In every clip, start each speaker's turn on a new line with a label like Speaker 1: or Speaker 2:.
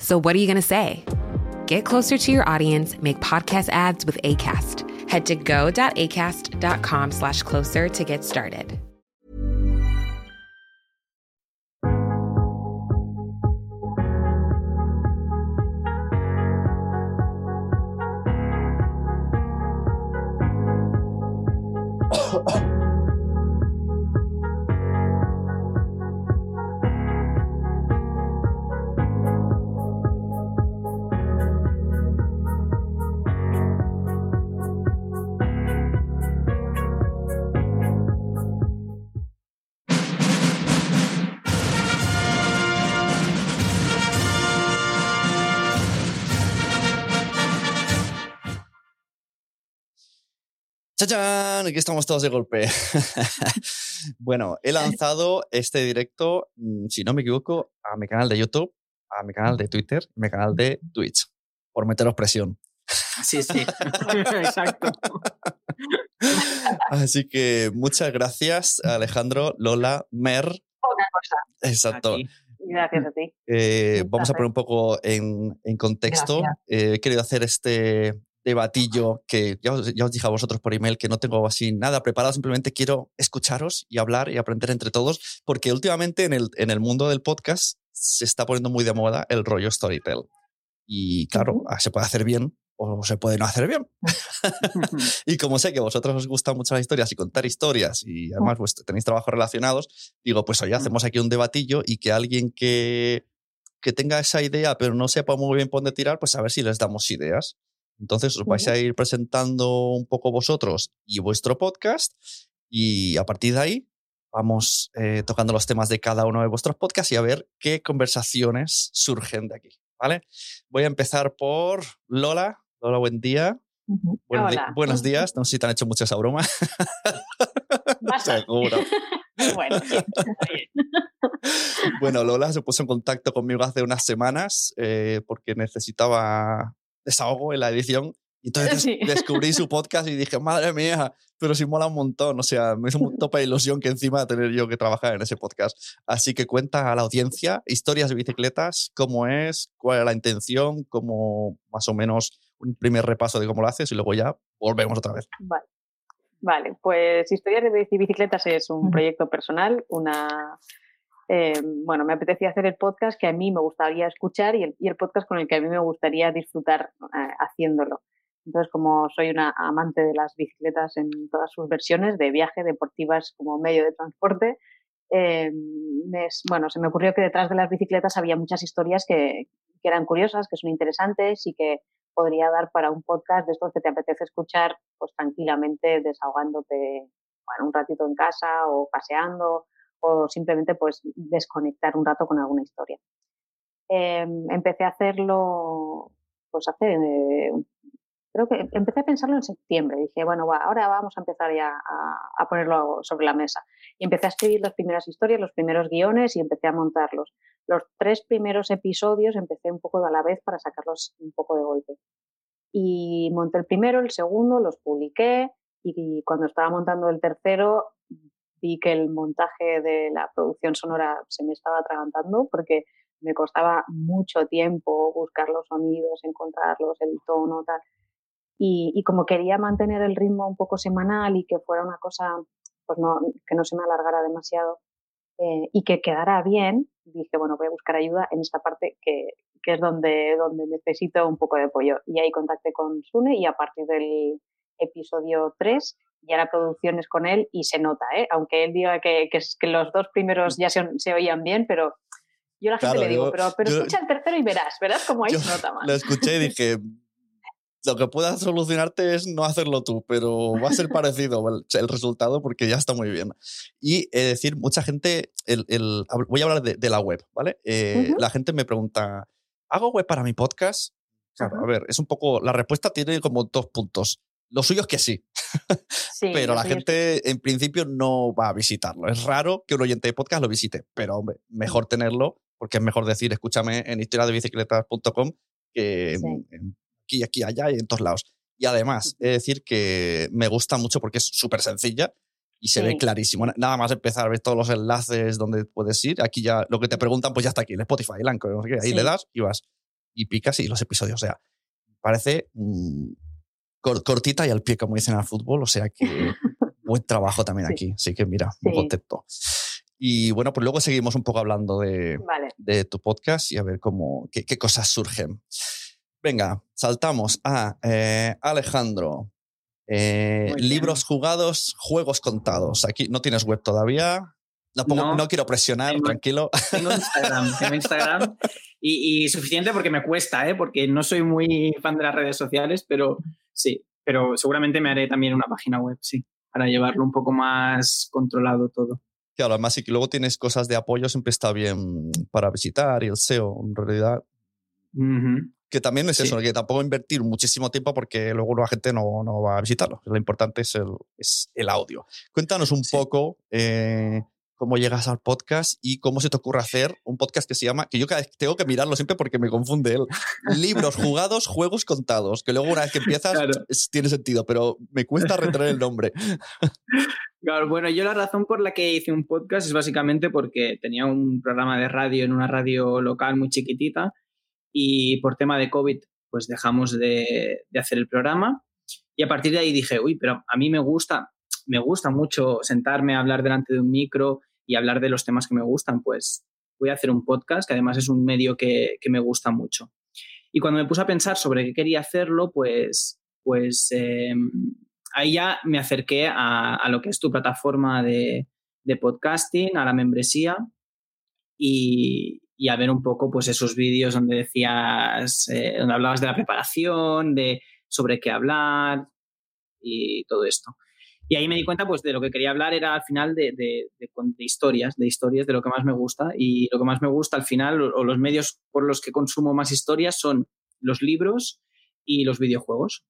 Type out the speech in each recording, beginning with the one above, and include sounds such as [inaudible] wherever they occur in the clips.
Speaker 1: So, what are you going to say? Get closer to your audience, make podcast ads with ACAST. Head to go.acast.com slash closer to get started.
Speaker 2: ¡Chachán! Aquí estamos todos de golpe. [laughs] bueno, he lanzado este directo, mm, si no me equivoco, a mi canal de YouTube, a mi canal de Twitter, a mi canal de Twitch, por meteros presión.
Speaker 3: Sí, sí. [laughs] Exacto.
Speaker 2: Así que muchas gracias, Alejandro, Lola, Mer.
Speaker 4: Una cosa.
Speaker 2: Exacto.
Speaker 4: Gracias a ti.
Speaker 2: Eh, vamos a poner un poco en, en contexto. Eh, he querido hacer este, debatillo que ya os, ya os, dije a vosotros por email que no tengo así nada preparado, simplemente quiero escucharos y hablar y aprender entre todos, porque últimamente en el, en el mundo del podcast se está poniendo muy de moda el rollo storytell. Y claro, uh -huh. se puede hacer bien o se puede no hacer bien. [laughs] [laughs] y como sé que a vosotros os gustan mucho las historias y contar historias y además pues, tenéis trabajos relacionados, digo, pues oye, hacemos aquí un debatillo y que alguien que, que tenga esa idea pero no sepa muy bien por dónde tirar, pues a ver si les damos ideas. Entonces os vais a ir presentando un poco vosotros y vuestro podcast y a partir de ahí vamos eh, tocando los temas de cada uno de vuestros podcasts y a ver qué conversaciones surgen de aquí. ¿vale? Voy a empezar por Lola. Lola, buen día.
Speaker 4: Uh -huh.
Speaker 2: Buenos, di buenos, [laughs] días. No sé si te han hecho mucho esa broma. [laughs] Seguro. [laughs]
Speaker 4: bueno,
Speaker 2: bueno, Lola se puso en contacto conmigo hace unas semanas eh, porque necesitaba desahogo en la edición. Y entonces sí. [laughs] descubrí su podcast y dije, madre mía, pero sí mola un montón. O sea, me hizo un [laughs] tope de ilusión que encima tener yo que trabajar en ese podcast. Así que cuenta a la audiencia historias de bicicletas, cómo es, cuál es la intención, cómo más o menos un primer repaso de cómo lo haces y luego ya volvemos otra vez.
Speaker 4: Vale. Vale, pues Historias de Bicicletas es un proyecto personal, una, eh, bueno, me apetecía hacer el podcast que a mí me gustaría escuchar y el, podcast con el que a mí me gustaría disfrutar eh, haciéndolo. Entonces, como soy una amante de las bicicletas en todas sus versiones, de viaje, deportivas como medio de transporte, eh, bueno, se me ocurrió que detrás de las bicicletas había muchas historias que, que, eran curiosas, que son interesantes y que podría dar para un podcast de estos que te apetece escuchar pues tranquilamente, desahogándote bueno, un ratito en casa o paseando o simplemente pues desconectar un rato con alguna historia. Eh, empecé a hacerlo pues hace eh, creo que empecé a pensarlo en septiembre. Dije, bueno, ahora vamos a empezar ya a, ponerlo sobre la mesa. Y empecé a escribir las primeras historias, los primeros guiones y empecé a montarlos. Los tres primeros episodios empecé un poco a la vez para sacarlos un poco de golpe. Y monté el primero, el segundo, los publiqué y cuando estaba montando el tercero vi que el montaje de la producción sonora se me estaba atragantando porque me costaba mucho tiempo buscar los sonidos, encontrarlos, el tono, tal. Y, y, como quería mantener el ritmo un poco semanal y que fuera una cosa, pues no, que no se me alargara demasiado eh, y que quedara bien, dije, bueno, voy a buscar ayuda en esta parte que, que es donde, donde necesito un poco de apoyo. Y ahí contacté con Sune y a partir del episodio 3 ya la producción es con él y se nota, ¿eh? aunque él diga que, que, que los dos primeros ya se, se, oían bien, pero yo a la gente claro, le digo, yo, pero, pero yo, escucha el tercero y verás, verás cómo ahí se nota más.
Speaker 2: Lo escuché y dije, lo que puedas solucionarte es no hacerlo tú, pero va a ser parecido el, el resultado porque ya está muy bien. Y es eh, decir, mucha gente, el, el, voy a hablar de, de, la web, ¿vale? Eh, uh -huh. La gente me pregunta, ¿hago web para mi podcast? claro. A ver, es un poco. La respuesta tiene como dos puntos. Lo suyo es que sí. [laughs] pero la gente en principio no va a visitarlo. Es raro que un oyente de podcast lo visite, pero hombre, mejor tenerlo, porque es mejor decir, escúchame en historiadebicicletas.com que aquí, aquí, allá y en todos lados. Y además, es decir que me gusta mucho porque es súper sencilla y se ve clarísimo. Nada más empezar a ver todos los enlaces donde puedes ir. Aquí ya lo que te preguntan, pues ya está aquí, el Spotify, el Anchor. Ahí le das y vas y picas y los episodios. O sea, parece mm, cortita y al pie, como dicen al fútbol. O sea que [laughs] buen trabajo también aquí. Así que mira, muy contento. Y bueno, pues luego seguimos un poco hablando de, de tu podcast y a ver cómo, qué, qué cosas surgen. Venga, saltamos a eh, Alejandro. Eh, libros jugados, juegos contados. Aquí no tienes web todavía. No, quiero presionar, tranquilo. [laughs]
Speaker 3: Tengo Instagram, tengo Instagram [laughs] y, suficiente porque me cuesta, ¿eh? porque no soy muy fan de las redes sociales, pero sí, pero seguramente me haré también una página web, sí, para llevarlo un poco más controlado todo.
Speaker 2: Claro, además, si luego tienes cosas de apoyo, siempre está bien para visitar y el SEO, en realidad. Que también es eso, que tampoco invertir muchísimo tiempo porque luego la gente no, no va a visitarlo. Lo importante es el, es el audio. Cuéntanos un poco eh, cómo llegas al podcast y cómo se te ocurre hacer un podcast que se llama, que yo tengo que mirarlo siempre porque me confunde él, libros jugados, juegos contados, que luego una vez que empiezas tiene sentido, pero me cuesta retener el nombre.
Speaker 3: Claro, bueno, yo la razón por la que hice un podcast es básicamente porque tenía un programa de radio en una radio local muy chiquitita y por tema de COVID pues dejamos de, hacer el programa y a partir de ahí dije, uy, pero a mí me gusta, me gusta mucho sentarme a hablar delante de un micro y hablar de los temas que me gustan, pues voy a hacer un podcast, que además es un medio que, me gusta mucho. Y cuando me puse a pensar sobre qué quería hacerlo, pues, pues em, ahí ya me acerqué a, lo que es tu plataforma de, de podcasting, a la membresía y, y a ver un poco pues esos vídeos donde decías, eh, donde hablabas de la preparación, de sobre qué hablar y todo esto. Y ahí me di cuenta pues de lo que quería hablar era al final de, de, historias, de historias de lo que más me gusta. Y lo que más me gusta al final, o, los medios por los que consumo más historias son los libros y los videojuegos.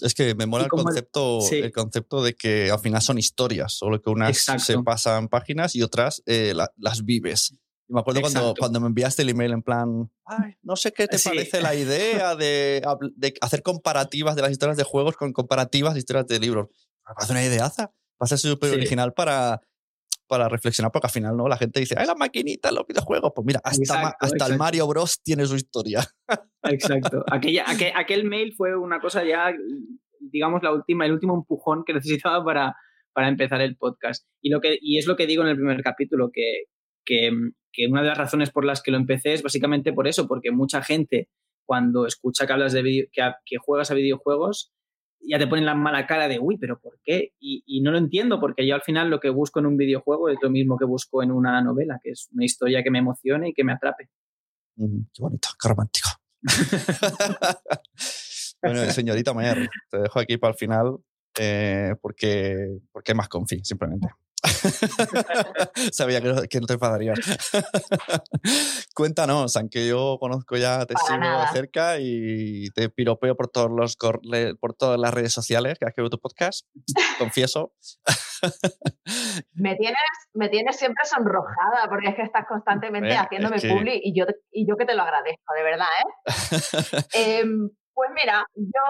Speaker 2: Es que me mola el concepto, el concepto de que al final son historias, solo que unas se pasan páginas y otras eh, las vives. Y me acuerdo cuando, cuando me enviaste el email en plan, Ay, no sé qué te parece la idea de, de, hacer comparativas de las historias de juegos con comparativas de historias de libros. Parece una ideaza. Va a ser súper original para, para reflexionar, porque al final no la gente dice, ¡ay, las maquinitas, los videojuegos! Pues mira, hasta, hasta el Mario Bros. tiene su historia.
Speaker 3: Exacto. [laughs] Aquella, aquel, aquel, mail fue una cosa ya, digamos, la última, el último empujón que [laughs] necesitaba para, para empezar el podcast. Y, lo que, y es lo que digo en el primer capítulo, que, que que una de las razones por las que lo empecé es básicamente por eso, porque mucha gente cuando escucha que hablas de que, juegas a videojuegos, ya te ponen la mala cara de, uy, pero ¿por qué? Y, no lo entiendo, porque yo al final lo que busco en un videojuego es lo mismo que busco en una novela, que es una historia que me emocione y que me atrape.
Speaker 2: qué bonito, qué romántico. [laughs] bueno, señorita Mayer, te dejo aquí para el final eh, porque, porque más confi, simplemente. [laughs] Sabía que no, te enfadarías. [laughs] Cuéntanos, aunque yo conozco ya, te sigo de cerca y te piropeo por, todos los, por todas las redes sociales que has tu podcast, confieso.
Speaker 5: me, tienes, me tienes siempre sonrojada porque es que estás constantemente haciéndome publi y yo, y yo que te lo agradezco, de verdad. ¿eh? [laughs] Em, pues mira, yo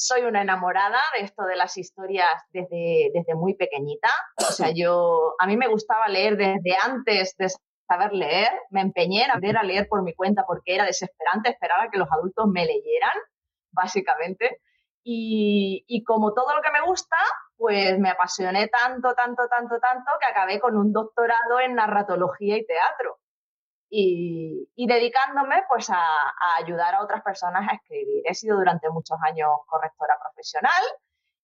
Speaker 5: soy una enamorada de esto de las historias desde, desde muy pequeñita. O sea, yo, a mí me gustaba leer desde antes de saber leer. Me empeñé en aprender a leer por mi cuenta porque era desesperante esperar a que los adultos me leyeran, básicamente. Y, y como todo lo que me gusta, pues me apasioné tanto, tanto, tanto, tanto que acabé con un doctorado en narratología y teatro y, dedicándome pues a, ayudar a otras personas a escribir. He sido durante muchos años correctora profesional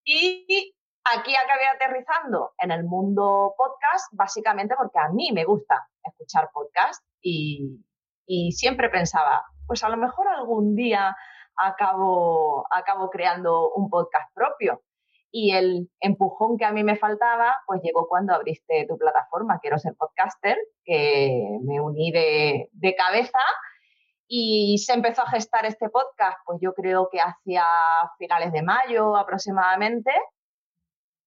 Speaker 5: y aquí acabé aterrizando en el mundo podcast básicamente porque a mí me gusta escuchar podcast y, y siempre pensaba, pues a lo mejor algún día acabo, acabo creando un podcast propio. Y el empujón que a mí me faltaba, pues llegó cuando abriste tu plataforma, Quiero ser podcaster, que me uní de, cabeza Y se empezó a gestar este podcast, pues yo creo que hacia finales de mayo aproximadamente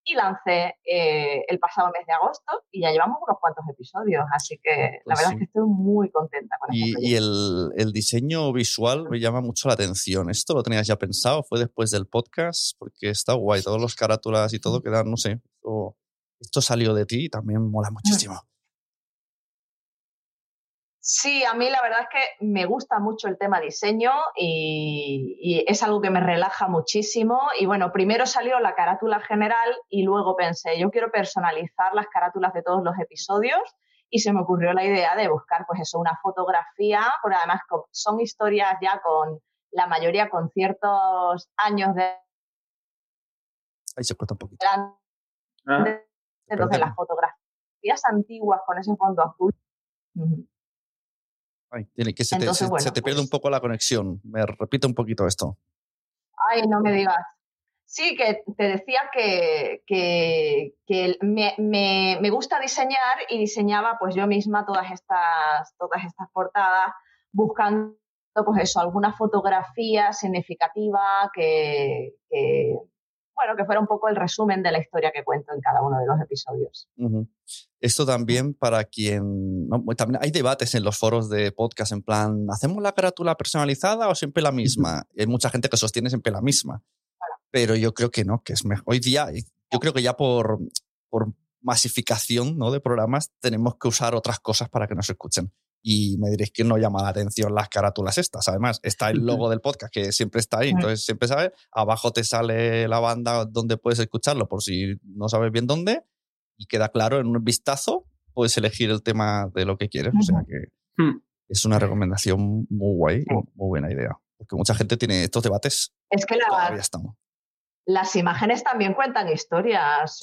Speaker 5: y lancé eh, el pasado mes de agosto y ya llevamos unos cuantos episodios, así que la pues verdad es que estoy muy contenta con
Speaker 2: y, este Y el, el, diseño visual me llama mucho la atención. ¿Esto lo tenías ya pensado? ¿Fue después del podcast? Porque está guay, todos los carátulas y todo quedan, no sé, esto, esto salió de ti y también mola muchísimo.
Speaker 5: Sí, a mí la verdad es que me gusta mucho el tema diseño y, es algo que me relaja muchísimo. Y bueno, primero salió la carátula general y luego pensé, yo quiero personalizar las carátulas de todos los episodios y se me ocurrió la idea de buscar pues eso, una fotografía, porque además son historias ya con la mayoría con ciertos años de...
Speaker 2: Ahí se corta un poquito.
Speaker 5: Ah. Entonces las fotografías antiguas con ese fondo azul
Speaker 2: tiene que se te, se, te pierde un pues poco la conexión. Me repite un poquito esto.
Speaker 5: Ay, no me digas. Sí, que te decía que, que, que me, me, me, gusta diseñar y diseñaba pues yo misma todas estas, todas estas portadas buscando pues eso, alguna fotografía significativa que, que, bueno, que fuera un poco el resumen de la historia que cuento en cada uno de los episodios.
Speaker 2: Esto también para quien... También hay debates en los foros de podcast en plan, ¿hacemos la carátula personalizada o siempre la misma? hay mucha gente que sostiene siempre la misma. Pero yo creo que no, que es mejor. Hoy día, yo creo que ya por, por masificación ¿no? de programas tenemos que usar otras cosas para que nos escuchen y me diréis que no llama la atención las carátulas estas. Además, está el logo del podcast que siempre está ahí, entonces siempre sabes. Abajo te sale la banda donde puedes escucharlo por si no sabes bien dónde y queda claro en un vistazo, puedes elegir el tema de lo que quieres. O sea que hmm. es una recomendación muy guay, muy buena idea. Porque mucha gente tiene estos debates.
Speaker 5: Es que las imágenes también cuentan historias.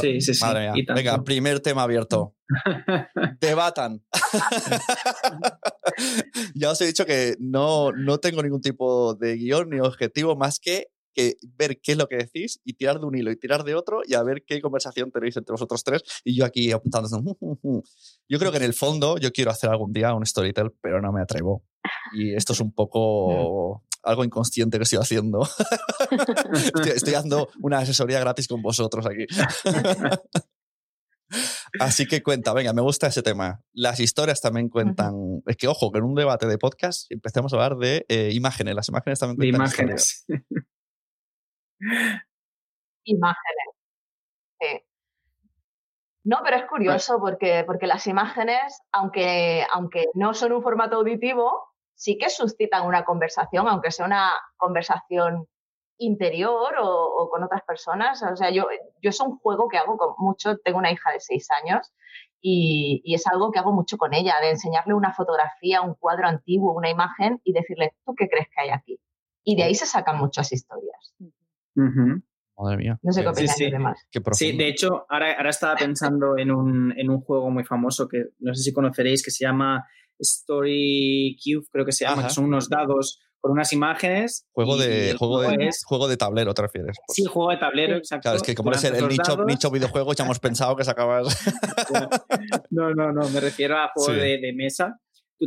Speaker 2: Sí, sí, sí. Venga, primer tema abierto. [laughs] Debatan. [laughs] ya os he dicho que no, no tengo ningún tipo de guion ni objetivo más que, que ver qué es lo que decís y tirar de un hilo y tirar de otro y a ver qué conversación tenéis entre vosotros tres y yo aquí apuntando. [laughs] Yo creo que en el fondo yo quiero hacer algún día un storytell, pero no me atrevo. Y esto es un poco algo inconsciente que estoy haciendo. [laughs] estoy, dando una asesoría gratis con vosotros aquí. [laughs] Así que cuenta, venga, me gusta ese tema. Las historias también cuentan. Es que, ojo, que en un debate de podcast empecemos a hablar de eh, imágenes. Las imágenes también cuentan.
Speaker 3: imágenes. [laughs]
Speaker 5: imágenes. No, pero es curioso porque, porque las imágenes, aunque, aunque no son un formato auditivo, sí que suscitan una conversación, aunque sea una conversación interior o, con otras personas. O sea, yo, yo es un juego que hago con mucho, tengo una hija de seis años y, es algo que hago mucho con ella, de enseñarle una fotografía, un cuadro antiguo, una imagen y decirle, ¿tú qué crees que hay aquí? Y de ahí se sacan muchas historias.
Speaker 2: Madre mía.
Speaker 5: No sé qué opinas sí,
Speaker 3: sí. sí, de hecho, ahora, ahora estaba pensando en un, en un juego muy famoso que no sé si conoceréis, que se llama Story Cube, creo que se llama, que son unos dados con unas imágenes.
Speaker 2: Juego de, juego, de, juego de tablero, ¿te refieres?
Speaker 3: Sí, juego de tablero, exacto.
Speaker 2: Claro, es que como es el, nicho, nicho, videojuego, ya hemos pensado que sacabas. [laughs]
Speaker 3: no, no, no, me refiero a juego de, mesa. Tú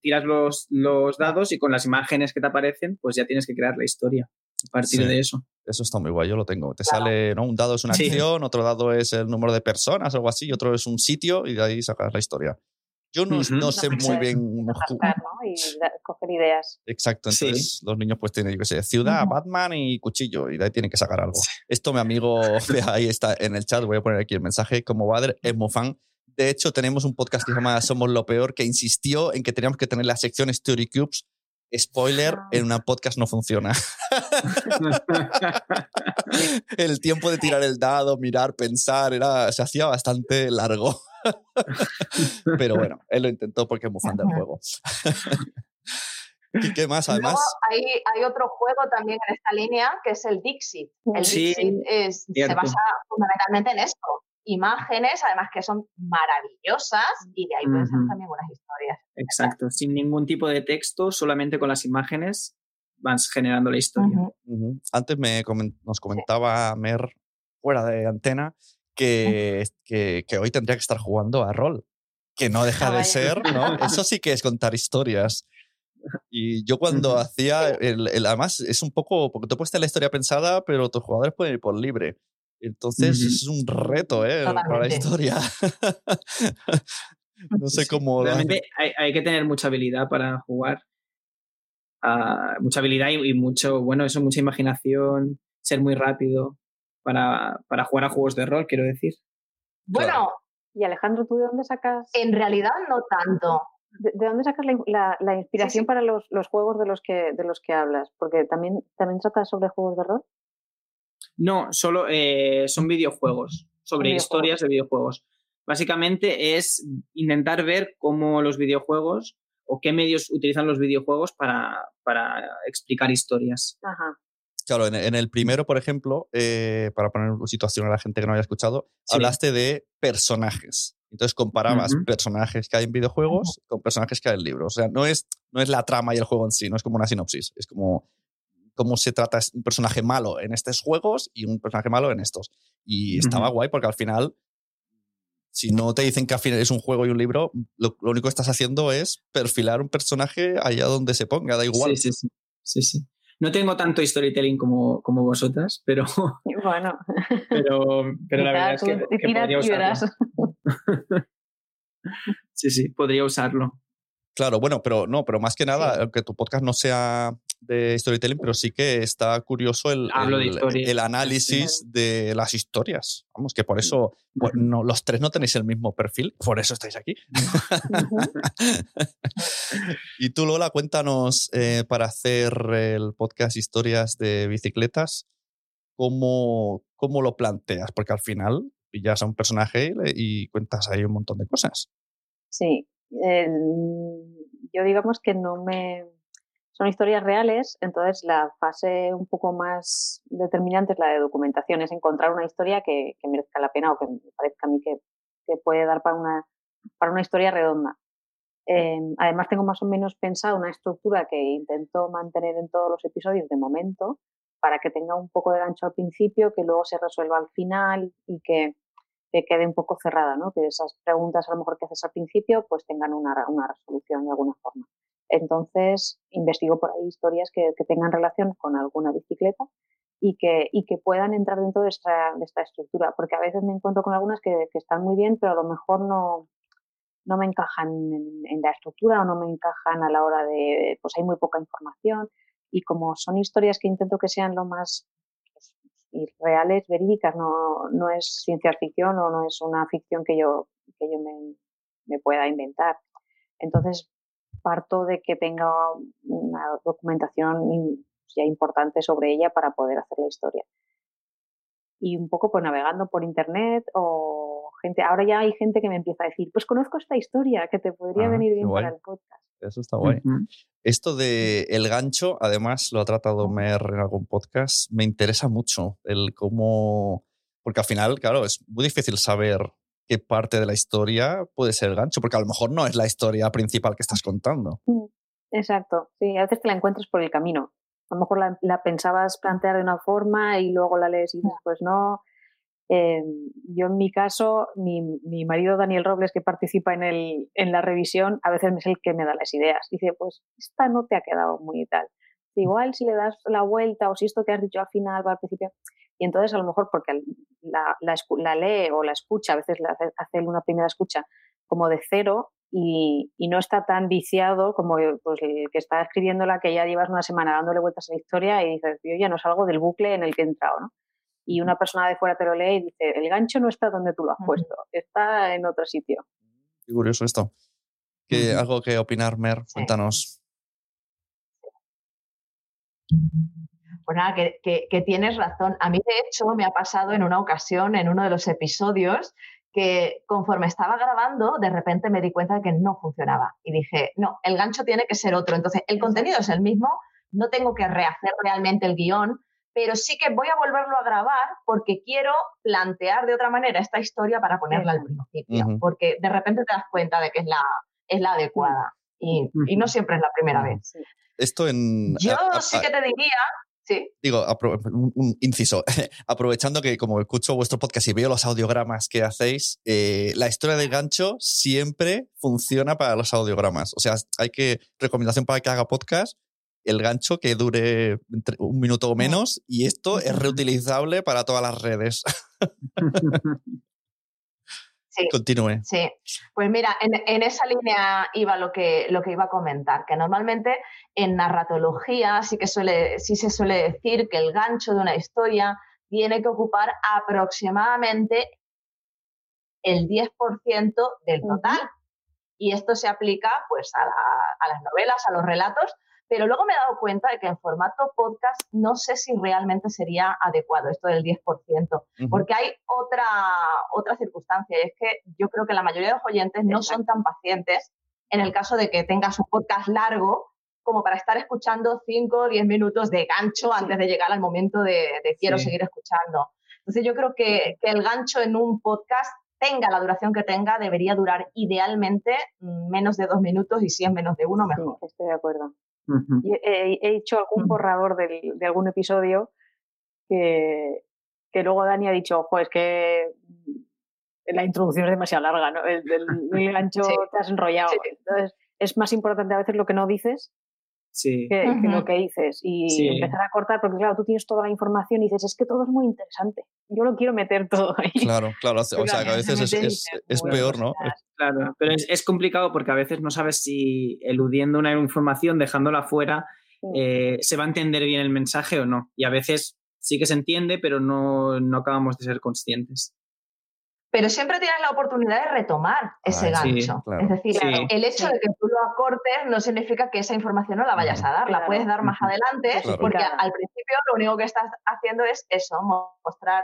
Speaker 3: tiras los, los dados y con las imágenes que te aparecen, pues ya tienes que crear la historia a partir de eso.
Speaker 2: Eso está muy guay, yo lo tengo. Te sale, ¿no? Un dado es una acción, otro dado es el número de personas, algo así, otro es un sitio y de ahí sacas la historia. Yo no, no sé muy bien.
Speaker 4: Y coger ideas.
Speaker 2: Exacto, entonces los niños pues tienen, yo qué sé, ciudad, Batman y cuchillo, y de ahí tienen que sacar algo. Esto mi amigo, [laughs] ahí está en el chat, voy a poner aquí el mensaje, como Bader es muy fan. De hecho, tenemos un podcast que se llama [laughs] Somos lo Peor, que insistió en que teníamos que tener la sección Story Cubes. Spoiler, ah. en una podcast no funciona. [laughs] el tiempo de tirar el dado, mirar, pensar, era, se hacía bastante largo. [laughs] Pero bueno, él lo intentó porque es muy fan del juego. [laughs] ¿Y qué más además?
Speaker 5: hay, hay, otro juego también en esta línea que es el Dixit. El Dixit es, se basa fundamentalmente en esto. Imágenes, además que son maravillosas y de ahí pueden ser también unas historias.
Speaker 3: Exacto, sin ningún tipo de texto, solamente con las imágenes vas generando la historia.
Speaker 2: Antes me nos comentaba Mer fuera de antena que, que, hoy tendría que estar jugando a rol, que no deja de ser, ¿no? Eso sí que es contar historias. Y yo [laughs] cuando hacía, el, además es un poco, porque tú puedes tener la historia pensada, pero tus jugadores pueden ir por libre. Entonces es un reto, ¿eh? Para la historia. [laughs] no sé cómo...
Speaker 3: Realmente hay, que tener mucha habilidad para jugar. Ah, mucha habilidad y, mucho, bueno, eso, mucha imaginación, ser muy rápido para, para jugar a juegos de rol, quiero decir.
Speaker 5: Bueno,
Speaker 4: y Alejandro, ¿tú de dónde sacas?
Speaker 5: En realidad no tanto.
Speaker 4: ¿De, dónde sacas la, inspiración para los, juegos de los que, de los que hablas? Porque también, también tratas sobre juegos de rol.
Speaker 3: No, solo eh, son videojuegos, sobre historias de videojuegos. Básicamente es intentar ver cómo los videojuegos o qué medios utilizan los videojuegos para, para explicar historias.
Speaker 4: Ajá.
Speaker 2: Claro, en, el primero, por ejemplo, eh, para poner situación a la gente que no haya escuchado, hablaste de personajes. Entonces comparabas personajes que hay en videojuegos con personajes que hay en libros. O sea, no es, no es la trama y el juego en sí, no es como una sinopsis. Es como cómo se trata un personaje malo en estos juegos y un personaje malo en estos. Y estaba guay porque al final, si no te dicen que al final es un juego y un libro, lo, lo, único que estás haciendo es perfilar un personaje allá donde se ponga, da igual.
Speaker 3: Sí, sí, sí. sí, sí. No tengo tanto storytelling como, como vosotras, pero. [laughs]
Speaker 4: Bueno.
Speaker 3: Pero, pero la verdad es que, podría usarlo. [laughs] sí, sí, podría usarlo.
Speaker 2: Claro, bueno, pero no, pero más que nada, aunque tu podcast no sea de storytelling, pero sí que está curioso el, el, análisis de las historias. Vamos, que por eso pues, no, los tres no tenéis el mismo perfil, por eso estáis aquí. [laughs] y tú, Lola, cuéntanos eh, para hacer el podcast Historias de Bicicletas, ¿cómo, cómo lo planteas? Porque al final pillas a un personaje y cuentas ahí un montón de cosas.
Speaker 4: Sí, yo digamos que no me son historias reales, entonces la fase un poco más determinante es la de documentación, es encontrar una historia que, merezca la pena o que me parezca a mí que, puede dar para una, para una historia redonda. Em, además tengo más o menos pensado una estructura que intento mantener en todos los episodios de momento para que tenga un poco de gancho al principio, que luego se resuelva al final y que, quede un poco cerrada, ¿no? que esas preguntas a lo mejor que haces al principio pues tengan una, una resolución de alguna forma. Entonces, investigo por ahí historias que, tengan relación con alguna bicicleta y que, y que puedan entrar dentro de esta, de esta estructura, porque a veces me encuentro con algunas que, están muy bien, pero a lo mejor no, no me encajan en, la estructura o no me encajan a la hora de, pues hay muy poca información y como son historias que intento que sean lo más pues, reales, verídicas, no, no es ciencia ficción o no es una ficción que yo, que yo me, me pueda inventar. Entonces, parto de que tenga una documentación ya importante sobre ella para poder hacer la historia. Y un poco pues navegando por internet o gente, ahora ya hay gente que me empieza a decir, pues conozco esta historia que te podría ah, venir bien para el podcast.
Speaker 2: Eso está guay. Esto de el gancho, además lo ha tratado Mer en algún podcast, me interesa mucho el cómo, porque al final, claro, es muy difícil saber qué parte de la historia puede ser el gancho, porque a lo mejor no es la historia principal que estás contando. Mm,
Speaker 4: exacto, sí, a veces te la encuentras por el camino. A lo mejor la, pensabas plantear de una forma y luego la lees y después no. Em, yo en mi caso, mi, mi, marido Daniel Robles, que participa en, el, en la revisión, a veces es el que me da las ideas. Dice, pues esta no te ha quedado muy tal. Igual si le das la vuelta o si esto que has dicho al final o al principio, y entonces a lo mejor porque la, la, lee o la escucha, a veces hace, una primera escucha como de cero y, no está tan viciado como pues, el que está escribiéndola que ya llevas una semana dándole vueltas a la historia y dices, yo ya no salgo del bucle en el que he entrado, ¿no? Y una persona de fuera te lo lee y dice, el gancho no está donde tú lo has puesto, está en otro sitio.
Speaker 2: Qué curioso esto. ¿Qué, ¿Algo que opinar, Mer? Cuéntanos.
Speaker 5: Pues nada, que, tienes razón. A mí, de hecho, me ha pasado en una ocasión, en uno de los episodios, que conforme estaba grabando, de repente me di cuenta de que no funcionaba. Y dije, no, el gancho tiene que ser otro. Entonces, el contenido es el mismo, no tengo que rehacer realmente el guion, pero sí que voy a volverlo a grabar porque quiero plantear de otra manera esta historia para ponerla al principio. Porque de repente te das cuenta de que es la, es la adecuada. Y, no siempre es la primera vez.
Speaker 2: Esto en.
Speaker 5: Yo sí que te diría Sí.
Speaker 2: Digo, un, inciso. [laughs] Aprovechando que como escucho vuestro podcast y veo los audiogramas que hacéis, eh, la historia del gancho siempre funciona para los audiogramas. O sea, hay que, recomendación para que haga podcast, el gancho que dure un minuto o menos y esto es reutilizable para todas las redes. [laughs]
Speaker 5: Sí,
Speaker 2: Continúe.
Speaker 5: Sí, pues mira, en, esa línea iba lo que, lo que iba a comentar, que normalmente en narratología sí que suele, sí se suele decir que el gancho de una historia tiene que ocupar aproximadamente el 10% del total. Y esto se aplica pues a, a las novelas, a los relatos, pero luego me he dado cuenta de que en formato podcast no sé si realmente sería adecuado esto del 10%, porque hay otra, otra circunstancia, y es que yo creo que la mayoría de los oyentes no son tan pacientes en el caso de que tengas un podcast largo como para estar escuchando 5 o 10 minutos de gancho antes de llegar al momento de, quiero seguir escuchando. Entonces yo creo que, que el gancho en un podcast tenga la duración que tenga, debería durar idealmente mm, menos de dos minutos y si es menos de uno, mejor.
Speaker 4: estoy de acuerdo he, hecho algún borrador de algún episodio que, que, luego Dani ha dicho, ojo, es que la introducción es demasiado larga, ¿no? El, [laughs] el, gancho te has enrollado. Entonces, es más importante a veces lo que no dices que, lo que dices. Y empezar a cortar, porque claro, tú tienes toda la información y dices, es que todo es muy interesante. Yo lo quiero meter todo ahí.
Speaker 2: Claro, claro. O sea, que a veces es, es, peor, ¿no?
Speaker 3: Claro, pero es, complicado porque a veces no sabes si eludiendo una información, dejándola fuera, eh, se va a entender bien el mensaje o no. Y a veces sí que se entiende, pero no, no acabamos de ser conscientes
Speaker 5: pero siempre tienes la oportunidad de retomar ese gancho. Es decir, el hecho de que tú lo acortes no significa que esa información no la vayas a dar, la puedes dar más adelante, porque al principio lo único que estás haciendo es eso, mostrar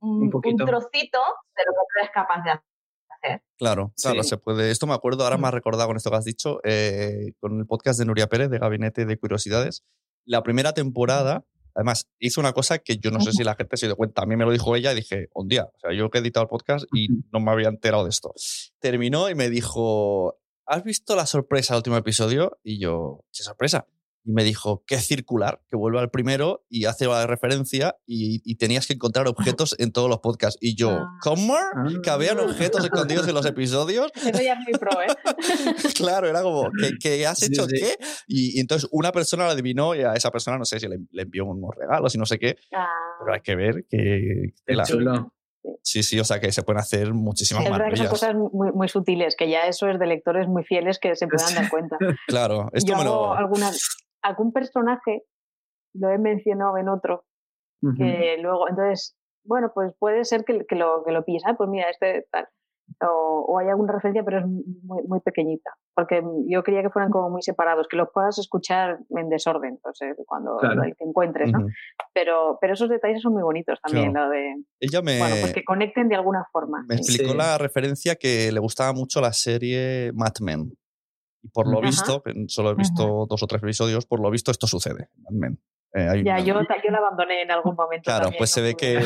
Speaker 5: un, trocito de lo que tú eres capaz de hacer.
Speaker 2: Claro, claro, se puede. Esto me acuerdo, ahora me ha recordado con esto que has dicho, eh, con el podcast de Nuria Pérez de Gabinete de Curiosidades. La primera temporada Además, hizo una cosa que yo no sé si la gente se dio cuenta. A mí me lo dijo ella y dije, un día, o sea, yo que he editado el podcast y no me había enterado de esto. Terminó y me dijo, ¿has visto la sorpresa del último episodio? Y yo, ¿qué sorpresa? Y me dijo que es circular, que vuelve al primero y hace la referencia y, tenías que encontrar [laughs] objetos en todos los podcasts. Y yo, ah. ¿cómo? ¿Que habían objetos escondidos en los [laughs] episodios?
Speaker 4: Eso ya es muy pro, ¿eh? [laughs]
Speaker 2: claro, era como, ¿qué, has hecho qué? Y, entonces una persona lo adivinó y a esa persona no sé si le, envió unos regalos y no sé qué. Ah. Pero hay que ver que...
Speaker 3: chulo.
Speaker 2: Sí, sí, o sea que se pueden hacer muchísimas sí, maravillas.
Speaker 4: son cosas muy, muy, sutiles, que ya eso es de lectores muy fieles que se puedan dar cuenta.
Speaker 2: claro, esto me lo
Speaker 4: algún personaje lo he mencionado en otro, que luego, entonces, bueno, pues puede ser que, que lo, que lo pilles, ah, pues mira, este tal. O, hay alguna referencia, pero es muy, muy pequeñita. Porque yo quería que fueran como muy separados, que los puedas escuchar en desorden, entonces, cuando el que encuentres, ¿no? pero, pero esos detalles son muy bonitos también, lo de.
Speaker 2: Ella me.
Speaker 4: Bueno, pues que conecten de alguna forma.
Speaker 2: Me explicó la referencia que le gustaba mucho la serie Mad Men. Y por lo visto, solo he visto dos o tres episodios, por lo visto esto sucede.
Speaker 4: Eh, ya, yo, yo la abandoné en algún momento.
Speaker 2: Claro, pues se ve que,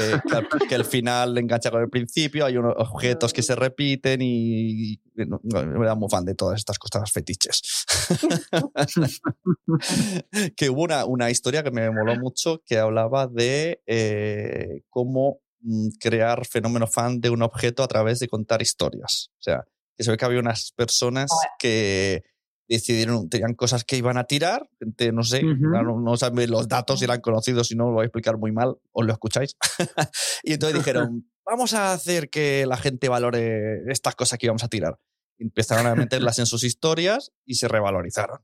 Speaker 2: que, el final engancha con el principio, hay unos objetos que se repiten y, me da muy fan de todas estas cosas fetiches. [laughs] que hubo una, una, historia que me moló mucho que hablaba de eh, cómo mm, crear fenómeno fan de un objeto a través de contar historias. O sea, que se ve que había unas personas que decidieron, tenían cosas que iban a tirar, no sé, no, saben los datos si eran conocidos, si no lo voy a explicar muy mal, os lo escucháis. [laughs] y entonces dijeron, vamos a hacer que la gente valore estas cosas que íbamos a tirar. empezaron a meterlas en sus historias y se revalorizaron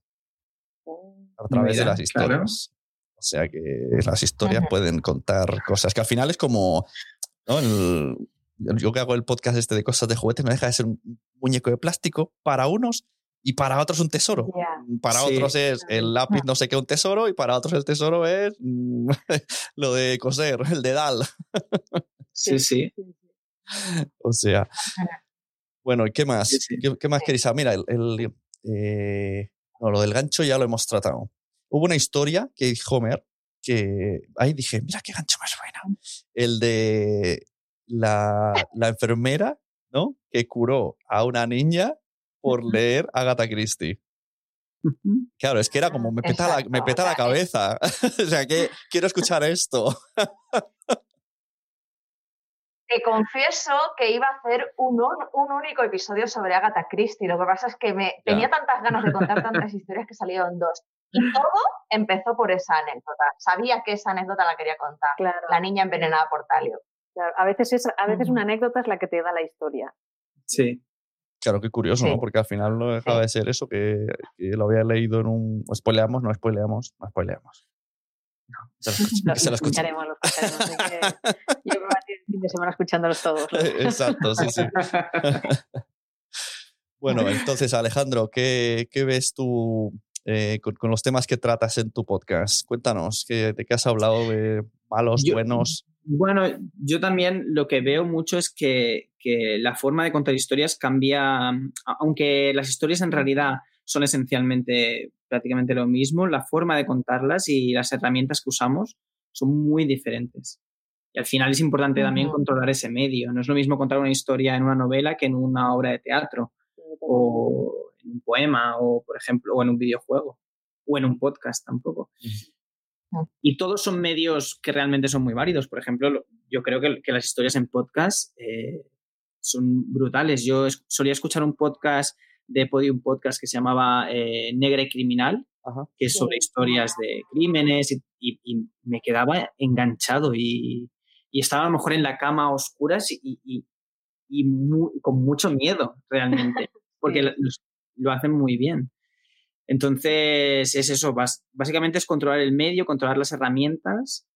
Speaker 2: a través de las historias. O sea que las historias pueden contar cosas que al final es como yo que hago el podcast este de cosas de juguetes, no deja de ser un muñeco de plástico para unos y para otros un tesoro. Para otros es el lápiz no sé qué un tesoro y para otros el tesoro es mm, [laughs] lo de coser, el dedal.
Speaker 3: Sí, sí.
Speaker 2: o sea. Bueno, ¿y qué más? ¿Qué, más queréis saber? Mira, el, eh, no, lo del gancho ya lo hemos tratado. Hubo una historia que dijo Homer que ahí dije, mira qué gancho más bueno. El de la, la enfermera, ¿no? Que curó a una niña por leer Agatha Christie. Claro, es que era como, me peta, la, me peta la cabeza. [laughs] o sea, que quiero escuchar esto.
Speaker 5: Te confieso que iba a hacer un, un, único episodio sobre Agatha Christie. Lo que pasa es que me tenía tantas ganas de contar tantas historias que salieron dos. Y todo empezó por esa anécdota. Sabía que esa anécdota la quería contar. La niña envenenada por Talio.
Speaker 4: a veces, es, a veces una anécdota es la que te da la historia.
Speaker 3: Sí.
Speaker 2: Claro, qué curioso, ¿no? Porque al final no dejaba de ser eso, que, lo había leído en un... Spoileamos, no spoileamos, no spoileamos.
Speaker 4: No, se lo, [laughs] escucharemos, lo escucharemos. yo me voy a el fin de semana escuchándolos todos. [laughs]
Speaker 2: Exacto, sí, sí. [laughs] bueno, entonces, Alejandro, ¿qué, qué ves tú eh, con, los temas que tratas en tu podcast? Cuéntanos, ¿de qué has hablado? ¿De malos, buenos?
Speaker 3: Bueno, yo también lo que veo mucho es que, la forma de contar historias cambia, aunque las historias en realidad son esencialmente prácticamente lo mismo, la forma de contarlas y las herramientas que usamos son muy diferentes. Y al final es importante también controlar ese medio. No es lo mismo contar una historia en una novela que en una obra de teatro o en un poema o, por ejemplo, o en un videojuego o en un podcast tampoco. Y todos son medios que realmente son muy válidos. Por ejemplo, yo creo que, las historias en podcast eh, son brutales. Yo solía escuchar un podcast de Podium Podcast que se llamaba eh, Negra y Criminal, que es sobre historias de crímenes y, me quedaba enganchado y, estaba a lo mejor en la cama a oscuras y, con mucho miedo realmente, [laughs] porque lo, lo hacen muy bien. Entonces, es eso, básicamente es controlar el medio, controlar las herramientas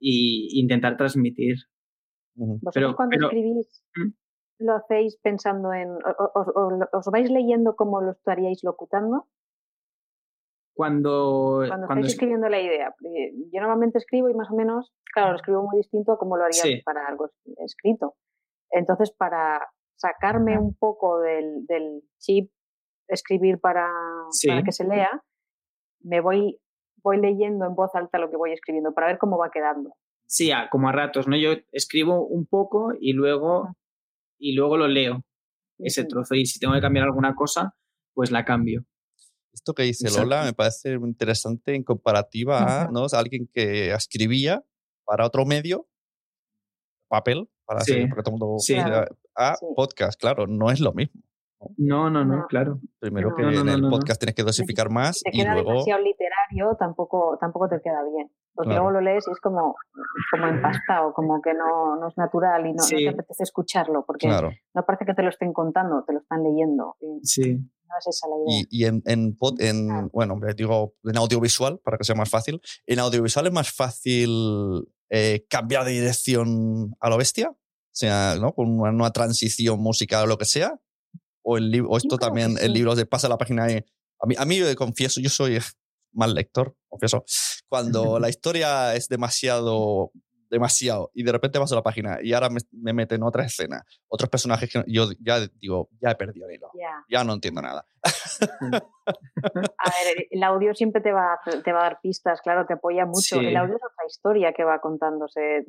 Speaker 3: e intentar transmitir.
Speaker 4: ¿Vosotros cuando escribís ¿Mm? lo hacéis pensando en, os, vais leyendo como lo estaríais locutando?
Speaker 3: Cuando,
Speaker 4: cuando, estáis escribiendo la idea. Yo normalmente escribo y más o menos, claro, lo escribo muy distinto a como lo haría para algo escrito. Entonces, para sacarme un poco del, del chip escribir para, que se lea, me voy, voy leyendo en voz alta lo que voy escribiendo para ver cómo va quedando.
Speaker 3: Sí, como a ratos, ¿no? Yo escribo un poco y luego, y luego lo leo, ese trozo. Y si tengo que cambiar alguna cosa, pues la cambio.
Speaker 2: Esto que dice Lola me parece interesante en comparativa a, ¿no? alguien que escribía para otro medio, papel, para hacer, porque todo el mundo, a podcast, claro, no es lo mismo.
Speaker 3: No, no, no, claro.
Speaker 2: Primero que en el podcast tienes que dosificar más
Speaker 4: te y
Speaker 2: queda luego...
Speaker 4: demasiado literario, tampoco, tampoco te queda bien. Porque luego lo lees y es como, como empastado, como que no, no es natural y no, te apetece escucharlo, porque no parece que te lo estén contando, te lo están leyendo.
Speaker 3: sí.
Speaker 4: No es esa la idea.
Speaker 2: Y, en, en, en bueno, digo, en audiovisual, para que sea más fácil, en audiovisual es más fácil eh, cambiar de dirección a lo bestia, o sea, ¿no? Con una transición musical o lo que sea, o, el libro, o esto también, el libro de pasa la página y a mí, a mí confieso, yo soy [laughs] mal lector, confieso, cuando [laughs] la historia es demasiado demasiado y de repente paso la página y ahora me, me meten otra escena, otros personajes que yo ya digo, ya he perdido el hilo, ya. no entiendo nada. [laughs]
Speaker 4: A ver, el audio siempre te va, te va a dar pistas, claro, te apoya mucho. El audio es otra historia que va contándose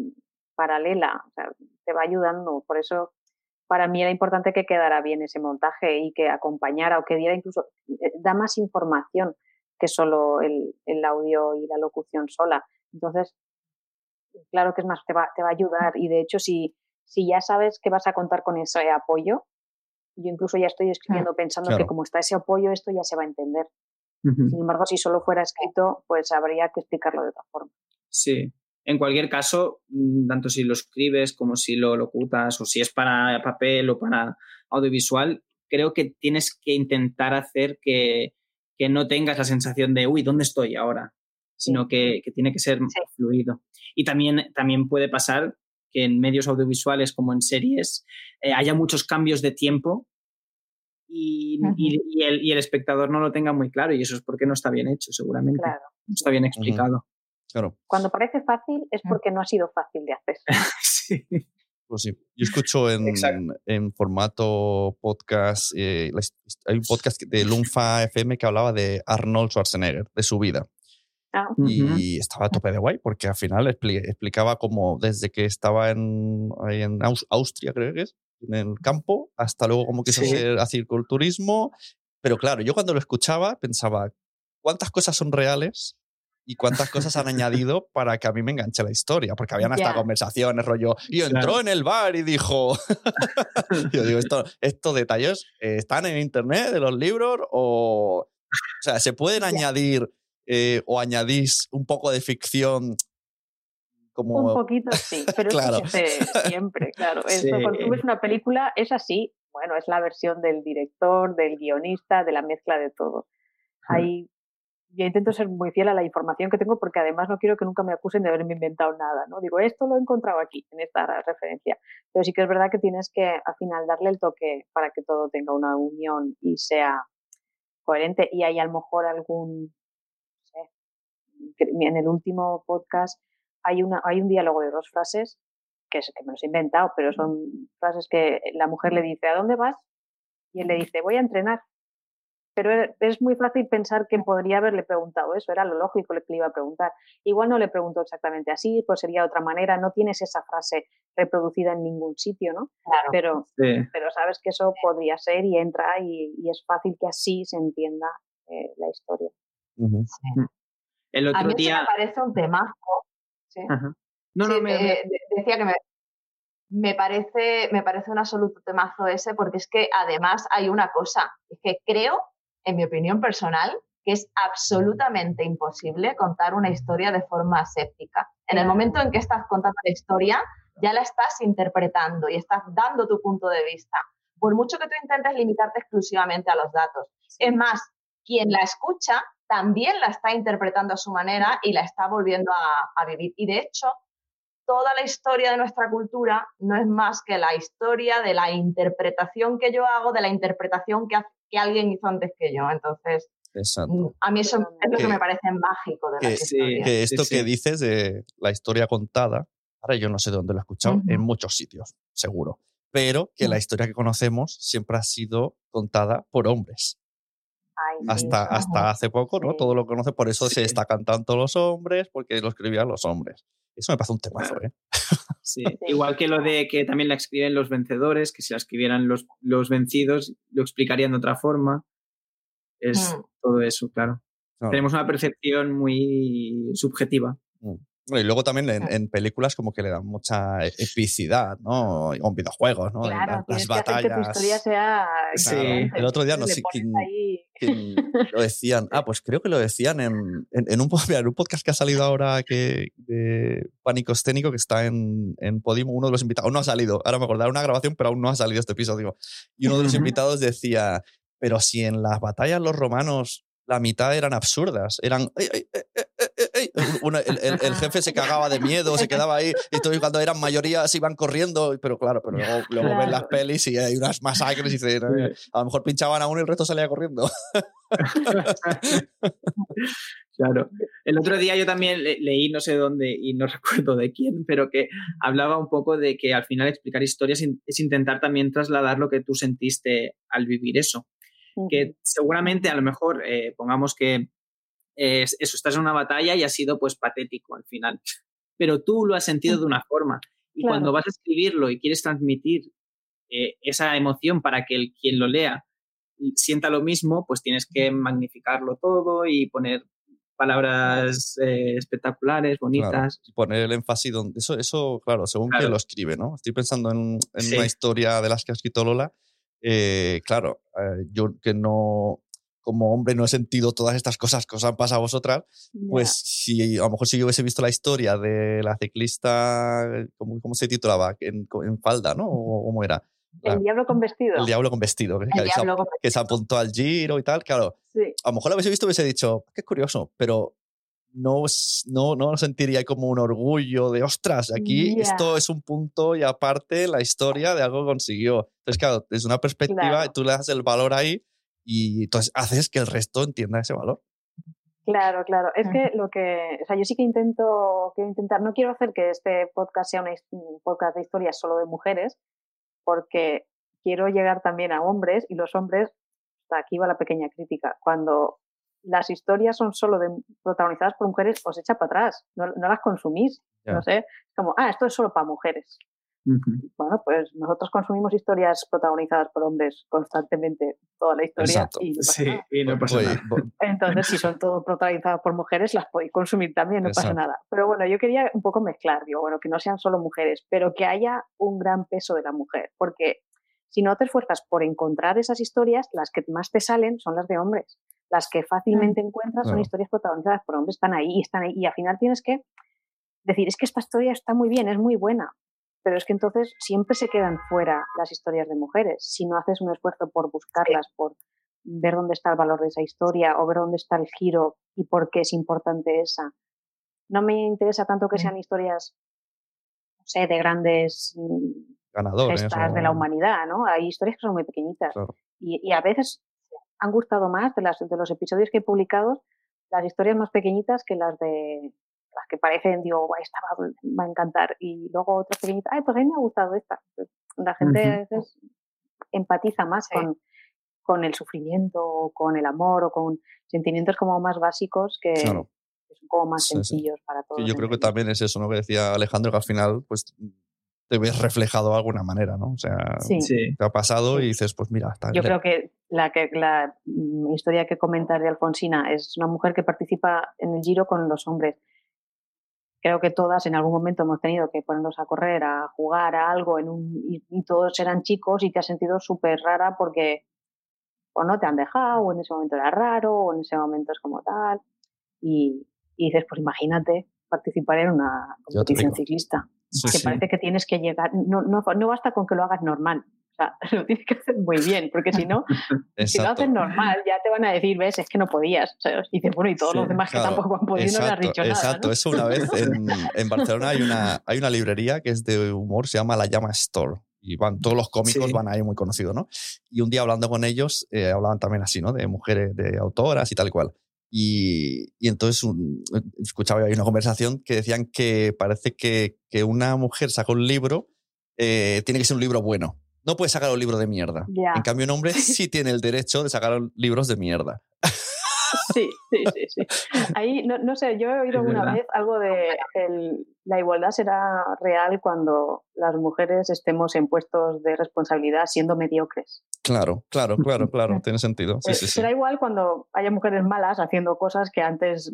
Speaker 4: paralela, o sea, te va ayudando, por eso para mí era importante que quedara bien ese montaje y que acompañara o que diera incluso, eh, da más información que solo el, audio y la locución sola. Entonces, claro que es más, te va, te va a ayudar y de hecho si, si ya sabes que vas a contar con ese apoyo, yo incluso ya estoy escribiendo pensando que como está ese apoyo, esto ya se va a entender. Sin embargo, si solo fuera escrito, pues habría que explicarlo de otra forma.
Speaker 3: Sí, en cualquier caso, mm, tanto si lo escribes como si lo locutas o si es para papel o para audiovisual, creo que tienes que intentar hacer que, no tengas la sensación de, uy, ¿dónde estoy ahora? Sino que, tiene que ser fluido. Y también, también puede pasar que en medios audiovisuales como en series eh, haya muchos cambios de tiempo y, el, espectador no lo tenga muy claro y eso es porque no está bien hecho seguramente. No está bien explicado.
Speaker 4: Cuando parece fácil es mm. porque no ha sido fácil de hacer. [laughs]
Speaker 3: sí.
Speaker 2: Pues sí. Yo escucho en, en formato podcast, eh, hay un podcast de Lunfa FM que hablaba de Arnold Schwarzenegger, de su vida. Ah. Y estaba a tope de guay, porque al final explicaba cómo desde que estaba en, en Austria, creo que es, en el campo, hasta luego cómo quiso hacer, hacer culturismo Pero claro, yo cuando lo escuchaba pensaba, ¿cuántas cosas son reales y cuántas cosas han añadido para que a mí me enganche la historia, porque habían hasta conversaciones, rollo, y entró en el bar y dijo, [laughs] [laughs] yo digo, estos detalles eh, están en internet de los libros o, o sea, se pueden añadir eh, o añadís un poco de ficción como...
Speaker 4: Un poquito sí, [laughs] pero claro. siempre, claro. Cuando tú ves una película es así, bueno, es la versión del director, del guionista, de la mezcla de todo. Hay yo intento ser muy fiel a la información que tengo porque además no quiero que nunca me acusen de haberme inventado nada, ¿no? Digo, esto lo he encontrado aquí, en esta referencia. Pero sí que es verdad que tienes que al final darle el toque para que todo tenga una unión y sea coherente. Y hay a lo mejor algún, no sé, en el último podcast hay, una, hay un diálogo de dos frases que, que me los he inventado, pero son frases que la mujer le dice, ¿a dónde vas? Y él le dice, voy a entrenar pero e, es muy fácil pensar que podría haberle preguntado eso, era lo lógico que le iba a preguntar. Igual no le preguntó exactamente así, pues sería de otra manera, no tienes esa frase reproducida en ningún sitio, ¿no?
Speaker 5: Claro.
Speaker 4: Pero, pero sabes que eso podría ser y entra y, es fácil que así se entienda eh, la historia.
Speaker 3: Mm. El otro
Speaker 5: a mí
Speaker 3: día...
Speaker 5: me parece un temazo. ¿sí? No, no, me, decía que me, me parece, me parece un absoluto temazo ese, porque es que además hay una cosa, es que creo en mi opinión personal, que es absolutamente imposible contar una historia de forma aséptica. En el momento en que estás contando la historia, ya la estás interpretando y estás dando tu punto de vista. Por mucho que tú intentes limitarte exclusivamente a los datos. Es más, quien la escucha también la está interpretando a su manera y la está volviendo a, vivir. Y de hecho, toda la historia de nuestra cultura no es más que la historia de la interpretación que yo hago, de la interpretación que, que alguien hizo antes que yo. Entonces, a mí eso es lo que, me parece mágico de la historia.
Speaker 2: Que esto que dices de la historia contada, ahora yo no sé de dónde lo he escuchado, en muchos sitios, seguro, pero que la mm. historia que conocemos siempre ha sido contada por hombres. Hasta, hasta hace poco, ¿no? Todo lo conoce, por eso se destacan tanto los hombres, porque lo escribían los hombres. Eso me parece un temazo, ¿eh? [laughs]
Speaker 3: Sí. Igual que lo de que también la escriben los vencedores, que si la escribieran los, los vencidos, lo explicarían de otra forma. Es mm. todo eso, claro. Tenemos una percepción muy subjetiva.
Speaker 2: Mm. Y luego también en, películas como que le dan mucha e, epicidad, ¿no? O en videojuegos, ¿no?
Speaker 4: Claro, las, batallas. Que tu historia sea...
Speaker 2: Sí. El otro día no sé quién, [laughs] lo decían. Ah, pues creo que lo decían en, en, un, [laughs] un, podcast que ha salido ahora que, de Pánico Escénico que está en, en Podimo. Uno de los invitados, aún no ha salido, ahora me acordaré una grabación, pero aún no ha salido este episodio. Y uno de los [laughs] invitados decía, pero si en las batallas los romanos la mitad eran absurdas. Eran. El, jefe se cagaba de miedo, se quedaba ahí. Y cuando eran mayoría se iban corriendo. Pero claro, pero luego, ven las pelis y hay unas masacres y dicen, a lo mejor pinchaban a uno y el resto salía corriendo. [laughs]
Speaker 3: Claro. El otro día yo también leí, no sé dónde y no [laughs] recuerdo de quién, pero que hablaba un poco de que al final explicar historias es intentar también trasladar lo que tú sentiste al vivir eso que seguramente a lo mejor eh, pongamos que eso, estás en una batalla y ha sido pues patético al final, pero tú lo has sentido de una forma. Y cuando vas a escribirlo y quieres transmitir eh, esa emoción para que el, quien lo lea sienta lo mismo, pues tienes que magnificarlo todo y poner palabras eh, espectaculares, bonitas.
Speaker 2: poner el énfasis donde eso, eso claro, según que lo escribe, ¿no? Estoy pensando en, una historia de las que ha escrito Lola eh, claro, eh, yo que no, como hombre no he sentido todas estas cosas que os han pasado a vosotras, pues si a lo mejor si yo hubiese visto la historia de la ciclista, ¿cómo, cómo se titulaba? En, falda, ¿no? ¿O cómo era?
Speaker 4: el diablo con vestido.
Speaker 2: El diablo con vestido, que, se, apuntó al giro y tal, claro. A lo mejor lo hubiese visto y hubiese dicho, qué curioso, pero no, no, no sentiría como un orgullo de, ostras, aquí esto es un punto y aparte la historia de algo consiguió. Entonces, claro, es una perspectiva, y tú le das el valor ahí y entonces haces que el resto entienda ese valor.
Speaker 4: Claro, claro. Es que lo que, o sea, yo sí que intento, quiero intentar, no quiero hacer que este podcast sea un podcast de historias solo de mujeres, porque quiero llegar también a hombres y los hombres, hasta aquí va la pequeña crítica, cuando las historias son solo de, protagonizadas por mujeres, os echa para atrás, no, las consumís. No sé, es como, ah, esto es solo para mujeres. Bueno, pues nosotros consumimos historias protagonizadas por hombres constantemente toda la historia y no pasa nada.
Speaker 3: Y no pasa nada. [laughs]
Speaker 4: Entonces, si son todo protagonizadas por mujeres, las podéis consumir también, no pasa nada. Pero bueno, yo quería un poco mezclar, digo, bueno, que no sean solo mujeres, pero que haya un gran peso de la mujer, porque si no te esfuerzas por encontrar esas historias, las que más te salen son las de hombres. Las que fácilmente encuentras son historias protagonizadas por hombres, están ahí, están ahí, y al final tienes que decir, es que esta historia está muy bien, es muy buena, pero es que entonces siempre se quedan fuera las historias de mujeres. Si no haces un esfuerzo por buscarlas, por ver dónde está el valor de esa historia o ver dónde está el giro y por qué es importante esa. No me interesa tanto que sean historias, no sé, de grandes
Speaker 2: mm, ganadores
Speaker 4: de la humanidad, ¿no? Hay historias que son muy pequeñitas y, y, a veces han gustado más de, las, de los episodios que he publicado las historias más pequeñitas que las de las que parecen, digo, esta va, a encantar. Y luego otras pequeñitas, ay, pues a mí me ha gustado esta. Pues la gente a veces empatiza más con, con el sufrimiento, con el amor o con sentimientos como más básicos que, son como más sencillos para todos.
Speaker 2: yo creo que también es eso, ¿no? Que decía Alejandro, que al final, pues te ves reflejado de alguna manera, ¿no? O sea, te ha pasado y dices, pues mira, está
Speaker 4: Yo creo que la, que la mm, historia que comentas de Alfonsina es una mujer que participa en el Giro con los hombres creo que todas en algún momento hemos tenido que ponernos a correr, a jugar a algo en un, y, todos eran chicos y te has sentido súper rara porque o no te han dejado, o en ese momento era raro, o en ese momento es como tal. Y, dices, pues imagínate participar en una competición ciclista. que parece que tienes que llegar, no, no, no basta con que lo hagas normal, [laughs] lo tienes que hacer muy bien, porque si no, [laughs] si lo haces normal, ya te van a decir, ves, es que no podías. y dices, bueno, y todos los demás que tampoco han podido exacto, no le has dicho
Speaker 2: nada. Exacto, eso una vez en, en, Barcelona hay una, hay una librería que es de humor, se llama La Llama Store. Y van, todos los cómicos van ahí muy conocidos, ¿no? Y un día hablando con ellos, eh, hablaban también así, ¿no? De mujeres, de autoras y tal y cual. Y, y, entonces escuchaba ahí una conversación que decían que parece que, que una mujer saca un libro, eh, tiene que ser un libro bueno no puede sacar un libro de mierda. En cambio, un hombre [laughs] sí tiene el derecho de sacar libros de mierda.
Speaker 4: Sí, sí, sí, sí. Ahí, no, no sé, yo he [laughs] oído alguna vez algo de el, la igualdad será real cuando las mujeres estemos en puestos de responsabilidad siendo mediocres.
Speaker 2: Claro, claro, claro, claro, [laughs] tiene sentido. Sí, sí,
Speaker 4: será igual cuando haya mujeres malas haciendo cosas que antes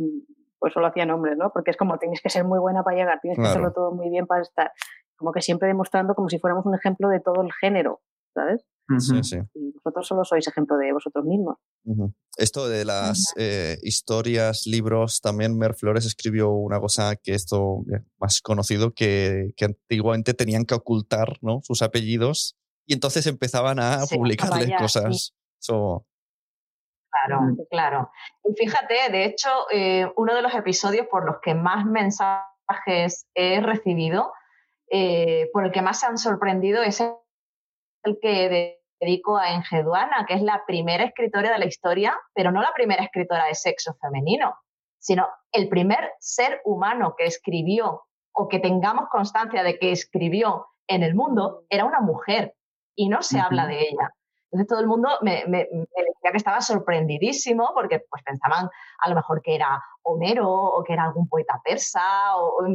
Speaker 4: pues solo hacían hombres, ¿no? Porque es como tienes que ser muy buena para llegar, tienes que hacerlo todo muy bien para estar como que siempre demostrando como si fuéramos un ejemplo de todo el género, ¿sabes?
Speaker 2: Sí, sí.
Speaker 4: Y vosotros solo sois ejemplo de vosotros mismos.
Speaker 2: Esto de las eh, historias, libros, también Mer Flores escribió una cosa que esto más conocido, que, que antiguamente tenían que ocultar ¿no? sus apellidos y entonces empezaban a publicarles cosas.
Speaker 5: Claro, claro. Y fíjate, de hecho, eh, uno de los episodios por los que más mensajes he recibido eh, por el que más se han sorprendido es el que dedico a Engeduana, que es la primera escritora de la historia, pero no la primera escritora de sexo femenino, sino el primer ser humano que escribió o que tengamos constancia de que escribió en el mundo era una mujer y no se habla de ella. Entonces todo el mundo me, decía que estaba sorprendidísimo porque pues pensaban a lo mejor que era Homero o que era algún poeta persa o,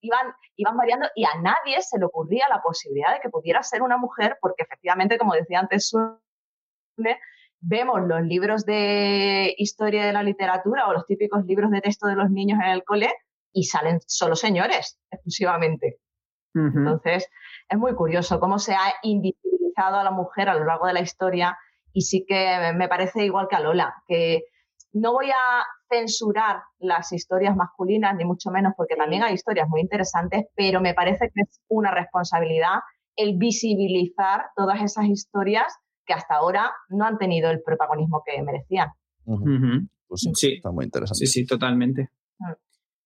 Speaker 5: iban, iban variando y a nadie se le ocurría la posibilidad de que pudiera ser una mujer porque efectivamente, como decía antes, vemos los libros de historia de la literatura o los típicos libros de texto de los niños en el cole y salen solo señores exclusivamente. Entonces, es muy curioso cómo se ha invisibilizado a la mujer a lo largo de la historia y sí que me parece igual que a Lola, que no voy a censurar las historias masculinas, ni mucho menos, porque también hay historias muy interesantes, pero me parece que es una responsabilidad el visibilizar todas esas historias que hasta ahora no han tenido el protagonismo que merecían.
Speaker 2: Pues sí, está muy interesante.
Speaker 3: Sí, sí, totalmente.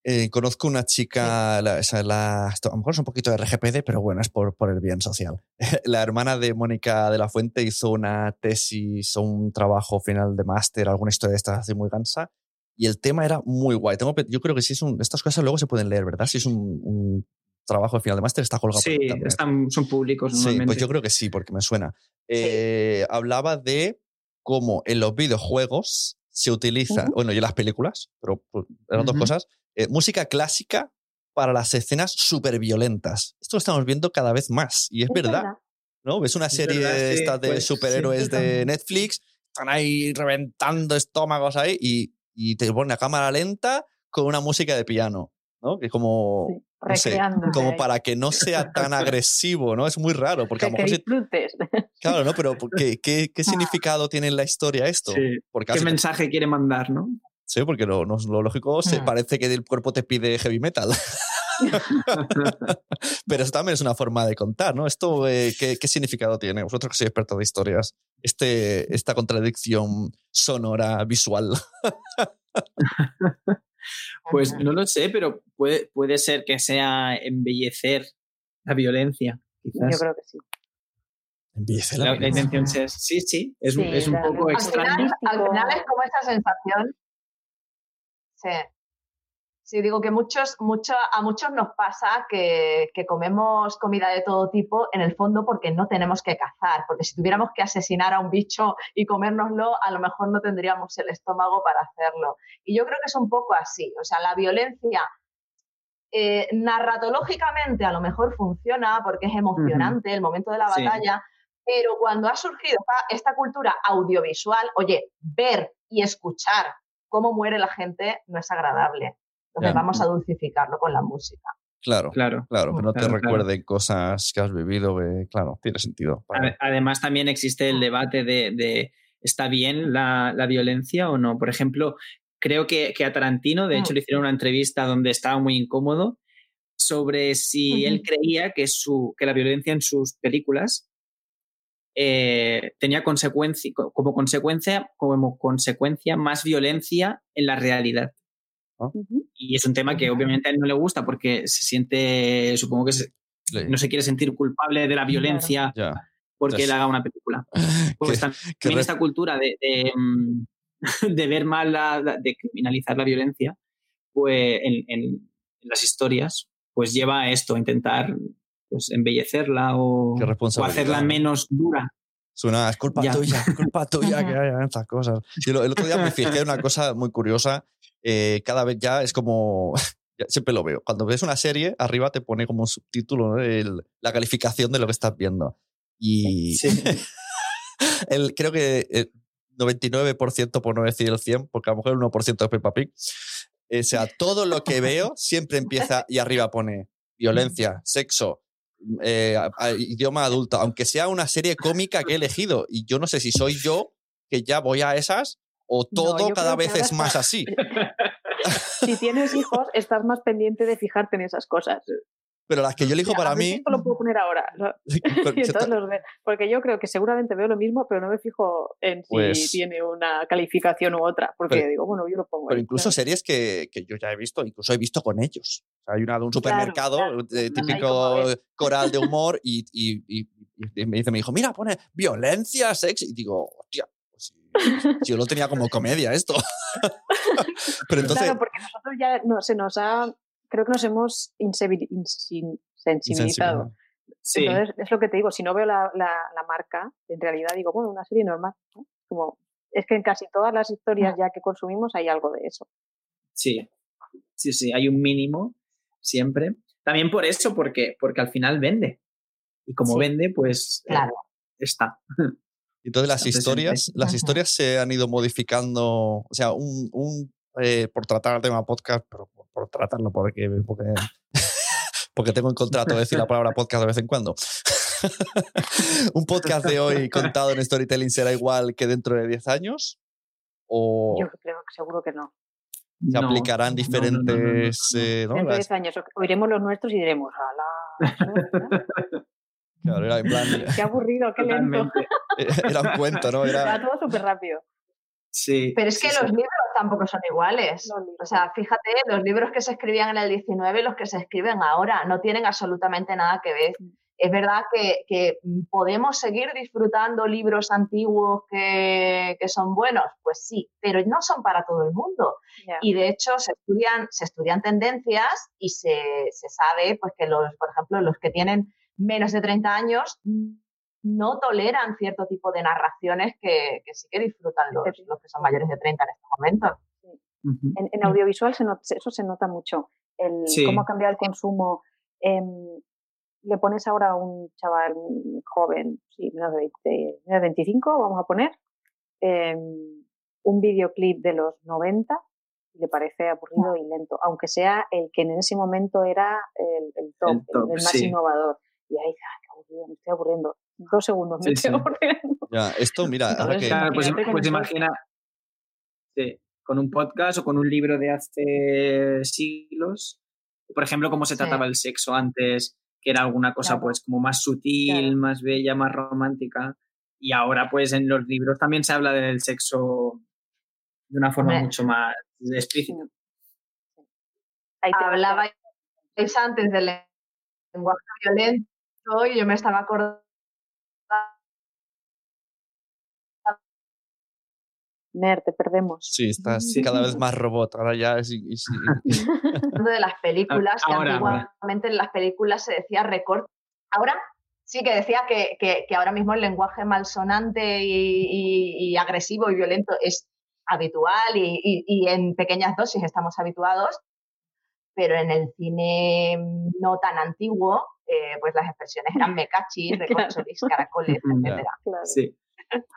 Speaker 2: Eh, conozco una chica, la, la, a lo mejor es un poquito de RGPD, pero bueno, es por, por el bien social. [laughs] la hermana de Mónica de la Fuente hizo una tesis o un trabajo final de máster, alguna historia de estas así muy gansa, y el tema era muy guay. Tengo, yo creo que si es un, estas cosas luego se pueden leer, ¿verdad? Si es un, trabajo de final de máster, está colgado
Speaker 3: sí, están, son públicos
Speaker 2: Sí, pues yo creo que sí, porque me suena. Eh, hablaba de cómo en los videojuegos se utiliza, bueno, y en las películas, pero pues, eran dos cosas, eh, música clásica para las escenas súper violentas. Esto lo estamos viendo cada vez más y es, verdad. ¿no? Ves una serie de pues, superhéroes de Netflix, están ahí reventando estómagos ahí y, y te pone a cámara lenta con una música de piano, ¿no? Que como, como para que no sea [laughs] tan agresivo, ¿no? Es muy raro, porque a lo mejor Claro, ¿no? Pero ¿qué, qué, qué [laughs] significado tiene en la historia esto?
Speaker 3: ¿Qué mensaje quiere mandar, no?
Speaker 2: Sí, porque lo, lo lógico se parece que el cuerpo te pide heavy metal. [laughs] Pero eso también es una forma de contar, ¿no? Esto, eh, ¿qué, ¿qué, significado tiene? Vosotros que sois expertos de historias, este, esta contradicción sonora, visual. [laughs]
Speaker 3: Pues no lo sé, pero puede, puede ser que sea embellecer la violencia. Yo
Speaker 4: creo que sí.
Speaker 2: Embellecer la,
Speaker 3: la, intención es, sí, sí, es, es un poco extraño.
Speaker 5: Al final, es como esa sensación. Sí. Sí, digo que muchos, mucho, a muchos nos pasa que, que, comemos comida de todo tipo en el fondo porque no tenemos que cazar, porque si tuviéramos que asesinar a un bicho y comérnoslo, a lo mejor no tendríamos el estómago para hacerlo. Y yo creo que es un poco así, o sea, la violencia eh, narratológicamente a lo mejor funciona porque es emocionante el momento de la batalla, pero cuando ha surgido esta cultura audiovisual, oye, ver y escuchar cómo muere la gente no es agradable. Entonces vamos a dulcificarlo con la música.
Speaker 2: Claro, claro, claro, que no te recuerden cosas que has vivido, claro, tiene sentido.
Speaker 3: Además también existe el debate de, ¿está bien la, violencia o no? Por ejemplo, creo que, a Tarantino, de hecho, mm. le hicieron una entrevista donde estaba muy incómodo sobre si él creía que, su, que la violencia en sus películas eh, tenía consecuencia, como consecuencia, como consecuencia más violencia en la realidad. Y es un tema que obviamente a él no le gusta porque se siente, supongo que no se quiere sentir culpable de la violencia porque él haga una película. [laughs] Pues también esta cultura de, mm, [laughs] de, ver mal, la, de criminalizar la violencia, pues en, las historias, pues lleva a esto, a intentar pues, embellecerla o, o hacerla menos dura.
Speaker 2: Suena, es culpa tuya, es culpa [laughs] tuya que haya estas cosas. el, otro día me fijé en una cosa muy curiosa. Eh, cada vez ya es como. [laughs] siempre lo veo. Cuando ves una serie, arriba te pone como un subtítulo la calificación de lo que estás viendo. Y. [laughs] el, creo que el 99%, por no decir el 100%, porque a lo mejor el 1% es Peppa Pig. O sea, todo lo que veo siempre empieza y arriba pone violencia, sexo, eh, idioma adulto, aunque sea una serie cómica que he elegido. Y yo no sé si soy yo que ya voy a esas o todo cada vez es más así. [laughs]
Speaker 4: si tienes hijos, estás más pendiente de fijarte en esas cosas.
Speaker 2: Pero las que yo elijo para mí.
Speaker 4: Esto lo puedo poner ahora. [laughs] [laughs] porque yo creo que seguramente veo lo mismo, pero no me fijo en si pues tiene una calificación u otra. Porque digo, bueno, yo lo pongo.
Speaker 2: Pero incluso series que, que, yo ya he visto, incluso he visto con ellos. hay una de un supermercado, típico coral de [laughs] humor, y, y, y, me dice mi hijo, mira, pone violencia, sexo. Y digo, hostia, pues yo lo tenía como comedia esto. pero entonces.
Speaker 4: Claro, porque nosotros ya no, se nos ha creo que nos hemos insensibilizado. Entonces, es lo que te digo, si no veo la, marca, en realidad digo, bueno, una serie normal. Como, es que en casi todas las historias ya que consumimos hay algo de eso.
Speaker 3: Sí, sí, sí, hay un mínimo siempre. También por eso, porque, porque al final vende. Y como vende, pues eh, está.
Speaker 2: Entonces las historias, las historias se han ido modificando, o sea, un, un eh, por tratar el tema podcast, pero por tratarlo, porque, porque, [laughs] porque tengo en contrato de decir la palabra podcast de vez en cuando. [laughs] ¿Un podcast de hoy contado en storytelling será igual que dentro de 10 años?
Speaker 4: ¿O Yo creo que seguro que no.
Speaker 2: Se aplicarán diferentes.
Speaker 4: Eh, dentro de 10 años oiremos los nuestros y diremos, ¡Hala!
Speaker 2: Claro, era en plan.
Speaker 4: Qué aburrido, qué lento. [laughs]
Speaker 2: Era un cuento, ¿no?
Speaker 4: Era, era todo súper rápido.
Speaker 3: Sí.
Speaker 5: Pero es que los libros tampoco son iguales. O sea, fíjate, los libros que se escribían en el 19 y los que se escriben ahora no tienen absolutamente nada que ver. Es verdad que, podemos seguir disfrutando libros antiguos que, son buenos, pues sí, pero no son para todo el mundo. Y de hecho se estudian, se estudian tendencias y se, se sabe pues, que los, por ejemplo, los que tienen menos de 30 años no toleran cierto tipo de narraciones que, sí que disfrutan los, los, que son mayores de 30 en estos momentos.
Speaker 4: en, audiovisual se eso se nota mucho. el, cómo ha cambiado el consumo. Em, le pones ahora a un chaval joven, sí, menos de, 25, vamos a poner, em, un videoclip de los 90 y le parece aburrido y lento, aunque sea el que en ese momento era el, top, el, más innovador. Y ahí dice, qué aburrido, me estoy aburriendo. Dos segundos, me estoy aburriendo.
Speaker 2: Ya, esto, [laughs] mira,
Speaker 3: pues, pues imagina, con un podcast o con un libro de hace siglos, por ejemplo, cómo se trataba el sexo antes, que era alguna cosa pues como más sutil, más bella, más romántica. Y ahora pues en los libros también se habla del sexo de una forma mucho más explícita.
Speaker 5: Ahí te hablaba antes del lenguaje violento y yo me estaba acordando
Speaker 4: Mer, te perdemos.
Speaker 2: Sí, estás cada vez más robot. Ahora ya es. [laughs]
Speaker 5: de las películas, que antiguamente en las películas se decía recorte. Ahora sí que decía que, que, ahora mismo el lenguaje malsonante y, agresivo y violento es habitual y, y, en pequeñas dosis estamos habituados, pero en el cine no tan antiguo, eh, pues las expresiones eran [laughs] mecachis, recorcholis, caracoles, etc.
Speaker 3: Sí.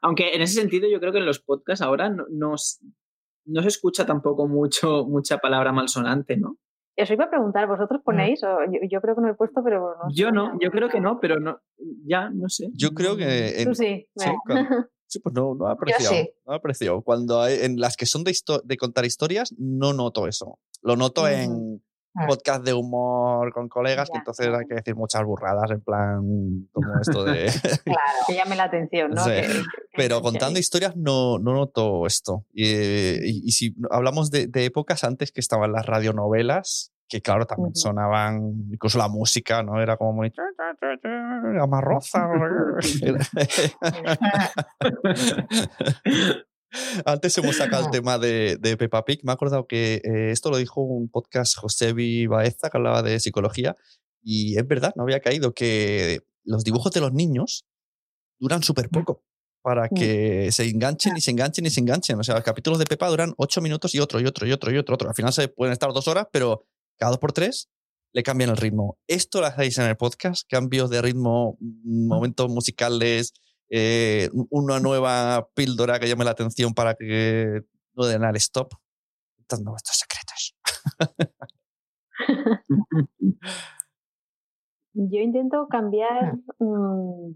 Speaker 3: Aunque en ese sentido yo creo que en los podcasts ahora no, no, se escucha tampoco mucho, mucha palabra malsonante, ¿no?
Speaker 4: Eso iba a preguntar, ¿vosotros ponéis? yo, creo que no he puesto, pero no
Speaker 3: Yo no, yo creo que no, pero no, ya, no sé.
Speaker 2: Yo creo que...
Speaker 4: Tú sí. [laughs]
Speaker 2: Sí, pues no, no he apreciado. No he apreciado. Cuando hay, en las que son de, de contar historias, no noto eso. Lo noto en, Ah. podcast de humor con colegas, que entonces hay que decir muchas burradas, en plan, [laughs] como esto de...
Speaker 4: claro, que llame la atención, ¿no?
Speaker 2: Pero contando historias no, no noto esto. Y, si hablamos de, épocas antes que estaban las radionovelas, que claro, también sonaban, incluso la música, ¿no? Era como muy... Amarroza. Antes hemos sacado el [laughs] tema de, de Peppa Pig. Me ha acordado que eh, esto lo dijo un podcast José Baeza que hablaba de psicología. Y es verdad, no había caído que los dibujos de los niños duran súper poco para que se enganchen y se enganchen y se enganchen. O sea, los capítulos de Peppa duran ocho minutos y otro, y otro, y otro, y otro, otro. Al final se pueden estar dos horas, pero cada dos por tres le cambian el ritmo. Esto lo hacéis en el podcast, cambios de ritmo, momentos musicales, eh, una nueva píldora que llame la atención para que no den al stop. Dando vuestros secretos.
Speaker 4: Yo intento cambiar. Mm, o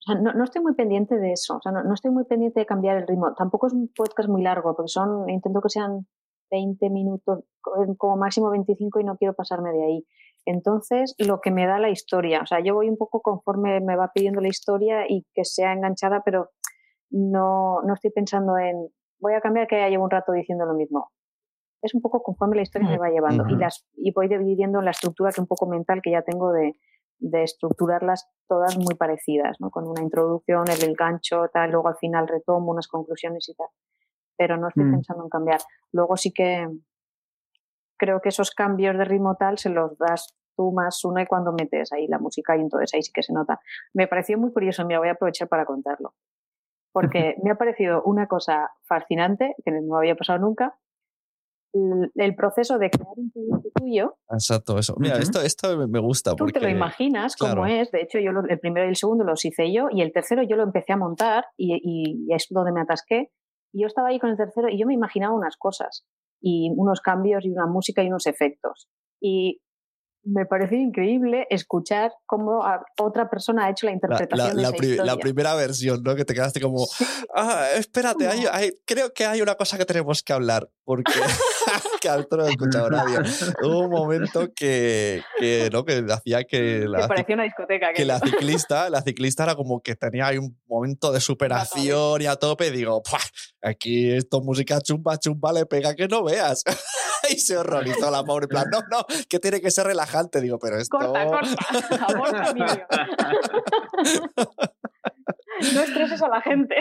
Speaker 4: sea, no, estoy muy pendiente de eso. O sea, no, estoy muy pendiente de cambiar el ritmo. Tampoco es un podcast muy largo, porque son. Intento que sean 20 minutos, como máximo 25, y no quiero pasarme de ahí. Entonces, lo que me da la historia, o sea, yo voy un poco conforme me va pidiendo la historia y que sea enganchada, pero no, no estoy pensando en, voy a cambiar que ya llevo un rato diciendo lo mismo. Es un poco conforme la historia me va llevando y, las, y voy dividiendo en la estructura que un poco mental que ya tengo de, de estructurarlas todas muy parecidas, ¿no? Con una introducción, el gancho, tal, luego al final retomo unas conclusiones y tal. Pero no estoy mm. pensando en cambiar. Luego sí que creo que esos cambios de ritmo tal se los das tú más uno y cuando metes ahí la música y entonces ahí sí que se nota. Me pareció muy curioso, me voy a aprovechar para contarlo, porque me ha parecido una cosa fascinante, que no había pasado nunca, el proceso de crear un producto tuyo.
Speaker 2: Exacto, eso. Mira, esto, esto me gusta.
Speaker 4: Tú te lo imaginas cómo es. De hecho, yo el primero y el segundo los hice yo y el tercero yo lo empecé a montar y, y, es donde me atasqué. Y yo estaba ahí con el tercero y yo me imaginaba unas cosas y unos cambios y una música y unos efectos. Y me parece increíble escuchar cómo otra persona ha hecho la interpretación
Speaker 2: la,
Speaker 4: de esa
Speaker 2: la primera versión, ¿no? Que te quedaste como, ah, espérate, creo que hay una cosa que tenemos que hablar, porque [laughs] [laughs] que al no he escuchado nadie. Hubo un momento que, que, ¿no? que hacía que
Speaker 4: la, parecía una discoteca.
Speaker 2: Que la ciclista, la ciclista era como que tenía ahí un momento de superación y a tope. Y digo, aquí esto música chumba chumba le pega que no veas. [laughs] y se horrorizó la pobre. plan, no, no, que tiene que ser relajante. Digo, pero esto.
Speaker 4: Corta, corta. [laughs] Amor [laughs] no estreses a la gente.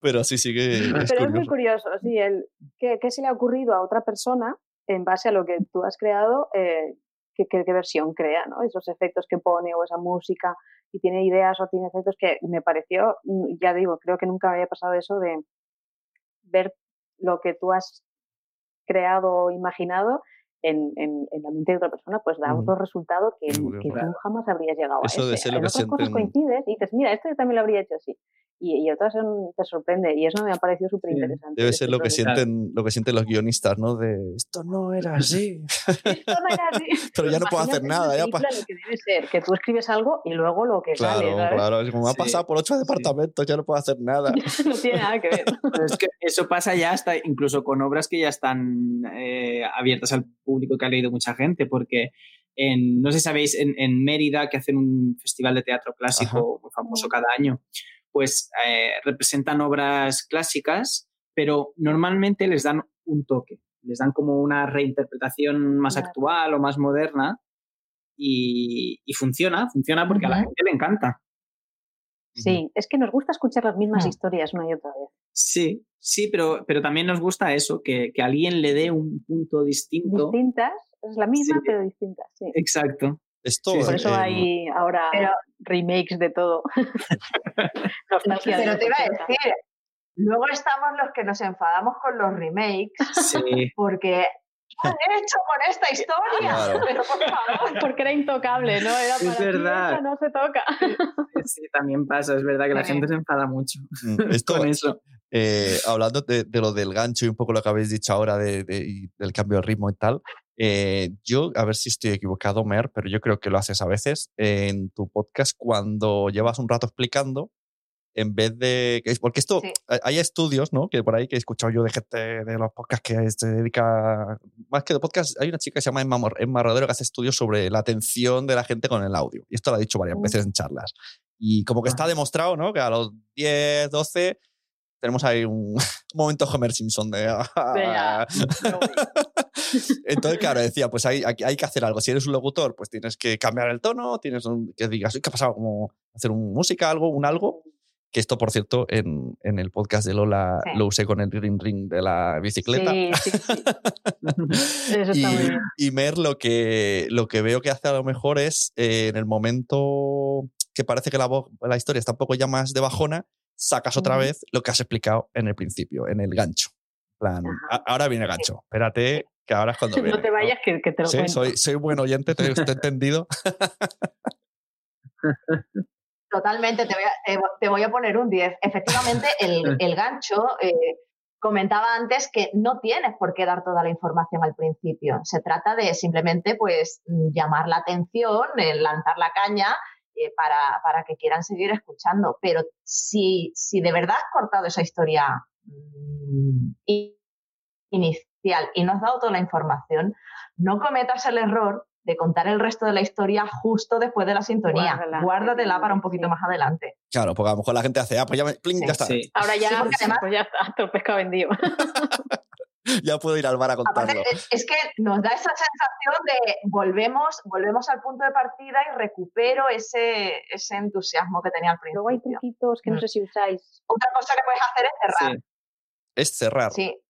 Speaker 2: Pero sí, sí que.
Speaker 4: Es Pero es muy curioso, sí, el, ¿qué, ¿qué, se le ha ocurrido a otra persona en base a lo que tú has creado? Eh, qué, qué, versión crea, ¿no? Esos efectos que pone o esa música y tiene ideas o tiene efectos que me pareció, mm, ya digo, creo que nunca me había pasado eso de ver lo que tú has creado o imaginado en, en, la mente de otra persona, pues da otro resultado que, que tú jamás habrías llegado a ese.
Speaker 2: De
Speaker 4: en otras cosas coincides y dices, mira, esto yo también lo habría hecho así y, y otras te sorprende y eso me ha parecido súper interesante.
Speaker 2: Debe ser lo que, sienten, lo que sienten los guionistas, ¿no? De esto no era [laughs] así.
Speaker 4: esto no era así. [laughs]
Speaker 2: Pero ya no puedo hacer nada. Ya
Speaker 4: lo que debe ser, que tú escribes algo y luego lo que
Speaker 2: claro,
Speaker 4: sale.
Speaker 2: Claro, claro. Como me ha pasado por ocho departamentos, ya no puedo hacer nada. [laughs]
Speaker 4: no tiene nada que ver.
Speaker 3: es que eso pasa ya hasta incluso con obras que ya están eh, abiertas al público que ha leído mucha gente, porque en, no sé si sabéis, en, en Mérida, que hacen un festival de teatro clásico muy famoso cada año, pues eh, representan obras clásicas, pero normalmente les dan un toque, les dan como una reinterpretación más actual o más moderna y, funciona, funciona porque a la gente le encanta.
Speaker 4: Sí, es que nos gusta escuchar las mismas mm. historias una y otra vez.
Speaker 3: Sí, sí, pero, pero también nos gusta eso, que, que alguien le dé un punto distinto.
Speaker 4: Distintas, es la misma, pero distintas, sí.
Speaker 3: Exacto.
Speaker 2: Esto,
Speaker 4: por eso hay ahora remakes de todo. [laughs]
Speaker 5: pero te iba a decir, luego estamos los que nos enfadamos con los remakes porque ¿qué han hecho con esta historia? [laughs] Pero por favor.
Speaker 4: Porque era intocable, ¿no? Era
Speaker 3: para es verdad.
Speaker 4: no se toca.
Speaker 3: Sí, también pasa, es verdad que la gente se enfada mucho mm, Esto, [laughs] con eso.
Speaker 2: Eh, hablando de, lo del gancho y un poco lo que habéis dicho ahora de, del cambio de ritmo y tal, eh, yo, a ver si estoy equivocado, Mer, pero yo creo que lo haces a veces en tu podcast cuando llevas un rato explicando, en vez de. Porque esto, hay estudios, ¿no? Que por ahí que he escuchado yo de gente de los podcasts que se dedica. Más que de podcast, hay una chica que se llama Emma, Emma Rodero que hace estudios sobre la atención de la gente con el audio. Y esto lo ha dicho varias veces en charlas. Y como que está demostrado, ¿no? Que a los 10, 12 tenemos ahí un, [laughs] momento Homer Simpson de... [laughs] Entonces, claro, decía, pues hay, hay que hacer algo. Si eres un locutor, pues tienes que cambiar el tono, tienes que digas, ¿qué ha pasado? Como hacer un música, algo, un algo. Que esto, por cierto, en, en el podcast de Lola lo usé con el ring ring de la bicicleta.
Speaker 4: Sí, sí, sí. [laughs] Eso está
Speaker 2: y,
Speaker 4: muy bien.
Speaker 2: y Mer lo que, lo que veo que hace a lo mejor es eh, en el momento que parece que la, la historia está un poco ya más de bajona, sacas otra vez lo que has explicado en el principio, en el gancho. plan, ahora viene el gancho. Espérate, que ahora es cuando [laughs] viene.
Speaker 4: No te vayas, que, te lo
Speaker 2: sí, Soy, soy buen oyente, te he entendido. [laughs]
Speaker 5: Totalmente, te voy, a, te, voy a, poner un 10. Efectivamente, el, [laughs] el gancho, eh, comentaba antes que no tienes por qué dar toda la información al principio. Se trata de simplemente pues llamar la atención, lanzar la caña eh, para, para, que quieran seguir escuchando. Pero si, si de verdad has cortado esa historia mm, inicial y no has dado toda la información, no cometas el error de contar el resto de la historia justo después de la sintonía. Guárdatela para un poquito más adelante.
Speaker 2: Claro, porque a lo mejor la gente hace, ah, pues ya, me, ya está.
Speaker 4: Ahora ya, además, pues ya está, todo pescado vendido. [laughs] [laughs]
Speaker 2: ya puedo ir al bar a contarlo.
Speaker 5: es que nos da esa sensación de volvemos, volvemos al punto de partida y recupero ese, ese entusiasmo que tenía al principio.
Speaker 4: Luego hay truquitos que no mm. sé si usáis.
Speaker 5: Otra cosa que puedes hacer es cerrar.
Speaker 2: Es cerrar.
Speaker 5: Sí.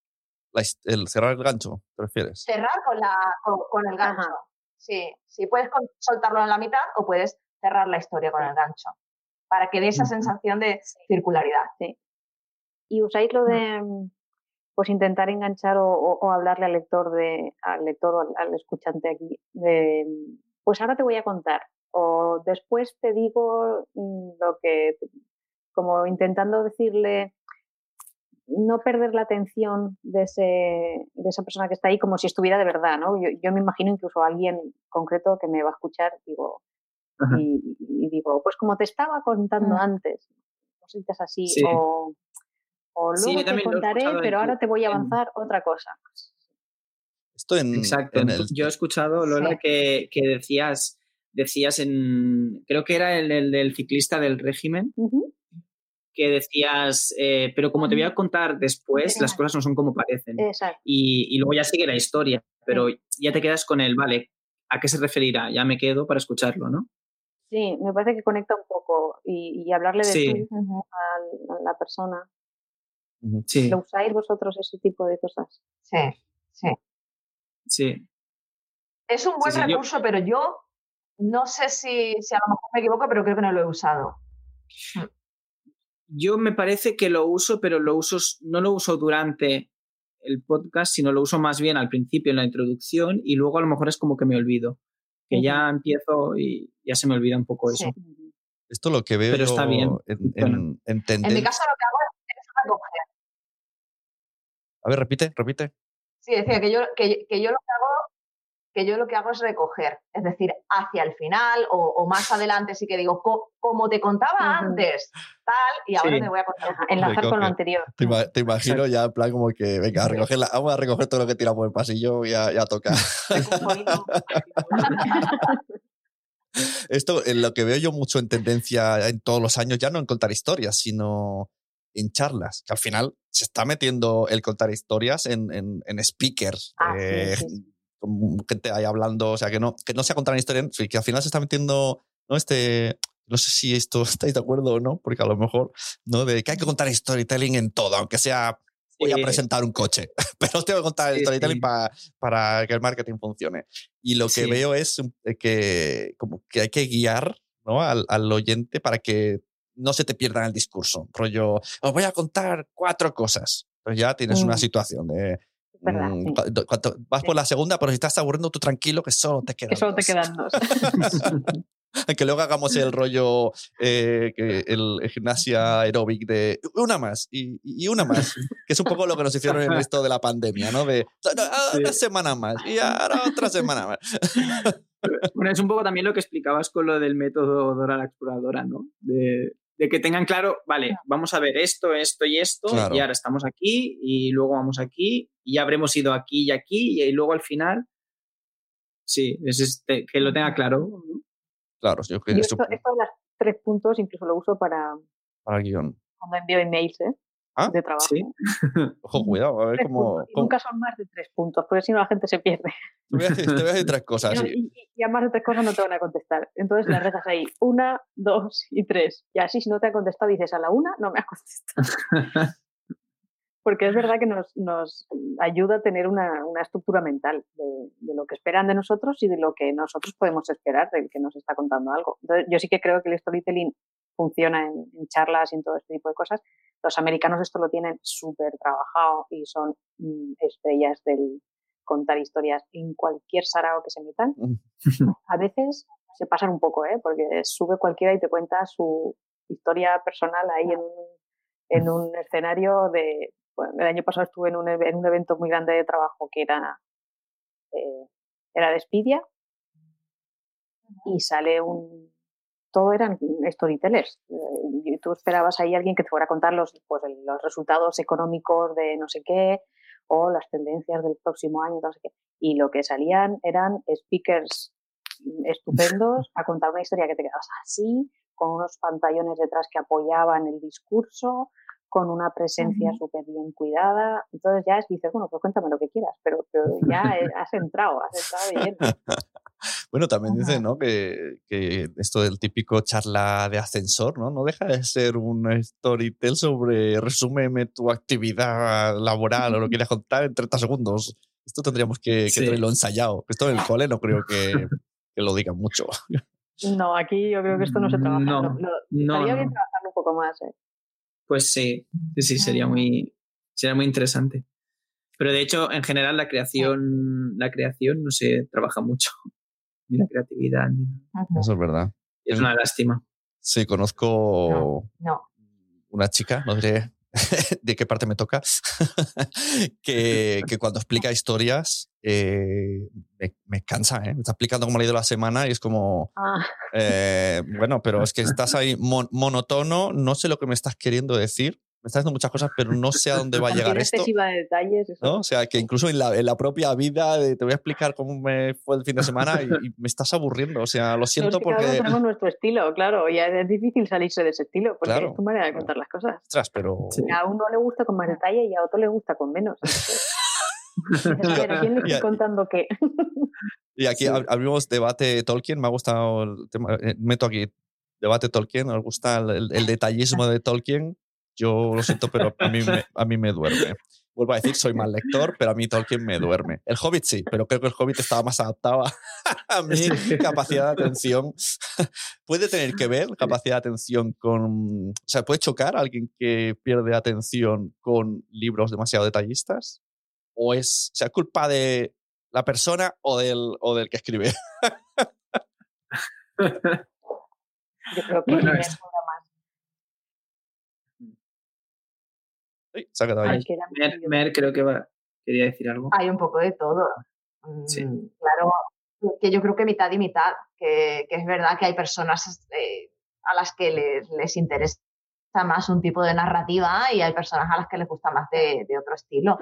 Speaker 2: el cerrar el gancho, ¿te refieres?
Speaker 5: Cerrar con, la, con, el gancho. Sí, sí, puedes soltarlo en la mitad o puedes cerrar la historia con el gancho para que dé esa sensación de circularidad.
Speaker 4: Sí. ¿Y usáis lo mm. de pues intentar enganchar o, hablarle al lector de, al lector o al, escuchante aquí de pues ahora te voy a contar o después te digo lo que como intentando decirle no perder la atención de, ese, de esa persona que está ahí como si estuviera de verdad, ¿no? Yo, me imagino incluso a alguien concreto que me va a escuchar digo, y, digo, pues como te estaba contando mm. antes, cositas así, o o luego te contaré, pero ahora te voy a avanzar otra cosa.
Speaker 2: Esto en,
Speaker 3: Exacto. Yo he escuchado, Lola, que, decías, decías en, creo que era el, del ciclista del régimen, que decías, eh, pero como te voy a contar después, las cosas no son como parecen. Y, y, luego ya sigue la historia, pero ya te quedas con el, vale, ¿a qué se referirá? Ya me quedo para escucharlo, ¿no?
Speaker 4: Sí, me parece que conecta un poco y, hablarle de tú a la persona ¿Lo usáis vosotros ese tipo de cosas?
Speaker 5: Sí, sí.
Speaker 3: Sí.
Speaker 5: Es un buen recurso, pero yo no sé si, si, a lo mejor me equivoco, pero creo que no lo he usado.
Speaker 3: Yo me parece que lo uso, pero lo uso, no lo uso durante el podcast, sino lo uso más bien al principio en la introducción y luego a lo mejor es como que me olvido. Que ya empiezo y ya se me olvida un poco eso.
Speaker 2: Esto lo que veo
Speaker 3: Pero está bien.
Speaker 2: En, en,
Speaker 5: en, mi caso lo que hago es recoger.
Speaker 2: A ver, repite, repite.
Speaker 5: Sí, decía que yo, que, que yo lo que hago que yo lo que hago es recoger, es decir, hacia el final o, más adelante sí que digo, como te contaba antes, tal, y ahora te voy a contar.
Speaker 4: Enlazar con lo anterior.
Speaker 2: Te, imagino ya en plan como que, venga, a recoger vamos a recoger todo lo que tiramos por el pasillo y a, tocar. [laughs] [laughs] Esto es lo que veo yo mucho en tendencia en todos los años, ya no en contar historias, sino en charlas, que al final se está metiendo el contar historias en, en, speakers.
Speaker 4: Ah,
Speaker 2: eh, gente [laughs] ahí hablando, o sea, que no, que no sea contar una historia, que al final se está metiendo, ¿no? Este, no sé si esto [laughs] estáis de acuerdo o no, porque a lo mejor, ¿no? De que hay que contar storytelling en todo, aunque sea voy a presentar un coche, [laughs] pero tengo que contar storytelling para que el marketing funcione. Y lo que veo es eh, que, como que hay que guiar ¿no? al, al, oyente para que no se te pierda el discurso. Rollo, os voy a contar cuatro cosas. Pues ya tienes una mm. situación de Mm, vas por la segunda, pero si estás aburriendo tú tranquilo, que solo te quedan
Speaker 4: Que solo te quedan dos. [laughs] [laughs]
Speaker 2: que luego hagamos el rollo, eh, que el, gimnasia aeróbic de una más y, una más, que es un poco lo que nos hicieron en esto de la pandemia, ¿no? De una semana más y ahora otra semana más. [laughs]
Speaker 3: Bueno, es un poco también lo que explicabas con lo del método Dora la exploradora, ¿no? De de que tengan claro, vale, vamos a ver esto, esto y esto, y ahora estamos aquí, y luego vamos aquí, y ya habremos ido aquí y aquí, y luego al final, sí, es este, que lo tenga claro.
Speaker 2: Claro, yo
Speaker 4: creo que esto, esto de los tres puntos incluso lo uso para,
Speaker 2: para el guion.
Speaker 4: Cuando envío emails, ¿eh? ¿Ah? de trabajo. ¿Sí? [laughs]
Speaker 2: Ojo, cuidado, a ver cómo,
Speaker 4: Nunca son más de tres puntos, porque si no la gente se pierde. [laughs]
Speaker 2: Te voy a decir, tres cosas.
Speaker 4: Y, a más de tres cosas no te van a contestar. Entonces las dejas ahí, una, dos y tres. Y así si no te ha contestado dices a la una, no me ha contestado. [laughs] porque es verdad que nos, nos ayuda a tener una, una estructura mental de, de, lo que esperan de nosotros y de lo que nosotros podemos esperar del que nos está contando algo. Entonces, yo sí que creo que el storytelling funciona en, en charlas y en todo este tipo de cosas, los americanos esto lo tienen súper trabajado y son mm, estrellas del contar historias en cualquier sarao que se metan. [laughs] A veces se pasan un poco, ¿eh? porque sube cualquiera y te cuenta su historia personal ahí en un, en un [laughs] escenario de... Bueno, el año pasado estuve en un, en un evento muy grande de trabajo que era, eh, era de y sale un, todo eran storytellers. Y tú esperabas ahí a alguien que te fuera a contar los, pues, los resultados económicos de no sé qué o las tendencias del próximo año, no sé qué. Y lo que salían eran speakers estupendos [laughs] a contar una historia que te quedabas así, con unos pantallones detrás que apoyaban el discurso, con una presencia súper bien cuidada. Entonces ya es, dices, bueno, pues cuéntame lo que quieras, pero, pero ya has entrado, has entrado bien. [laughs]
Speaker 2: Bueno, también dice, ¿no? Que, que, esto del típico charla de ascensor, ¿no? No deja de ser un storytell sobre resúmeme tu actividad laboral o lo [laughs] quieres contar en 30 segundos. Esto tendríamos que, que tenerlo ensayado. Esto en el cole no creo que, [laughs] que, lo digan mucho.
Speaker 4: No, aquí yo creo que esto no se trabaja. No, no, no estaría bien trabajarlo un poco más, ¿eh?
Speaker 3: Pues sí, sí, sería muy, sería muy interesante. Pero de hecho, en general, la creación, la creación no se trabaja mucho. Ni la creatividad. Ni...
Speaker 2: Eso es verdad.
Speaker 3: Es una lástima.
Speaker 2: Sí, conozco una chica, no diré [laughs] de qué parte me toca, [laughs] que, que, cuando explica historias eh, me, cansa, ¿eh? me está explicando cómo ha ido la semana y es como, ah. eh, bueno, pero es que [laughs] estás ahí monótono, no sé lo que me estás queriendo decir, me estás diciendo muchas cosas, pero no sé a dónde va a [laughs] llegar esto.
Speaker 4: De detalles,
Speaker 2: ¿no? O sea, que incluso en la, en la, propia vida te voy a explicar cómo me fue el fin de semana y, me estás aburriendo. O sea, lo [laughs] siento porque...
Speaker 4: tenemos nuestro estilo, claro, y es difícil salirse de ese estilo porque es tu manera de contar las cosas.
Speaker 2: Ostras, pero...
Speaker 4: A uno le gusta con más detalle y a otro le gusta con menos. [laughs] Pero ¿quién le estoy contando qué?
Speaker 2: y aquí abrimos debate Tolkien, me ha gustado el tema, eh, meto aquí debate Tolkien, nos gusta el, el detallismo de Tolkien yo lo siento, pero a mí, [laughs] me, a mí me duerme. Vuelvo a decir, soy mal lector, pero a mí Tolkien me duerme. El Hobbit sí, pero creo que el Hobbit estaba más adaptado a, [laughs] mi capacidad de atención. [laughs] ¿Puede tener que ver capacidad de atención con... O sea, ¿puede chocar a alguien que pierde atención con libros demasiado detallistas? o es, sea, culpa de la persona o del, o del que escribe.
Speaker 4: Yo creo que bueno, es...
Speaker 2: Se ha quedado ahí.
Speaker 3: Mer, Mer, creo que va, quería decir algo.
Speaker 5: Hay un poco de todo. Sí. Mm, claro, que yo creo que mitad y mitad, que, que es verdad que hay personas eh, a las que les, les, interesa más un tipo de narrativa y hay personas a las que les gusta más de, de otro estilo.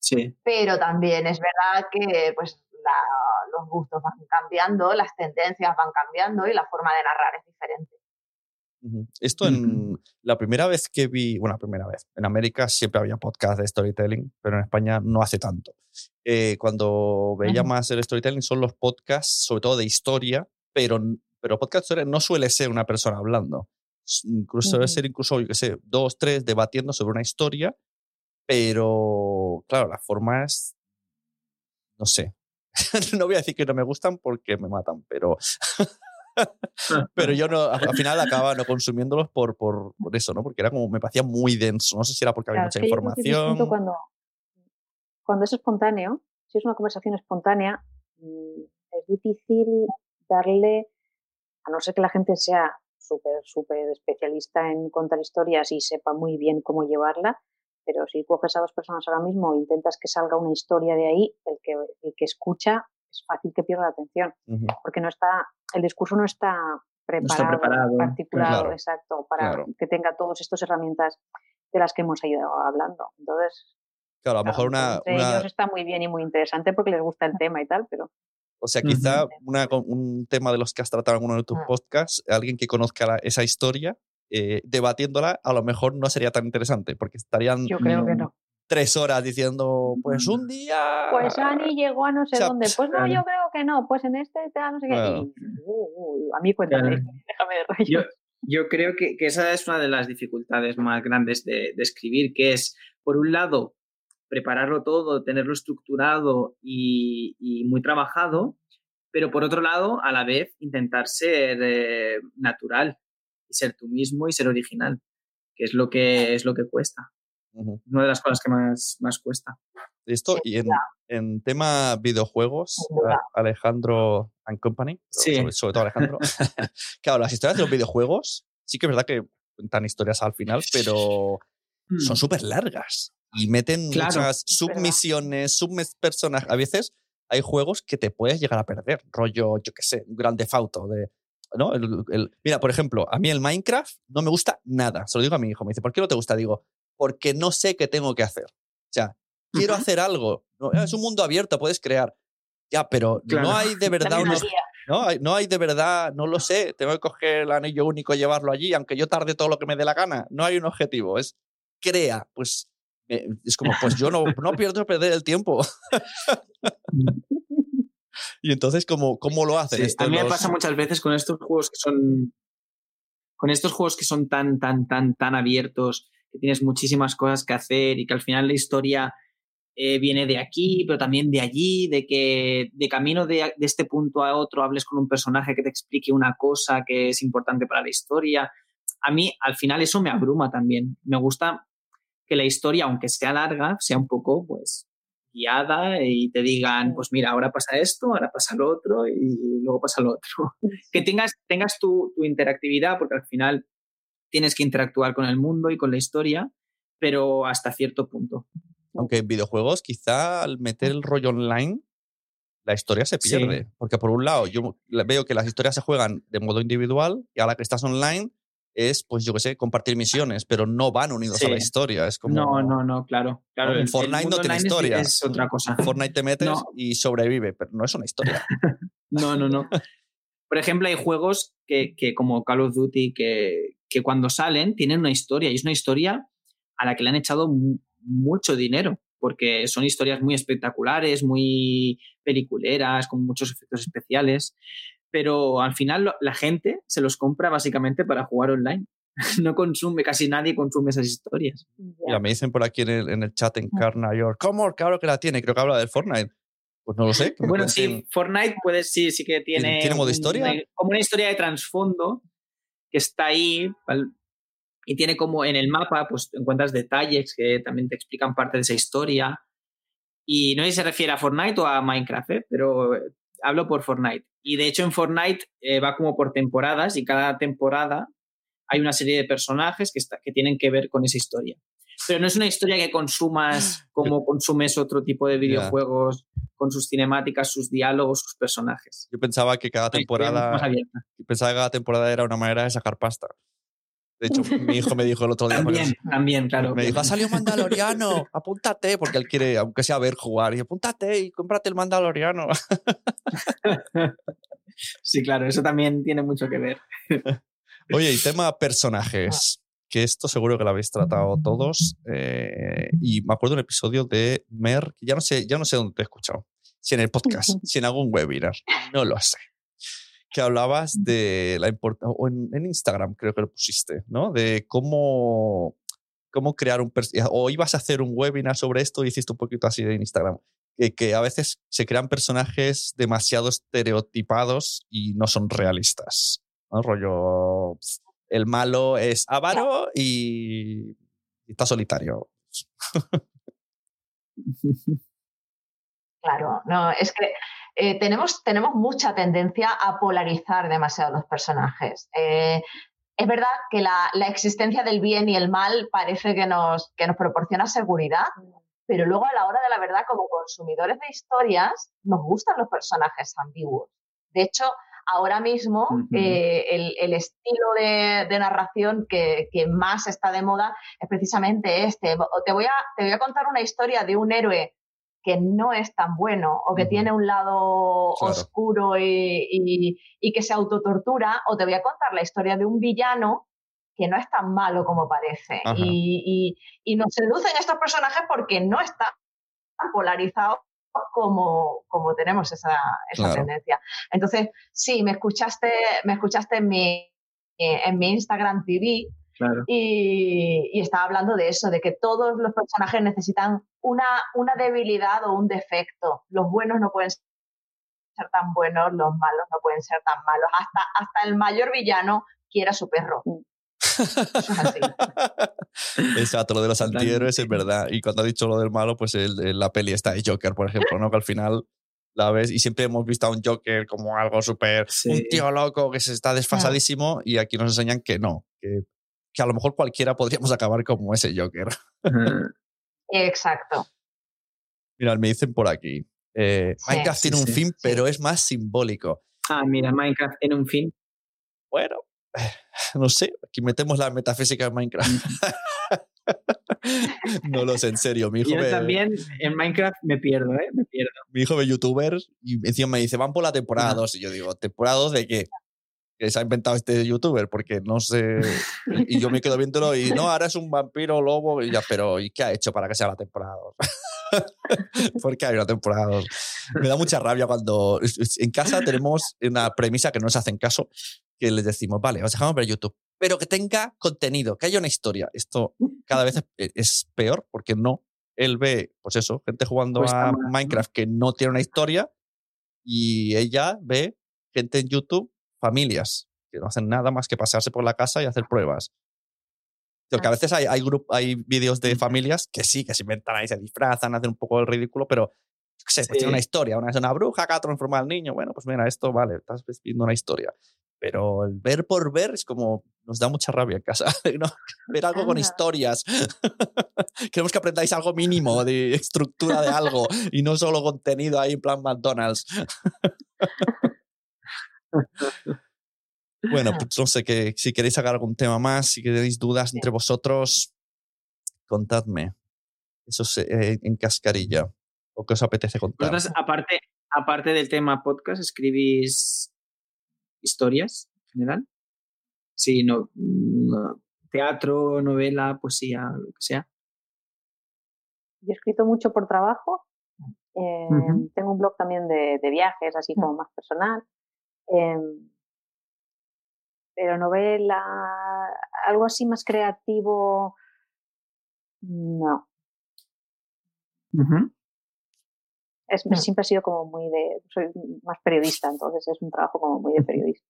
Speaker 3: Sí.
Speaker 5: Pero también es verdad que pues, la, los gustos van cambiando, las tendencias van cambiando y la forma de narrar es diferente.
Speaker 2: Esto en la primera vez que vi, bueno, la primera vez, en América siempre había podcast de storytelling, pero en España no hace tanto. Eh, cuando veía más el storytelling son los podcasts, sobre todo de historia, pero, pero podcast no suele ser una persona hablando. Incluso suele ser incluso, yo qué sé, dos, tres debatiendo sobre una historia, pero claro, la forma es, no sé, [laughs] no voy a decir que no me gustan porque me matan, pero [laughs] [laughs] pero yo no, al final acababa no consumiéndolos por, por, por, eso, ¿no? Porque era como, me parecía muy denso. No sé si era porque había mucha información.
Speaker 4: cuando, cuando es espontáneo, si es una conversación espontánea, mm, es difícil darle, a no ser que la gente sea súper, súper especialista en contar historias y sepa muy bien cómo llevarla, pero si coges a dos personas ahora mismo e intentas que salga una historia de ahí, el que, el que escucha es fácil que pierda la atención, porque no está, el discurso no está preparado, articulado, exacto, para que tenga todas estas herramientas de las que hemos ido hablando. Entonces,
Speaker 2: claro, a lo mejor una,
Speaker 4: ellos está muy bien y muy interesante porque les gusta el tema y tal, pero...
Speaker 2: O sea, quizá un tema de los que has tratado en uno de tus ah. podcasts, alguien que conozca esa historia, eh, debatiéndola, a lo mejor no sería tan interesante, porque estarían
Speaker 4: Yo creo que no
Speaker 2: tres horas diciendo, pues un día.
Speaker 4: Pues Ani llegó a no sé dónde. Pues no, yo creo que no. Pues en este, no sé qué. Uh, a mí cuéntame, [laughs] déjame de rollo.
Speaker 3: Yo, yo creo que, que, esa es una de las dificultades más grandes de, de, escribir, que es, por un lado, prepararlo todo, tenerlo estructurado y, y, muy trabajado, pero por otro lado, a la vez, intentar ser eh, natural y ser tú mismo y ser original, que es lo que, es lo que cuesta. Una de las cosas que más, más cuesta.
Speaker 2: Esto, y en, en, tema videojuegos, Alejandro and Company, sobre, todo Alejandro, [laughs] claro, las historias de los videojuegos sí que es verdad que cuentan historias al final, pero son mm. súper largas y meten muchas submisiones, subpersonas. A veces hay juegos que te puedes llegar a perder, rollo, yo qué sé, un gran defauto de... ¿no? El, mira, por ejemplo, a mí el Minecraft no me gusta nada. Se lo digo a mi hijo. Me dice, ¿por qué no te gusta? Digo, porque no sé qué tengo que hacer. O sea, quiero hacer algo. es un mundo abierto, puedes crear. Ya, pero no hay de verdad unos, no, hay, no hay de verdad, no lo sé, tengo que coger el anillo único y llevarlo allí, aunque yo tarde todo lo que me dé la gana. No hay un objetivo, es crea. Pues es como, pues yo no, no pierdo perder el tiempo. [laughs] y entonces, ¿cómo, cómo lo hacen?
Speaker 3: a mí me pasa muchas veces con estos juegos que son. Con estos juegos que son tan, tan, tan, tan abiertos que tienes muchísimas cosas que hacer y que al final la historia eh, viene de aquí, pero también de allí, de que de camino de, de, este punto a otro hables con un personaje que te explique una cosa que es importante para la historia. A mí, al final, eso me abruma también. Me gusta que la historia, aunque sea larga, sea un poco, pues, guiada y te digan, pues mira, ahora pasa esto, ahora pasa lo otro y luego pasa lo otro. Que tengas, tengas tu, tu interactividad, porque al final tienes que interactuar con el mundo y con la historia, pero hasta cierto punto.
Speaker 2: Aunque en videojuegos, quizá al meter el rollo online, la historia se pierde. Porque por un lado, yo veo que las historias se juegan de modo individual y ahora que estás online es, pues yo qué sé, compartir misiones, pero no van unidos a la historia. Es como...
Speaker 3: No, no, no, claro. claro
Speaker 2: en Fortnite no tiene historia.
Speaker 3: Es, otra cosa.
Speaker 2: En Fortnite te [laughs] metes y sobrevive, pero no es una historia. [laughs]
Speaker 3: no, no, no. Por ejemplo, hay juegos que, que como Call of Duty que, que cuando salen tienen una historia y es una historia a la que le han echado mucho dinero porque son historias muy espectaculares, muy peliculeras, con muchos efectos especiales, pero al final la gente se los compra básicamente para jugar online. [laughs] No consume, casi nadie consume esas historias.
Speaker 2: Ya me dicen por aquí en el, chat en Carna York, ¿cómo? Claro que la tiene, creo que habla del Fortnite. Pues no lo sé.
Speaker 3: Bueno, sí, Fortnite puede, sí, sí que tiene.
Speaker 2: ¿Tiene modo historia?
Speaker 3: como una historia de trasfondo que está ahí y tiene como en el mapa, pues encuentras detalles que también te explican parte de esa historia. Y no sé si se refiere a Fortnite o a Minecraft, ¿eh? pero hablo por Fortnite. Y de hecho en Fortnite eh, va como por temporadas y cada temporada hay una serie de personajes que, que tienen que ver con esa historia. Pero no es una historia que consumas [gasps] como consumes otro tipo de videojuegos con sus cinemáticas, sus diálogos, sus personajes.
Speaker 2: Yo pensaba que cada temporada pensaba que cada temporada era una manera de sacar pasta. De hecho, [laughs] mi hijo me dijo el otro día.
Speaker 3: También, también, claro.
Speaker 2: Me dijo, ha salido Mandaloriano, [laughs] apúntate, porque él quiere, aunque sea ver jugar, y apúntate y cómprate el Mandaloriano. [laughs]
Speaker 3: Sí, claro, eso también tiene mucho que ver.
Speaker 2: Oye, y tema personajes, que esto seguro que lo habéis tratado todos. Eh, y me acuerdo un episodio de Mer, que ya no sé, ya no sé dónde te he escuchado. Si en el podcast, si en algún webinar, no lo sé que hablabas de la importancia, o en, Instagram creo que lo pusiste, ¿no? De cómo, cómo crear un, o ibas a hacer un webinar sobre esto y hiciste un poquito así de Instagram, que, que a veces se crean personajes demasiado estereotipados y no son realistas, ¿no? Rollo, el malo es avaro y, está solitario. [laughs]
Speaker 5: Claro, no, es que eh, tenemos, tenemos mucha tendencia a polarizar demasiado los personajes. Eh, es verdad que la, existencia del bien y el mal parece que nos, que nos proporciona seguridad, pero luego a la hora de la verdad, como consumidores de historias, nos gustan los personajes ambiguos. De hecho, ahora mismo eh, el, estilo de, narración que, que, más está de moda es precisamente este. Te voy, a, te voy a contar una historia de un héroe que no es tan bueno o que tiene un lado oscuro y, que se autotortura, o te voy a contar la historia de un villano que no es tan malo como parece. Y, nos seducen estos personajes porque no están polarizados como, como tenemos esa, tendencia. Entonces, sí, me escuchaste, me escuchaste en mi, en mi Instagram TV y, estaba hablando de eso, de que todos los personajes necesitan una, una debilidad o un defecto. Los buenos no pueden ser tan buenos, los malos no pueden ser tan malos. Hasta, hasta el mayor villano quiera su perro. [laughs]
Speaker 2: Exacto, lo de los antihéroes es verdad. Y cuando ha dicho lo del malo, pues el, la peli está de Joker, por ejemplo, ¿no? Que al final la ves y siempre hemos visto a un Joker como algo súper, un tío loco que se está desfasadísimo y aquí nos enseñan que no, que que a lo mejor cualquiera podríamos acabar como ese Joker.
Speaker 5: Exacto.
Speaker 2: Mira, me dicen por aquí. Eh, Minecraft tiene un fin, pero es más simbólico.
Speaker 3: Ah, mira, Minecraft tiene un fin.
Speaker 2: Bueno, [laughs] no sé, aquí metemos la metafísica en Minecraft. [laughs] no lo sé, en serio. Mi hijo
Speaker 3: Yo también en Minecraft me pierdo, ¿eh? Me pierdo.
Speaker 2: Mi hijo ve youtubers y encima me dice, van por la temporada 2. Y yo digo, ¿temporada 2 de qué? que se ha inventado este youtuber, porque no sé. [laughs] Y yo me quedo viéndolo y no, ahora es un vampiro lobo. Y ya, pero ¿y qué ha hecho para que sea la temporada 2? ¿Por qué hay una temporada 2? Me da mucha rabia cuando en casa tenemos una premisa que no nos hacen caso, que les decimos, vale, os dejamos ver YouTube, pero que tenga contenido, que haya una historia. Esto cada vez es peor porque no. Él ve, pues eso, gente jugando pues a Minecraft que no tiene una historia y ella ve gente en YouTube familias que no hacen nada más que pasarse por la casa y hacer pruebas. Porque a veces hay, hay, hay vídeos de familias que sí, que se inventan ahí, se disfrazan, hacen un poco el ridículo, pero sé, pues tiene una historia. Una es una bruja que ha transformado al niño. Bueno, pues mira, esto vale, estás viendo una historia. Pero el ver por ver es como nos da mucha rabia en casa. [laughs] ¿no? Ver algo con historias. [laughs] Queremos que aprendáis algo mínimo de estructura de algo y no solo contenido ahí en plan McDonald's. Bueno, [laughs] pues no sé que si queréis sacar algún tema más, si queréis dudas entre vosotros, contadme. Eso eh, en cascarilla. ¿O qué os apetece contar?
Speaker 3: aparte, aparte del tema podcast, escribís historias en general. Sí, no, teatro, novela, poesía, lo que sea.
Speaker 4: Yo he escrito mucho por trabajo. Em, tengo un blog también de, de viajes, así como más personal. Em, pero novela, algo así más creativo, no. Es, Siempre ha sido como muy de, soy más periodista, entonces es un trabajo como muy de periodista.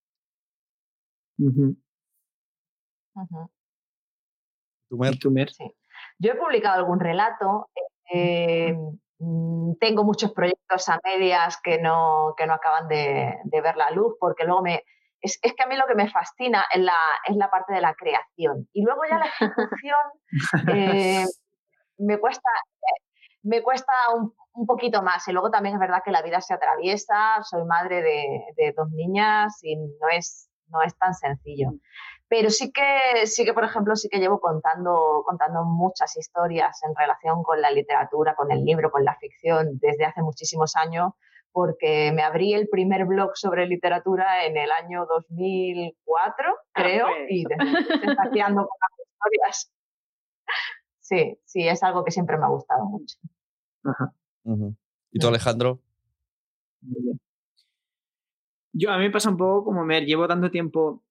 Speaker 5: Yo he publicado algún relato. Eh, mm, tengo muchos proyectos a medias que no, que no acaban de, ver la luz, porque luego me... Es, que a mí lo que me fascina es la, es la parte de la creación. Y luego ya la [laughs] ejecución [laughs] eh, me cuesta, me cuesta un, un, poquito más. Y luego también es verdad que la vida se atraviesa, soy madre de, de dos niñas y no es, no es tan sencillo. Pero sí que, sí que, por ejemplo, sí que llevo contando, contando muchas historias en relación con la literatura, con el libro, con la ficción desde hace muchísimos años, porque me abrí el primer blog sobre literatura en el año 2004, ah, creo, pues. y desde entonces con las historias. [laughs] Sí, sí, es algo que siempre me ha gustado mucho.
Speaker 2: ¿Y tú, Alejandro?
Speaker 3: Yo, a mí me pasa un poco como me llevo tanto tiempo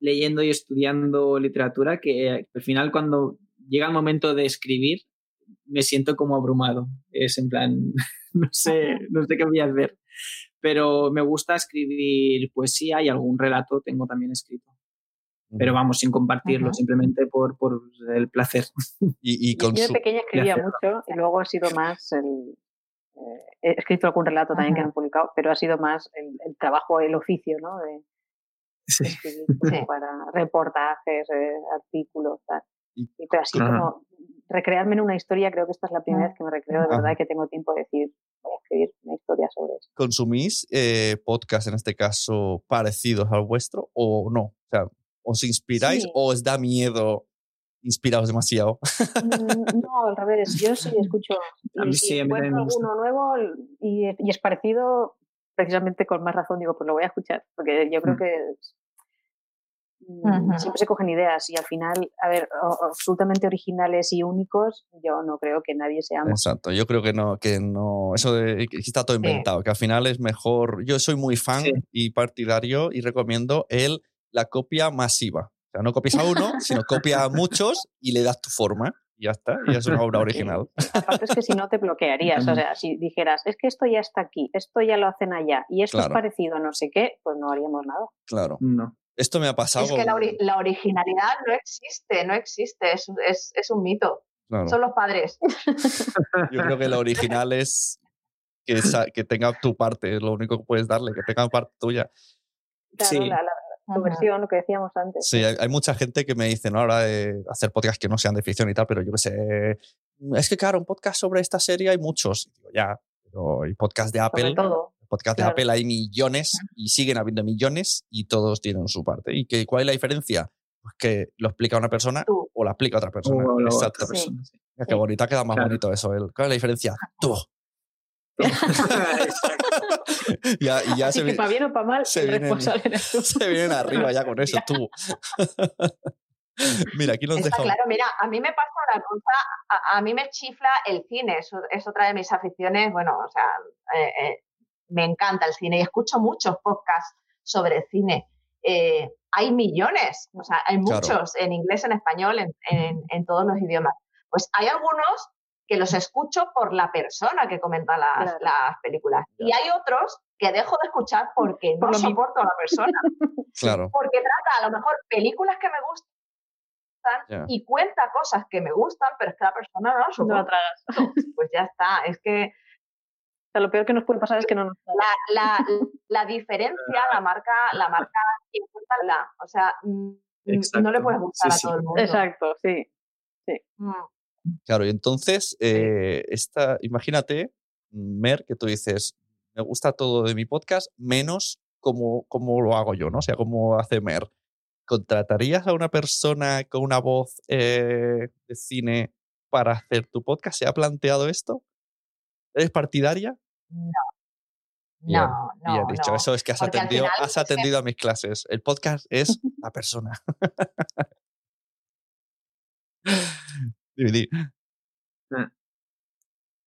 Speaker 3: leyendo y estudiando literatura que al final cuando llega el momento de escribir me siento como abrumado. Es en plan, [laughs] no sé, [laughs] no sé qué voy a hacer. Pero me gusta escribir poesía y algún relato tengo también escrito. Pero vamos, sin compartirlo, simplemente por, por, el placer.
Speaker 4: Y, Yo de pequeña escribía mucho y luego ha sido más el, eh, he escrito algún relato también que han publicado, pero ha sido más el, el trabajo, el oficio, ¿no? De, sí. para reportajes, eh, artículos, tal. Y, pero así como recrearme en una historia, creo que esta es la primera vez que me recreo de verdad y que tengo tiempo de decir, voy a escribir una historia sobre eso.
Speaker 2: ¿Consumís eh, podcasts, en este caso, parecidos al vuestro o no? O sea, ¿os inspiráis o os da miedo inspirados demasiado?
Speaker 4: Mm, no, al revés. Yo sí escucho. [laughs] A mí sí, alguno nuevo y, y, es parecido, precisamente con más razón digo, pues lo voy a escuchar, porque yo creo mm. que mm, siempre se cogen ideas y al final, a ver, absolutamente originales y únicos, yo no creo que nadie sea
Speaker 2: Exacto, yo creo que no, que no, eso de que está todo inventado, que al final es mejor, yo soy muy fan y partidario y recomiendo el la copia masiva. O sea, no copias a uno, [laughs] sino copia a muchos y le das tu forma y ya está, y es una obra original.
Speaker 4: Aparte es que si no te bloquearías, o sea, si dijeras, es que esto ya está aquí, esto ya lo hacen allá y esto es parecido a no sé qué, pues no haríamos nada.
Speaker 2: Claro. No. Esto me ha pasado.
Speaker 5: Es que la, originalidad no existe, no existe, es, es, es un mito. Son los padres.
Speaker 2: Yo creo que lo original es que, que tenga tu parte, es lo único que puedes darle, que tenga parte tuya.
Speaker 4: Claro, sí tu versión, lo que decíamos antes.
Speaker 2: Sí, hay, mucha gente que me dice, ¿no? Ahora de hacer podcasts que no sean de ficción y tal, pero yo qué sé. Es que, claro, un podcast sobre esta serie hay muchos. Digo, ya, pero hay podcast de Apple. Todo. Podcast de Apple hay millones y siguen habiendo millones y todos tienen su parte. ¿Y que, cuál es la diferencia? Pues que lo explica una persona o la explica otra persona. Exacto. Qué bonita, queda más bonito eso. ¿Cuál es la diferencia? Tú. [laughs] [laughs]
Speaker 4: ya, y ya Así se que para bien o para mal, se vienen,
Speaker 2: se vienen arriba ya con eso, [laughs] tú. mira, aquí nos
Speaker 5: Está Claro, mira, a mí me pasa una cosa, a, mí me chifla el cine, es, es, otra de mis aficiones, bueno, o sea, eh, eh, me encanta el cine y escucho muchos podcasts sobre cine. Eh, hay millones, o sea, hay muchos en inglés, en español, en, en, en todos los idiomas. Pues hay algunos que los escucho por la persona que comenta las, las películas. Y hay otros que dejo de escuchar porque no soporto a la persona. [laughs]
Speaker 2: claro.
Speaker 5: Porque trata a lo mejor películas que me gustan y cuenta cosas que me gustan, pero es que la persona no las soporta. No Pues ya está, es que...
Speaker 4: O sea, lo peor que nos puede pasar es que no nos...
Speaker 5: La, la, la diferencia la marca, la marca la, o sea, mm, no le puedes gustar a todo el mundo.
Speaker 4: Exacto, sí. sí. Mm.
Speaker 2: Claro, y entonces, eh, esta, imagínate, Mer, que tú dices, me gusta todo de mi podcast, menos como, como lo hago yo, ¿no? O sea, cómo hace Mer. ¿Contratarías a una persona con una voz eh, de cine para hacer tu podcast? ¿Se ha planteado esto? ¿Eres partidaria?
Speaker 5: No. no, no. Bien
Speaker 2: dicho, eso es que has atendido, has atendido a mis clases. El podcast es [laughs] la persona. [laughs]
Speaker 5: Mm.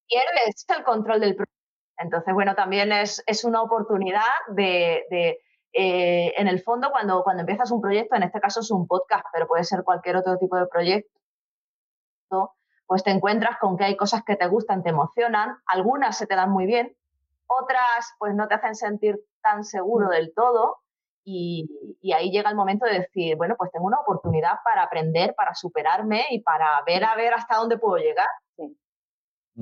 Speaker 5: Pierdes el control del proyecto. Entonces, bueno, también es, es una oportunidad de, de eh, en el fondo, cuando, cuando empiezas un proyecto, en este caso es un podcast, pero puede ser cualquier otro tipo de proyecto, pues te encuentras con que hay cosas que te gustan, te emocionan, algunas se te dan muy bien, otras pues no te hacen sentir tan seguro mm. del todo y, ahí llega el momento de decir, bueno, pues tengo una oportunidad para aprender, para superarme y para ver a ver hasta dónde puedo llegar.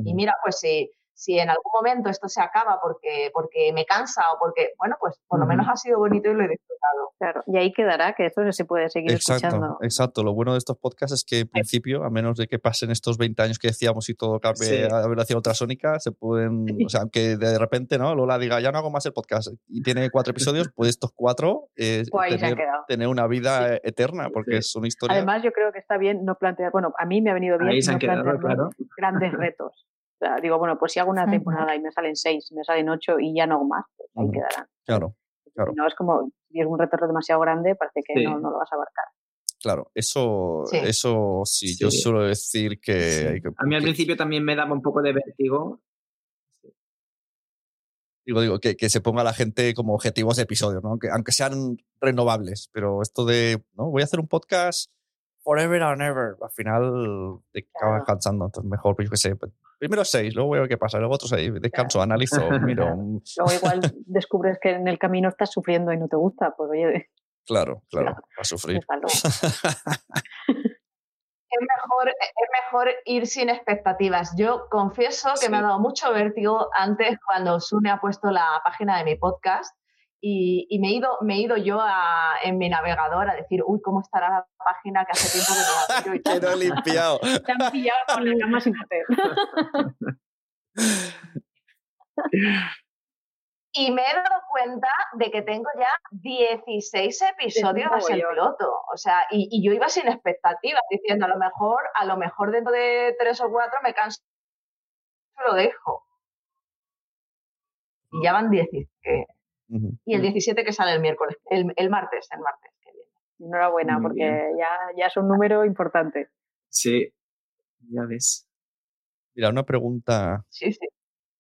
Speaker 5: Y mira, pues si, si en algún momento esto se acaba porque, porque me cansa o porque, bueno, pues por lo menos ha sido bonito y lo he disfrutado.
Speaker 4: Claro, y ahí quedará que esto se puede seguir
Speaker 2: exacto,
Speaker 4: escuchando.
Speaker 2: Exacto, lo bueno de estos podcasts es que en principio, a menos de que pasen estos 20 años que decíamos y todo cambie a velocidad ultrasónica, se pueden, o sea, aunque de repente, ¿no? Lola diga, ya no hago más el podcast y tiene cuatro episodios, pues estos cuatro eh, [laughs]
Speaker 4: pues tener,
Speaker 2: tener, una vida eterna, porque es una historia.
Speaker 4: Además, yo creo que está bien no plantear, bueno, a mí me ha venido bien no plantear claro. grandes retos digo, bueno, pues si hago una temporada y me salen seis, me salen ocho y ya no hago más, pues ahí quedarán.
Speaker 2: Claro, claro.
Speaker 4: No es como, si es un retorno demasiado grande, parece que no, no, lo vas a abarcar.
Speaker 2: Claro, eso sí, eso sí, yo suelo decir que,
Speaker 3: A mí al principio también me daba un poco de vértigo.
Speaker 2: Digo, digo, que, que, se ponga la gente como objetivos de episodios, ¿no? Que, aunque sean renovables, pero esto de, ¿no? Voy a hacer un podcast forever and ever, al final te acabas cansando, entonces mejor, pues yo qué sé, pues, primero seis, luego veo qué pasa, luego otros seis, descanso, analizo, miro. [laughs]
Speaker 4: luego igual descubres que en el camino estás sufriendo y no te gusta, pues oye.
Speaker 2: Claro, [laughs] claro, va a sufrir. [laughs]
Speaker 5: Es mejor, es mejor ir sin expectativas. Yo confieso que me ha dado mucho vértigo antes cuando Sune ha puesto la página de mi podcast y, me, he ido, me he ido yo en mi navegador a decir, uy, ¿cómo estará la página que hace tiempo que no la [laughs]
Speaker 2: que no he limpiado.
Speaker 4: Te han pillado con la cama sin hacer.
Speaker 5: y me he dado cuenta de que tengo ya 16 episodios de el piloto. O sea, y, y, yo iba sin expectativas, diciendo, a lo mejor, a lo mejor dentro de tres o cuatro me canso lo dejo. Y ya van 16. Y el 17 que sale el miércoles, el, el martes, el martes que viene.
Speaker 4: Enhorabuena, porque ya, ya es un número importante.
Speaker 3: Sí, ya ves.
Speaker 2: Mira, una pregunta
Speaker 5: sí, sí.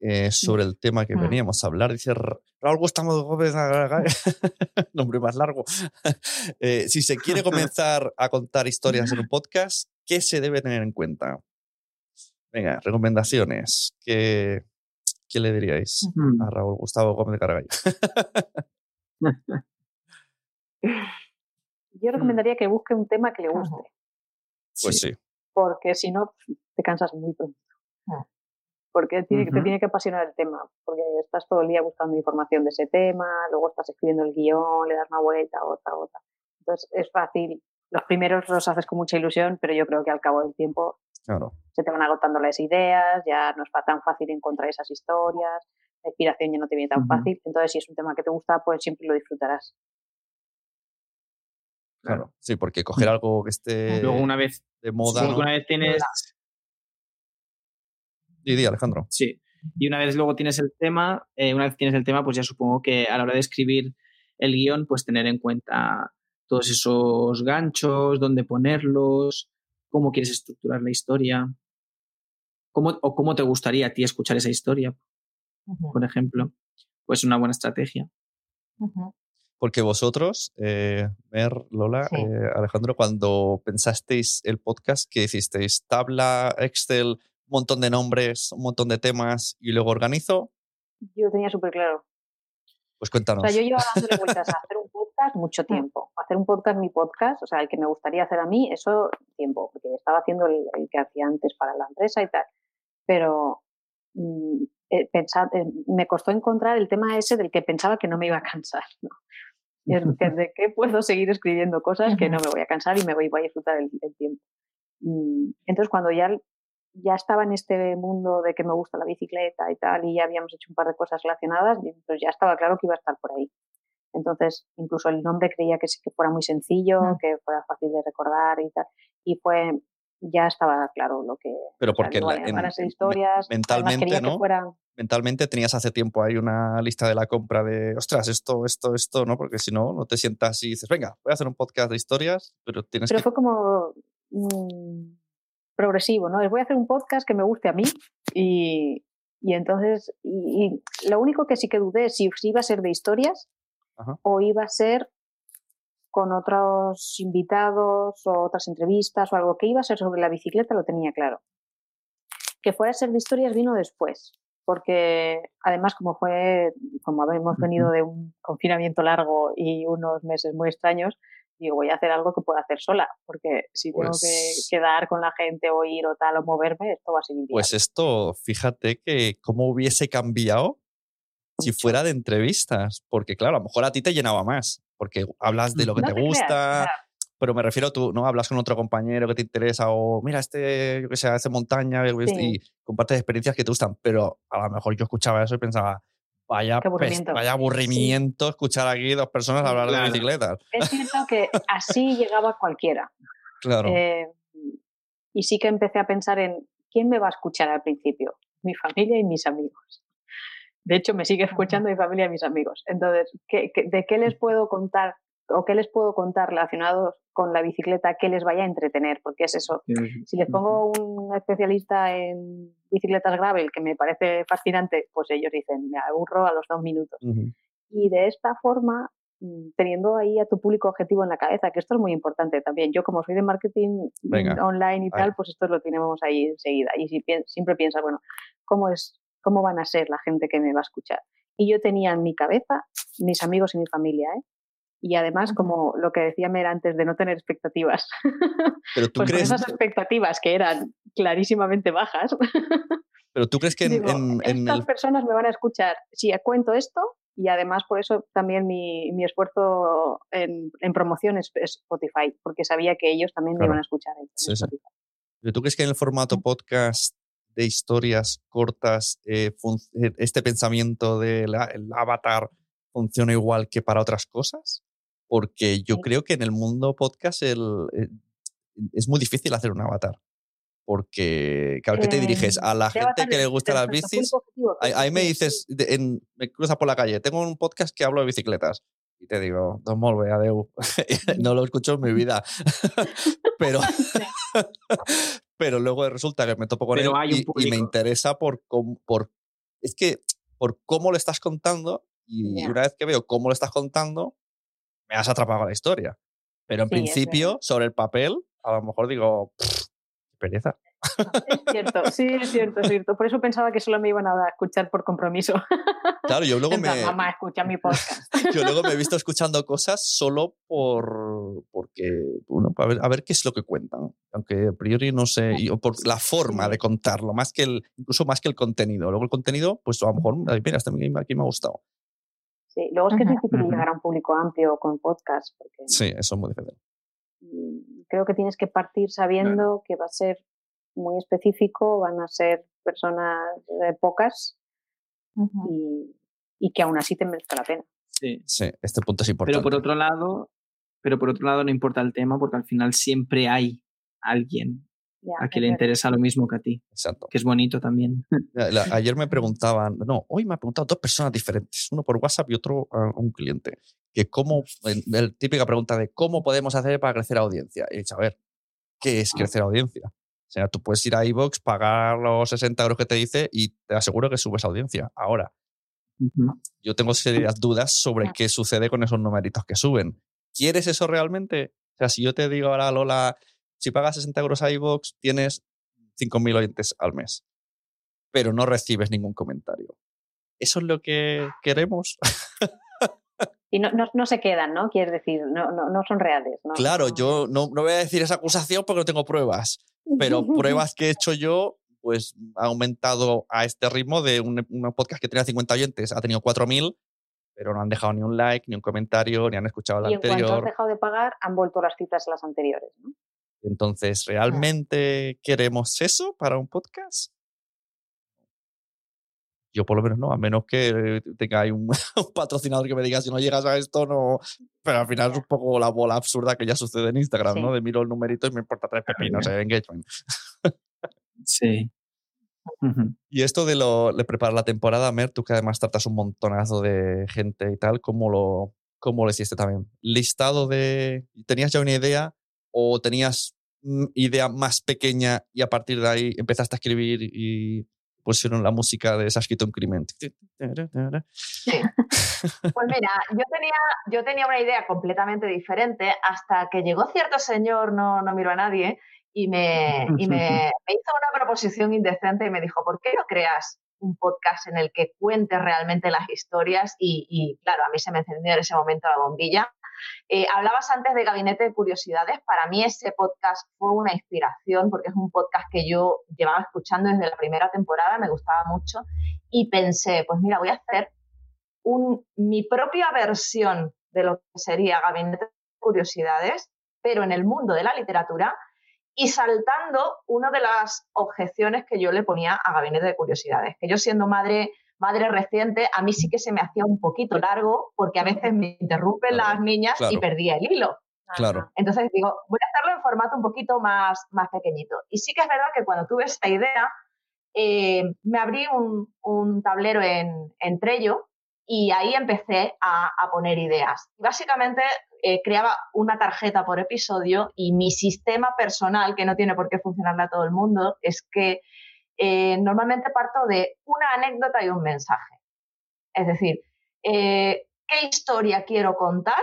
Speaker 2: Eh, sobre el tema que mm. veníamos a hablar. Dice Raúl Gustavo Gómez, [laughs] nombre más largo. [laughs] Eh, si se quiere [laughs] comenzar a contar historias en un podcast, ¿qué se debe tener en cuenta? Venga, recomendaciones. ¿Qué, ¿Qué le diríais a Raúl Gustavo Gómez de Cargallo? [laughs]
Speaker 4: Yo mm. recomendaría que busque un tema que le guste.
Speaker 2: Pues sí.
Speaker 4: Porque si no, te cansas muy pronto. Ah. Porque te tiene que apasionar el tema. Porque estás todo el día buscando información de ese tema, luego estás escribiendo el guion, le das una vuelta, otra, otra. Entonces es fácil. Los primeros los haces con mucha ilusión, pero yo creo que al cabo del tiempo se te van agotando las ideas, ya no es tan fácil encontrar esas historias, la inspiración ya no te viene tan fácil. Entonces, si es un tema que te gusta, pues siempre lo disfrutarás.
Speaker 2: Claro, sí, porque [clears throat] coger algo que esté
Speaker 3: Luego una vez,
Speaker 2: de moda.
Speaker 3: Una vez tienes.
Speaker 2: Sí, Alejandro.
Speaker 3: Sí. Y una vez luego tienes el tema, eh, una vez tienes el tema, pues ya supongo que a la hora de escribir el guion, pues tener en cuenta todos esos ganchos, dónde ponerlos, cómo quieres estructurar la historia, cómo, o cómo te gustaría a ti escuchar esa historia, por ejemplo. Pues una buena estrategia.
Speaker 2: Porque vosotros, eh, Mer, Lola, eh, Alejandro, cuando pensasteis el podcast, ¿qué hicisteis? ¿Tabla, Excel, un montón de nombres, un montón de temas y luego organizo?
Speaker 4: Yo tenía súper claro.
Speaker 2: Pues cuéntanos.
Speaker 4: O sea, yo llevo dándole [laughs] vueltas a hacer un podcast mucho mm. tiempo. Hacer un podcast, mi podcast, o sea, el que me gustaría hacer a mí, eso tiempo, porque estaba haciendo el, que hacía antes para la empresa y tal. Pero mm, eh, eh, me costó encontrar el tema ese del que pensaba que no me iba a cansar. ¿no? [laughs] de qué puedo seguir escribiendo cosas que no me voy a [laughs] cansar y me voy, a disfrutar el, tiempo. Mm, entonces, cuando ya ya estaba en este mundo de que me gusta la bicicleta y tal, y ya habíamos hecho un par de cosas relacionadas, pues ya estaba claro que iba a estar por ahí. Entonces, incluso el nombre creía que, que fuera muy sencillo, mm. que fuera fácil de recordar y tal. Y fue, ya estaba claro lo que...
Speaker 2: Pero porque en, historias, mentalmente, ¿no? Mentalmente tenías hace tiempo ahí una lista de la compra de, ostras, esto, esto, esto, ¿no? Porque si no, no te sientas y dices, venga, voy a hacer un podcast de historias, pero tienes
Speaker 4: pero fue como... Mm, progresivo, ¿no? Voy a hacer un podcast que me guste a mí y, y entonces, y, lo único que sí que dudé es si, iba a ser de historias o iba a ser con otros invitados o otras entrevistas o algo que iba a ser sobre la bicicleta lo tenía claro. Que fuera a ser de historias vino después, porque además como fue, como hemos venido de un confinamiento largo y unos meses muy extraños, digo, voy a hacer algo que pueda hacer sola, porque si tengo que pues quedar con la gente o ir o tal o moverme, esto va a ser inviable.
Speaker 2: Pues esto, fíjate que cómo hubiese cambiado si fuera de entrevistas, porque claro, a lo mejor a ti te llenaba más, porque hablas de lo que te, gusta, pero me refiero a tú, ¿no? Hablas con otro compañero que te interesa o mira, este, yo que sé, hace montaña y compartes experiencias que te gustan, pero a lo mejor yo escuchaba eso y pensaba, Vaya, aburrimiento. vaya aburrimiento escuchar aquí dos personas hablar de bicicletas.
Speaker 4: Es cierto que así llegaba cualquiera. [laughs]
Speaker 2: Claro. Eh,
Speaker 4: y sí que empecé a pensar en quién me va a escuchar al principio. Mi familia y mis amigos. De hecho, me sigue escuchando mi familia y mis amigos. Entonces, de qué les puedo contar o qué les puedo contar relacionados con la bicicleta que les vaya a entretener? Porque es eso. Si les pongo un especialista en bicicletas gravel que me parece fascinante, pues ellos dicen, me aburro a los dos minutos. Y de esta forma, mm, teniendo ahí a tu público objetivo en la cabeza, que esto es muy importante también. Yo como soy de marketing online y tal, pues esto lo tenemos ahí enseguida. Y si siempre piensas, bueno, ¿cómo es cómo van a ser la gente que me va a escuchar. Y yo tenía en mi cabeza mis amigos y mi familia, ¿eh? Y además, como lo que decía Mer antes de no tener expectativas,
Speaker 2: Pero [laughs] tú
Speaker 4: pues
Speaker 2: crees...
Speaker 4: esas expectativas que eran clarísimamente bajas. [laughs]
Speaker 2: Pero tú crees que en,
Speaker 4: estas personas me van a escuchar si cuento esto y además por eso también mi, mi esfuerzo en, en, promoción es, Spotify, porque sabía que ellos también me iban a escuchar en, Spotify.
Speaker 2: ¿Pero tú crees que en el formato podcast de historias cortas, eh, eh, este pensamiento del avatar funciona igual que para otras cosas? Porque yo creo que en el mundo podcast el, eh, es muy difícil hacer un avatar. Porque, claro, que te diriges? A la gente que le gusta las bicis. Ahí, me dices, en, me cruzas por la calle, tengo un podcast que hablo de bicicletas. Y te digo, Don Molve, adeu. [laughs] no lo escucho en mi vida. [laughs] pero, [laughs] pero luego resulta que me topo con él y, me interesa por, por, es que por cómo lo estás contando y una vez que veo cómo lo estás contando, me has atrapado la historia. Pero en principio, sobre el papel, a lo mejor digo, pereza.
Speaker 4: Es cierto, sí, es cierto, es cierto. Por eso pensaba que solo me iban a escuchar por compromiso.
Speaker 2: Claro, yo luego me.
Speaker 4: Mamá, escucha mi podcast. [laughs]
Speaker 2: Yo luego me he visto escuchando cosas solo por. porque. Bueno, a ver, a ver qué es lo que cuentan. Aunque a priori no sé. o por la forma de contarlo, más que el. incluso más que el contenido. Luego el contenido, pues a lo mejor, mira, este aquí me ha gustado.
Speaker 4: Sí, luego es que es difícil llegar a un público amplio con podcast. Porque
Speaker 2: sí, eso es muy difícil.
Speaker 4: Mm, creo que tienes que partir sabiendo que va a ser muy específico, van a ser personas pocas y, que aún así te merezca la pena.
Speaker 2: Sí. sí, este punto es importante.
Speaker 3: Pero por otro lado, pero por otro lado no importa el tema porque al final siempre hay alguien a quien le interesa lo mismo que a ti.
Speaker 2: Exacto.
Speaker 3: Que es bonito también. [laughs]
Speaker 2: ayer me preguntaban, no, hoy me han preguntado dos personas diferentes, uno por WhatsApp y otro a un cliente, que cómo, la típica pregunta de cómo podemos hacer para crecer audiencia. Y he dicho, a ver, ¿qué es crecer audiencia? O sea, tú puedes ir a iVoox, pagar los 60 euros que te dice y te aseguro que subes audiencia. Ahora, yo tengo serias dudas sobre qué sucede con esos numeritos que suben. ¿Quieres eso realmente? O sea, si yo te digo ahora, Lola, si pagas 60 euros a iVoox, tienes 5.000 oyentes al mes, pero no recibes ningún comentario. ¿Eso es lo que queremos? [laughs]
Speaker 4: Y no, no, se quedan, ¿no? Quieres decir, no, no, no son reales. ¿no?
Speaker 2: Claro, yo no, no voy a decir esa acusación porque no tengo pruebas, pero pruebas que he hecho yo, pues ha aumentado a este ritmo de un, podcast que tenía 50 oyentes, ha tenido 4.000, pero no han dejado ni un like, ni un comentario, ni han escuchado el anterior. Y en
Speaker 4: cuanto han dejado de pagar, han vuelto las citas a las anteriores, ¿no?
Speaker 2: Entonces, ¿realmente queremos eso para un podcast? Yo por lo menos no, a menos que tenga [laughs] un, patrocinador que me diga si no llegas a esto, no. Pero al final es un poco la bola absurda que ya sucede en Instagram, ¿no? De miro el numerito y me importa tres pepinos de engagement.
Speaker 3: sí.
Speaker 2: Y esto de, lo, de preparar la temporada, Mer, tú que además tratas un montonazo de gente y tal, ¿cómo lo, cómo lo hiciste también? ¿Listado de... ¿Tenías ya una idea o tenías idea más pequeña y a partir de ahí empezaste a escribir y pusieron la música de Se ha escrito un crimen.
Speaker 5: Pues mira, yo tenía, yo tenía una idea completamente diferente hasta que llegó cierto señor, no, no miro a nadie, y, me, y me, hizo una proposición indecente y me dijo, ¿por qué no creas un podcast en el que cuentes realmente las historias? Y, y claro, a mí se me encendió en ese momento la bombilla Eh, hablabas antes de Gabinete de Curiosidades. Para mí ese podcast fue una inspiración porque es un podcast que yo llevaba escuchando desde la primera temporada, me gustaba mucho y pensé, pues mira, voy a hacer mi propia versión de lo que sería Gabinete de Curiosidades, pero en el mundo de la literatura y saltando una de las objeciones que yo le ponía a Gabinete de Curiosidades, que yo siendo madre madre reciente, a mí sí que se me hacía un poquito largo porque a veces me interrumpen las niñas y perdía el hilo.
Speaker 2: Claro.
Speaker 5: Entonces digo, voy a hacerlo en formato un poquito más, más pequeñito. Y sí que es verdad que cuando tuve esta idea, eh, me abrí un, tablero en, en, Trello y ahí empecé a, poner ideas. Básicamente eh, creaba una tarjeta por episodio y mi sistema personal, que no tiene por qué funcionarle a todo el mundo, es que eh, normalmente parto de una anécdota y un mensaje. Es decir, eh, ¿qué historia quiero contar?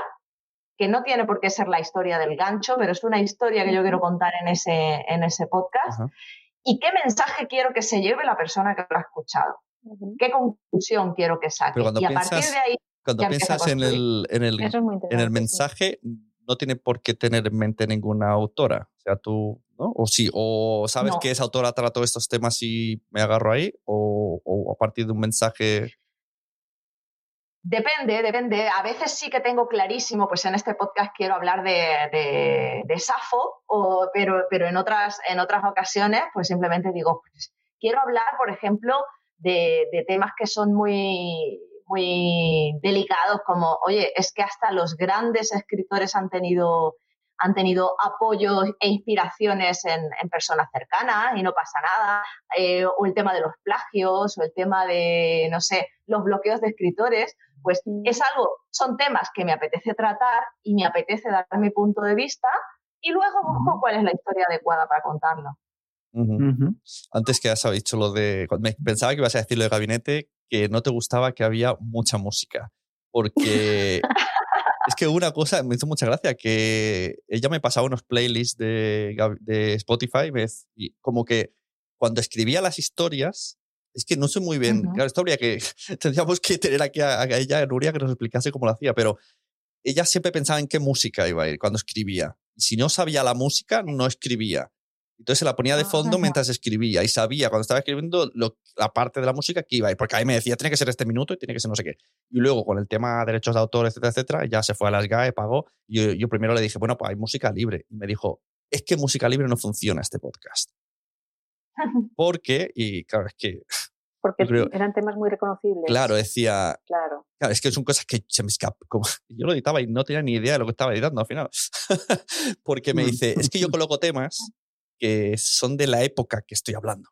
Speaker 5: Que no tiene por qué ser la historia del gancho, pero es una historia que yo quiero contar en ese, en ese podcast. ¿Y qué mensaje quiero que se lleve la persona que lo ha escuchado? ¿Qué conclusión quiero que saque?
Speaker 2: y a partir de ahí. Cuando piensas en el, en el, en el mensaje, no tiene por qué tener en mente ninguna autora. O sea, tú o sí, o sabes que esa autora trató estos temas y me agarro ahí, o, a partir de un mensaje.
Speaker 5: Depende, depende. A veces sí que tengo clarísimo, pues en este podcast quiero hablar de, de, Safo, o, pero, pero en, otras, en otras ocasiones, pues simplemente digo, pues, quiero hablar, por ejemplo, de, de temas que son muy, muy delicados, como, oye, es que hasta los grandes escritores han tenido han tenido apoyos e inspiraciones en, personas cercanas y no pasa nada, eh, o el tema de los plagios, o el tema de, no sé, los bloqueos de escritores, pues es algo, son temas que me apetece tratar y me apetece dar mi punto de vista y luego busco cuál es la historia adecuada para contarlo.
Speaker 2: Antes que has dicho lo de. Pensaba que ibas a decir lo de gabinete, que no te gustaba que había mucha música. Porque [laughs] Es que una cosa me hizo mucha gracia, que ella me pasaba unos playlists de, de Spotify y como que cuando escribía las historias, es que no sé muy bien, claro, esto habría que, [laughs] tendríamos que tener aquí a, ella, a Nuria, que nos explicase cómo lo hacía, pero ella siempre pensaba en qué música iba a ir cuando escribía. Si no sabía la música, no escribía. Entonces se la ponía de fondo mientras escribía y sabía cuando estaba escribiendo la parte de la música que iba a ir, porque ahí me decía, tiene que ser este minuto y tiene que ser no sé qué. Y luego con el tema de derechos de autor, etcétera, etcétera, ya se fue a las GAE, pagó. Y yo, primero le dije, bueno, pues hay música libre. Y me dijo, es que música libre no funciona este podcast. [laughs] Porque, y claro, es que... [laughs]
Speaker 4: Porque eran temas muy reconocibles.
Speaker 2: Claro, decía.
Speaker 4: Claro.
Speaker 2: Claro, es que son cosas que se me escapan. [laughs] yo lo editaba y no tenía ni idea de lo que estaba editando al final. Porque me dice, es que yo coloco temas que son de la época que estoy hablando.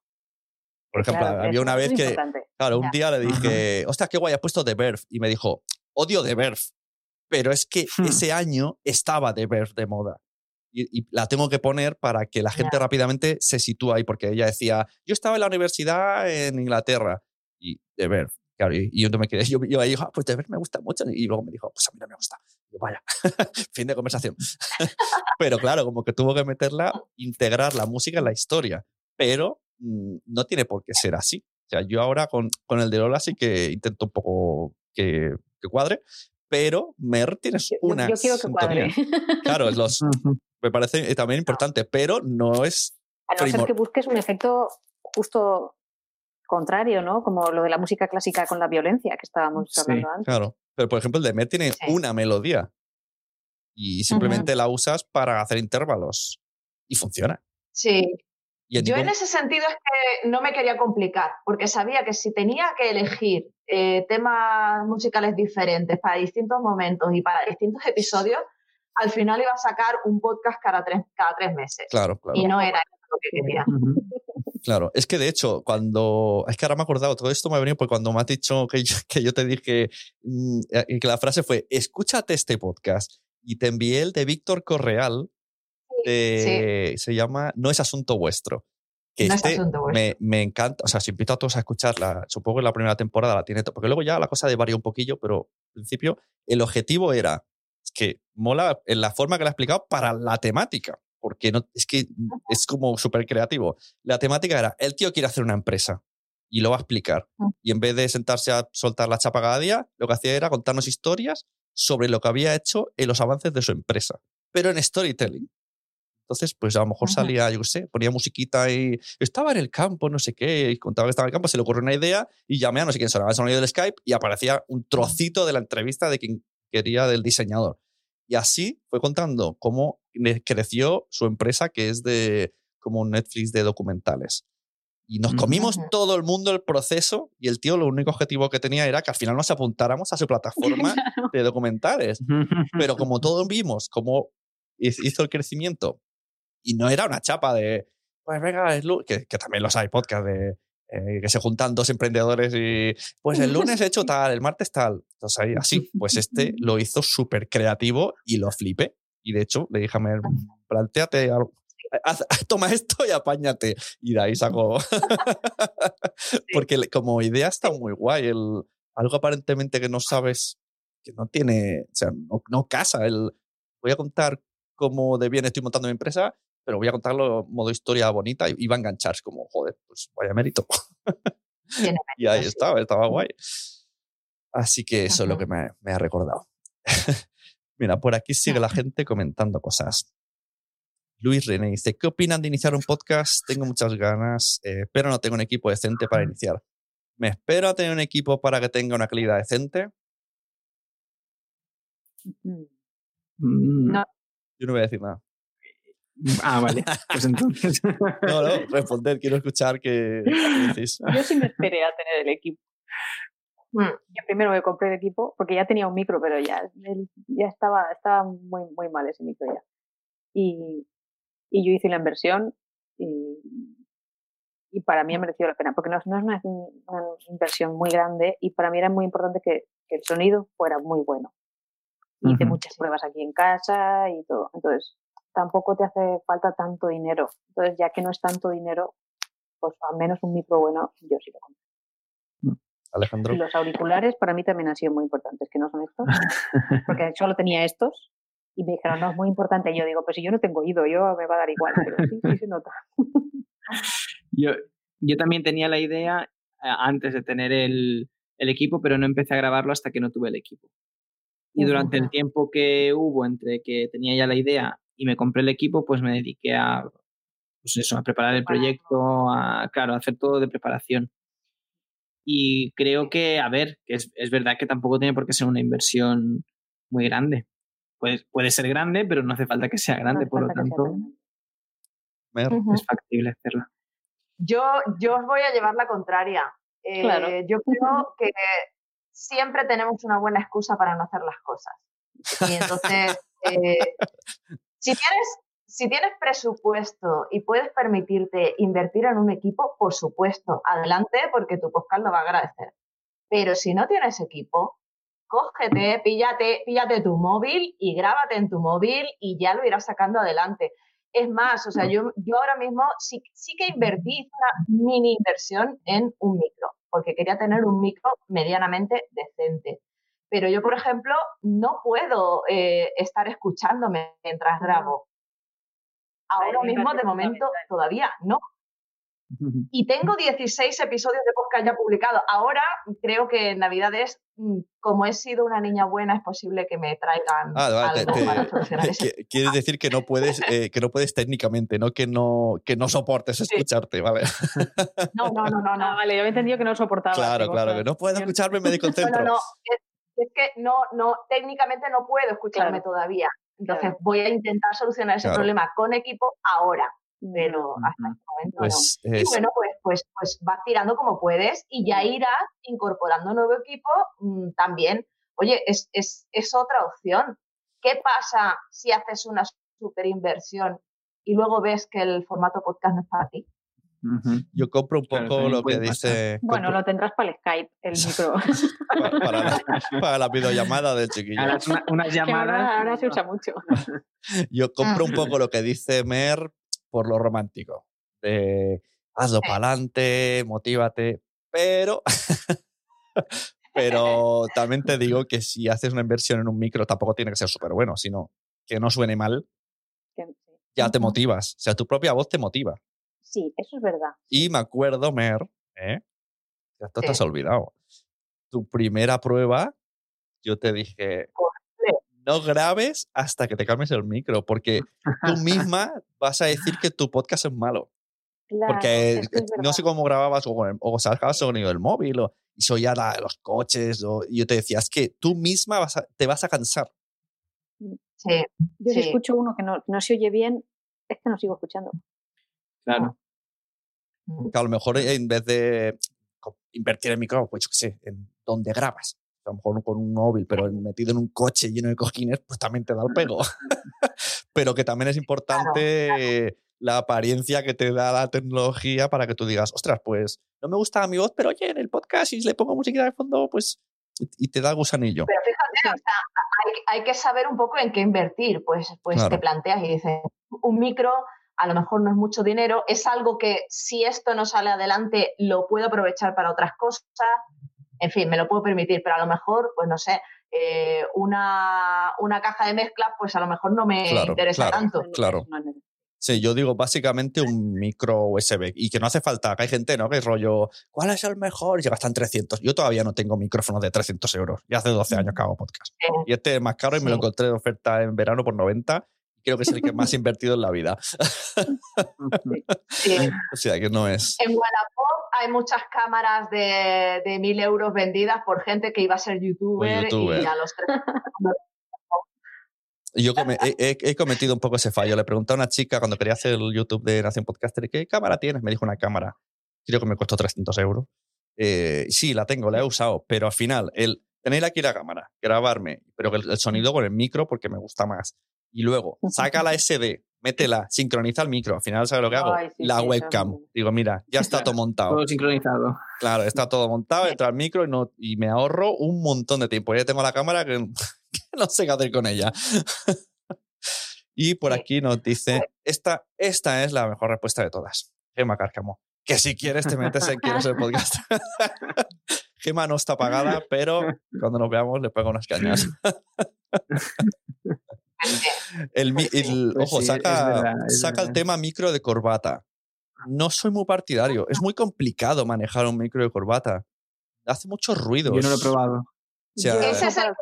Speaker 2: Por ejemplo, había una vez que, claro, un día le dije, hostia, qué guay, has puesto The Verve. Y me dijo, odio The Verve. Pero es que hmm. ese año estaba The Verve de moda. Y, la tengo que poner para que la gente rápidamente se sitúe ahí, porque ella decía, yo estaba en la universidad en Inglaterra. Y The Verve. Claro, y, yo, me quedé, [laughs] yo, yo ahí ah, pues The Verve me gusta mucho. Y luego me dijo, pues a mí no me gusta vaya, [laughs] fin de conversación. [laughs] pero claro, como que tuvo que meterla, integrar la música en la historia, pero mm, no tiene por qué ser así. O sea, yo ahora con, con el de Lola sí que intento un poco que, que cuadre, pero Mer tienes una.
Speaker 4: Yo, quiero que cuadre.
Speaker 2: Claro, los, me parece también importante, pero no es.
Speaker 4: A no ser que busques un efecto justo contrario, ¿no? Como lo de la música clásica con la violencia que estábamos hablando antes.
Speaker 2: Claro. Pero, por ejemplo, el de Met tiene una melodía y simplemente la usas para hacer intervalos y funciona.
Speaker 5: Sí. Yo en ese sentido es que no me quería complicar, porque sabía que si tenía que elegir eh, temas musicales diferentes para distintos momentos y para distintos episodios, al final iba a sacar un podcast cada tres, cada tres meses.
Speaker 2: Claro, claro.
Speaker 5: Y no era lo que quería.
Speaker 2: Claro, es que de hecho, cuando. Es que ahora me he acordado, todo esto me ha venido porque cuando me has dicho que yo, [laughs] que yo te dije mm, eh, que la frase fue: escúchate este podcast. Y te envié el de Víctor Correal. Se llama No es asunto vuestro. Que
Speaker 5: no
Speaker 2: este
Speaker 5: es asunto vuestro.
Speaker 2: Me, me, encanta. O sea, si invito a todos a escucharla, supongo que la primera temporada la tiene. Porque luego ya la cosa de varía un poquillo, pero al principio el objetivo era que mola en la forma que la he explicado para la temática porque no, es que es como súper creativo. La temática era, el tío quiere hacer una empresa y lo va a explicar. Y en vez de sentarse a soltar la chapa cada día, lo que hacía era contarnos historias sobre lo que había hecho en los avances de su empresa, pero en storytelling. Entonces, pues a lo mejor salía, yo qué sé, ponía musiquita y estaba en el campo, no sé qué, y contaba que estaba en el campo, se le ocurrió una idea y llamé a no sé quién sonaba el sonido del Skype y aparecía un trocito de la entrevista de quien quería del diseñador. Y así fue contando cómo creció su empresa, que es de como un Netflix de documentales. Y nos comimos todo el mundo el proceso y el tío lo único objetivo que tenía era que al final nos apuntáramos a su [laughs] plataforma de documentales. Pero como [laughs] todos vimos cómo hizo el crecimiento y no era una chapa de, pues venga, que, que también los hay podcast de eh, que se juntan dos emprendedores y pues el lunes he hecho [laughs] tal, el martes tal. Entonces ahí así, pues este lo hizo súper creativo y lo flipé. Y de hecho le dije a Mer, planteate algo. [laughs] toma esto y apáñate. Y de ahí saco. [laughs] Porque como idea está muy guay. El, algo aparentemente que no sabes, que no tiene, o sea, no, no casa. El, voy a contar cómo de bien estoy montando mi empresa pero voy a contarlo en modo historia bonita y, va a enganchar. como, joder, pues vaya mérito. [laughs] y ahí estaba, estaba guay. Así que eso es lo que me, ha recordado. Mira, por aquí sigue la gente comentando cosas. Luis René dice, ¿qué opinan de iniciar un podcast? Tengo muchas ganas, eh, pero no tengo un equipo decente para iniciar. ¿Me espero a tener un equipo para que tenga una calidad decente?
Speaker 4: Mm.
Speaker 2: No. Yo no voy a decir nada.
Speaker 3: Ah, vale. Pues entonces. [laughs]
Speaker 2: no, no, [laughs] responder, quiero escuchar qué
Speaker 4: decís. Yo sí me esperé a tener el equipo. Mm. Yo primero me compré el equipo porque ya tenía un micro, pero ya, ya estaba, estaba muy, muy mal ese micro ya. Y, y yo hice la inversión y, y para mí ha merecido la pena, porque no, no es una, una, inversión muy grande y para mí era muy importante que, que el sonido fuera muy bueno. Hice muchas pruebas aquí en casa y todo. Entonces, tampoco te hace falta tanto dinero. Entonces, ya que no es tanto dinero, pues al menos un micro bueno, yo sí lo compro.
Speaker 2: Alejandro.
Speaker 4: Los auriculares para mí también han sido muy importantes, que no son estos, [laughs] porque solo tenía estos y me dijeron, no, es muy importante. Y yo digo, pues si yo no tengo oído, yo me va a dar igual, pero sí, sí se nota. [laughs]
Speaker 3: yo, yo también tenía la idea eh, antes de tener el, el equipo, pero no empecé a grabarlo hasta que no tuve el equipo. Y durante el tiempo que hubo entre que tenía ya la idea y me compré el equipo, pues me dediqué a, pues eso, a preparar el proyecto, a, claro, a hacer todo de preparación. Y creo que, a ver, que es, es verdad que tampoco tiene por qué ser una inversión muy grande. Puede, puede ser grande, pero no hace falta que sea grande, por lo tanto, es factible hacerla.
Speaker 5: Yo, yo os voy a llevar la contraria. Eh, yo creo que siempre tenemos una buena excusa para no hacer las cosas. Y entonces, eh, Si tienes, si tienes presupuesto y puedes permitirte invertir en un equipo, por supuesto, adelante porque tu podcast lo va a agradecer. Pero si no tienes equipo, cógete, píllate, píllate tu móvil y grábate en tu móvil y ya lo irás sacando adelante. Es más, o sea, yo, yo ahora mismo sí, sí que invertí una mini inversión en un micro, porque quería tener un micro medianamente decente. Pero yo, por ejemplo, no puedo eh, estar escuchándome mientras grabo. Ahora mismo, de momento, todavía no. Y tengo 16 episodios de podcast ya publicados. Ahora creo que en Navidades, mm, como he sido una niña buena, es posible que me traigan ah, algo para solucionar [laughs] eso.
Speaker 2: Quieres decir que no puedes, eh, que no puedes técnicamente, no que no, que no soportes escucharte, ¿vale?
Speaker 5: No, no, no, no, no.
Speaker 4: Ah, vale, yo he entendido que no soportaba.
Speaker 2: Claro, claro, que no puedo escucharme, me [laughs] desconcentro.
Speaker 5: No, no, es que no, no, técnicamente no puedo escucharme todavía. Entonces voy a intentar solucionar ese problema con equipo ahora, pero hasta este momento no. Pues y bueno, pues, pues, pues vas tirando como puedes y ya irás incorporando nuevo equipo mm, también. Oye, es, es, es otra opción. ¿Qué pasa si haces una super inversión y luego ves que el formato podcast no es para ti?
Speaker 2: Yo compro un poco lo que dice.
Speaker 4: Bueno, lo tendrás para el Skype, el micro.
Speaker 2: para, la, videollamada del chiquillo.
Speaker 3: Una, llamada.
Speaker 4: Ahora, se usa mucho. [laughs]
Speaker 2: Yo compro un poco lo que dice Mer por lo romántico. De hazlo para adelante, motívate. Pero. [laughs] pero también te digo que si haces una inversión en un micro, tampoco tiene que ser súper bueno, sino que no suene mal. Ya te motivas. O sea, tu propia voz te motiva.
Speaker 4: Sí, eso es verdad.
Speaker 2: Y me acuerdo, Mer, ¿eh? esto te has olvidado. Tu primera prueba, yo te dije, no grabes hasta que te calmes el micro, porque tú [laughs] misma vas a decir que tu podcast es malo. porque no sé cómo grababas o, o sacabas sonido del móvil o, y soy ya los coches y yo te decía, es que tú misma vas te vas a cansar.
Speaker 4: Mm, sí. Yo si escucho uno que no, no se oye bien, es que no sigo escuchando.
Speaker 3: Claro.
Speaker 2: Mm. Que a lo mejor en vez de invertir en micro, pues yo qué sé, en donde grabas. A lo mejor con un móvil, pero metido en un coche lleno de cojines, pues también te da el [laughs] pego. [laughs] pero que también es importante la apariencia que te da la tecnología para que tú digas, ostras, pues no me gusta mi voz, pero oye, en el podcast, si le pongo música de fondo, pues. Y te da gusanillo.
Speaker 5: Pero fíjate, o sea, hay, que saber un poco en qué invertir. Pues, pues te planteas y dices, un micro a lo mejor no es mucho dinero, es algo que si esto no sale adelante lo puedo aprovechar para otras cosas, en fin, me lo puedo permitir, pero a lo mejor, pues no sé, eh, una, una, caja de mezcla, pues a lo mejor no me interesa tanto.
Speaker 2: Claro. Sí, yo digo básicamente un micro USB y que no hace falta, que hay gente, ¿no? Que es rollo, ¿cuál es el mejor? Y gastan 300. Yo todavía no tengo micrófono de 300 euros. Ya hace 12 años que hago podcast. Y este es más caro y me lo encontré de oferta en verano por 90 creo que es el que más he invertido en la vida. [laughs] o sea, que no es.
Speaker 5: En Wallapop hay muchas cámaras de, de mil euros vendidas por gente que iba a ser youtuber, y a los tres.
Speaker 2: Yo he, cometido un poco ese fallo. Le pregunté a una chica cuando quería hacer el YouTube de Nación Podcaster, ¿qué cámara tienes? Me dijo una cámara. Creo que me costó 300 euros. Eh, sí, la tengo, la he usado, pero al final, el tener aquí la cámara, grabarme, pero el, el sonido con el micro porque me gusta más y luego saca la SD, métela, sincroniza el micro. Al final, ¿sabes lo que hago? la webcam. Digo, mira, ya está todo montado.
Speaker 3: Todo sincronizado.
Speaker 2: Claro, está todo montado, entra el micro y, no, y me ahorro un montón de tiempo. Ya tengo la cámara [laughs] que, no sé qué hacer con ella. y por aquí nos dice, esta, esta es la mejor respuesta de todas. Gema Cárcamo. Que si quieres te metes en Quiero ser podcast. [laughs] Gema no está pagada, pero cuando nos veamos le pego unas cañas. [laughs] El, pues ojo, saca, saca el tema micro de corbata. No soy muy partidario. Es muy complicado manejar un micro de corbata. Hace mucho ruido.
Speaker 3: Yo no lo he probado.
Speaker 5: ese, es el,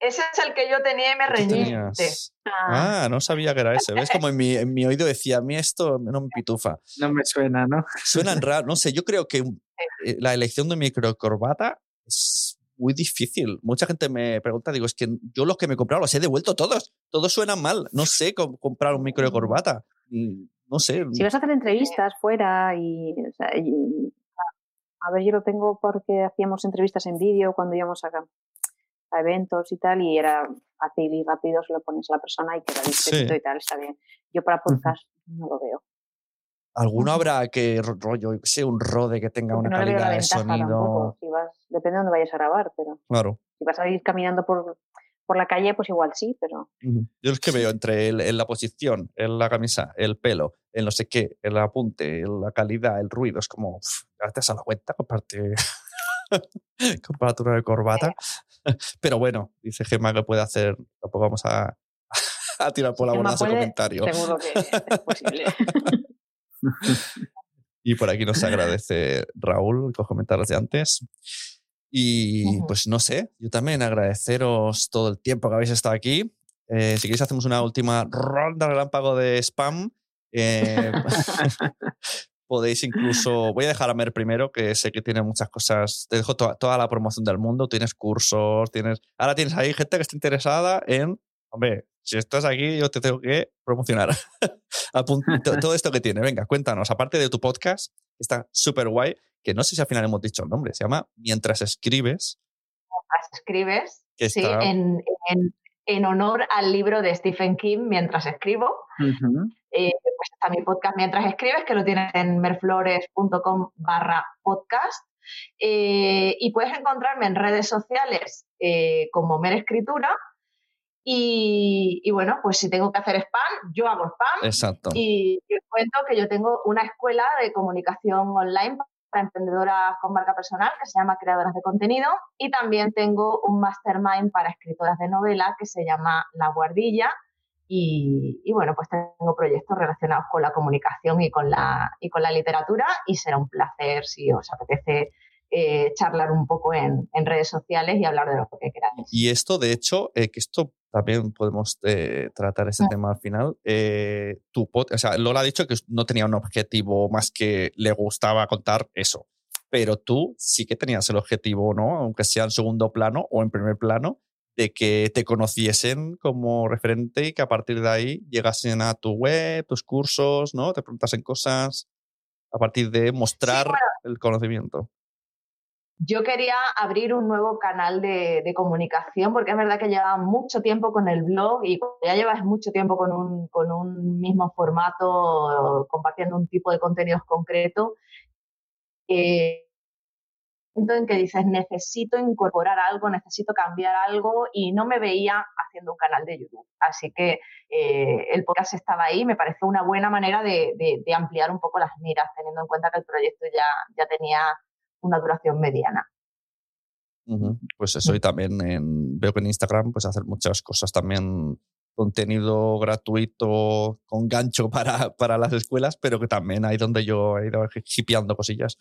Speaker 5: ese es el que yo tenía y me reñí.
Speaker 2: Ah. ah. no sabía que era ese. ¿Ves? Como en mi, en mi, oído decía, a mí esto no me pitufa.
Speaker 3: No me suena, ¿no?
Speaker 2: Suenan raro. No sé, yo creo que eh, la elección de micro de corbata es muy difícil. Mucha gente me pregunta, digo, es que yo los que me he comprado los he devuelto todos. Todos suenan mal. No sé cómo comprar un micro de corbata. No sé.
Speaker 4: Si vas a hacer entrevistas fuera y, a ver, yo lo tengo porque hacíamos entrevistas en vídeo cuando íbamos a, a, eventos y tal, y era fácil y rápido, se lo pones a la persona y queda discreto y tal, está bien. Yo para podcast no lo veo.
Speaker 2: ¿Alguno habrá que rollo, sé, un rode que tenga una calidad de sonido?
Speaker 4: depende de dónde vayas a grabar, pero
Speaker 2: claro.
Speaker 4: si vas a ir caminando por, por la calle, pues igual sí, pero...
Speaker 2: Yo es que veo [laughs] entre el, en la posición, en la camisa, el pelo, en no sé qué, el apunte, la calidad, el ruido, es como, gracias a la cuenta, comparte [laughs] comparatura de corbata. [laughs] Pero bueno, dice Gemma que puede hacer, tampoco vamos a, a tirar por la borda ese comentario.
Speaker 4: Seguro que es posible. [laughs]
Speaker 2: y por aquí nos agradece Raúl los comentarios de antes. Y pues no sé, yo también agradeceros todo el tiempo que habéis estado aquí. Eh, si queréis hacemos una última ronda relámpago de spam. Eh, [laughs] podéis incluso, voy a dejar a Mer primero, que sé que tiene muchas cosas, te dejo toda la promoción del mundo, tienes cursos, tienes, ahora tienes ahí gente que está interesada en, hombre, si estás aquí, yo te tengo que promocionar. [laughs] [laughs] todo esto que tiene. Venga, cuéntanos, aparte de tu podcast, está súper guay, que no sé si al final hemos dicho el nombre, se llama Mientras escribes.
Speaker 5: Mientras escribes, sí, en, honor al libro de Stephen King, Mientras escribo. Eh, pues está mi podcast Mientras escribes, que lo tienes en merflores.com barra podcast. Eh, y puedes encontrarme en redes sociales eh, como Mer Escritura y, bueno, pues si tengo que hacer spam, yo hago spam.
Speaker 2: Exacto.
Speaker 5: Y os cuento que yo tengo una escuela de comunicación online para emprendedoras con marca personal que se llama Creadoras de Contenido y también tengo un mastermind para escritoras de novela que se llama La Guardilla y, y, bueno, pues tengo proyectos relacionados con la comunicación y con la, y con la literatura y será un placer si os apetece eh, charlar un poco en, redes sociales y hablar de lo que queráis.
Speaker 2: Y esto, de hecho, eh, que esto también podemos eh, tratar ese mm. tema al final. tu o sea, Lola ha dicho que no tenía un objetivo más que le gustaba contar eso. Pero tú sí que tenías el objetivo, ¿no? Aunque sea en segundo plano o en primer plano, de que te conociesen como referente y que a partir de ahí llegasen a tu web, tus cursos, ¿no? Te preguntasen cosas a partir de mostrar el conocimiento.
Speaker 5: Yo quería abrir un nuevo canal de, comunicación porque es verdad que llevaba mucho tiempo con el blog y ya llevas mucho tiempo con un, con un mismo formato, compartiendo un tipo de contenidos concreto. Eh, en que dices, necesito incorporar algo, necesito cambiar algo y no me veía haciendo un canal de YouTube. Así que eh, el podcast estaba ahí, me pareció una buena manera de, ampliar un poco las miras, teniendo en cuenta que el proyecto ya, ya tenía una duración mediana.
Speaker 2: Pues eso, y también veo que en Instagram pues hacer muchas cosas también contenido gratuito con gancho [laughs] para, para, las escuelas, pero que también hay donde yo he ido hipeando cosillas.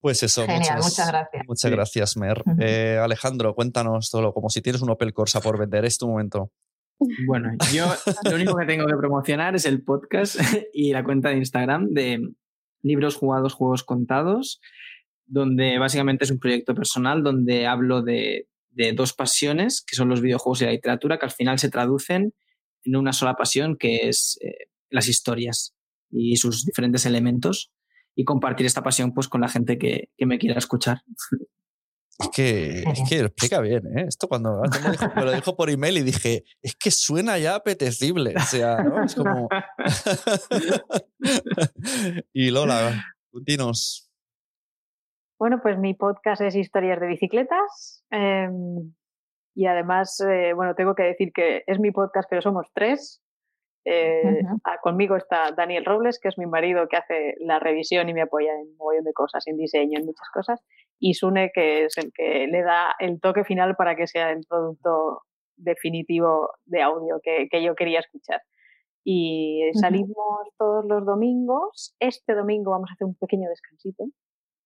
Speaker 2: Pues eso,
Speaker 5: muchas, gracias.
Speaker 2: Muchas gracias, Mer. Eh, Alejandro, cuéntanos todo, como si tienes un Opel Corsa por vender, es tu momento.
Speaker 3: Bueno, yo lo único que tengo que promocionar es el podcast [laughs] y la cuenta de Instagram de libros jugados, juegos contados, donde básicamente es un proyecto personal donde hablo de, dos pasiones, que son los videojuegos y la literatura, que al final se traducen en una sola pasión, que es eh, las historias y sus diferentes elementos y compartir esta pasión pues con la gente que, me quiera escuchar. [laughs]
Speaker 2: Es que, es que explica bien, ¿eh? Esto cuando me, lo dijo por email y dije, es que suena ya apetecible. O sea, ¿no? Es como. [laughs] y Lola, dinos.
Speaker 4: Bueno, pues mi podcast es Historias de Bicicletas. Em, y además, eh, bueno, tengo que decir que es mi podcast, pero somos tres. Eh, ah, conmigo está Daniel Robles, que es mi marido que hace la revisión y me apoya en un montón de cosas, en diseño, en muchas cosas. Y Sune, que es el que le da el toque final para que sea el producto definitivo de audio que, que yo quería escuchar. Y salimos todos los domingos. Este domingo vamos a hacer un pequeño descansito.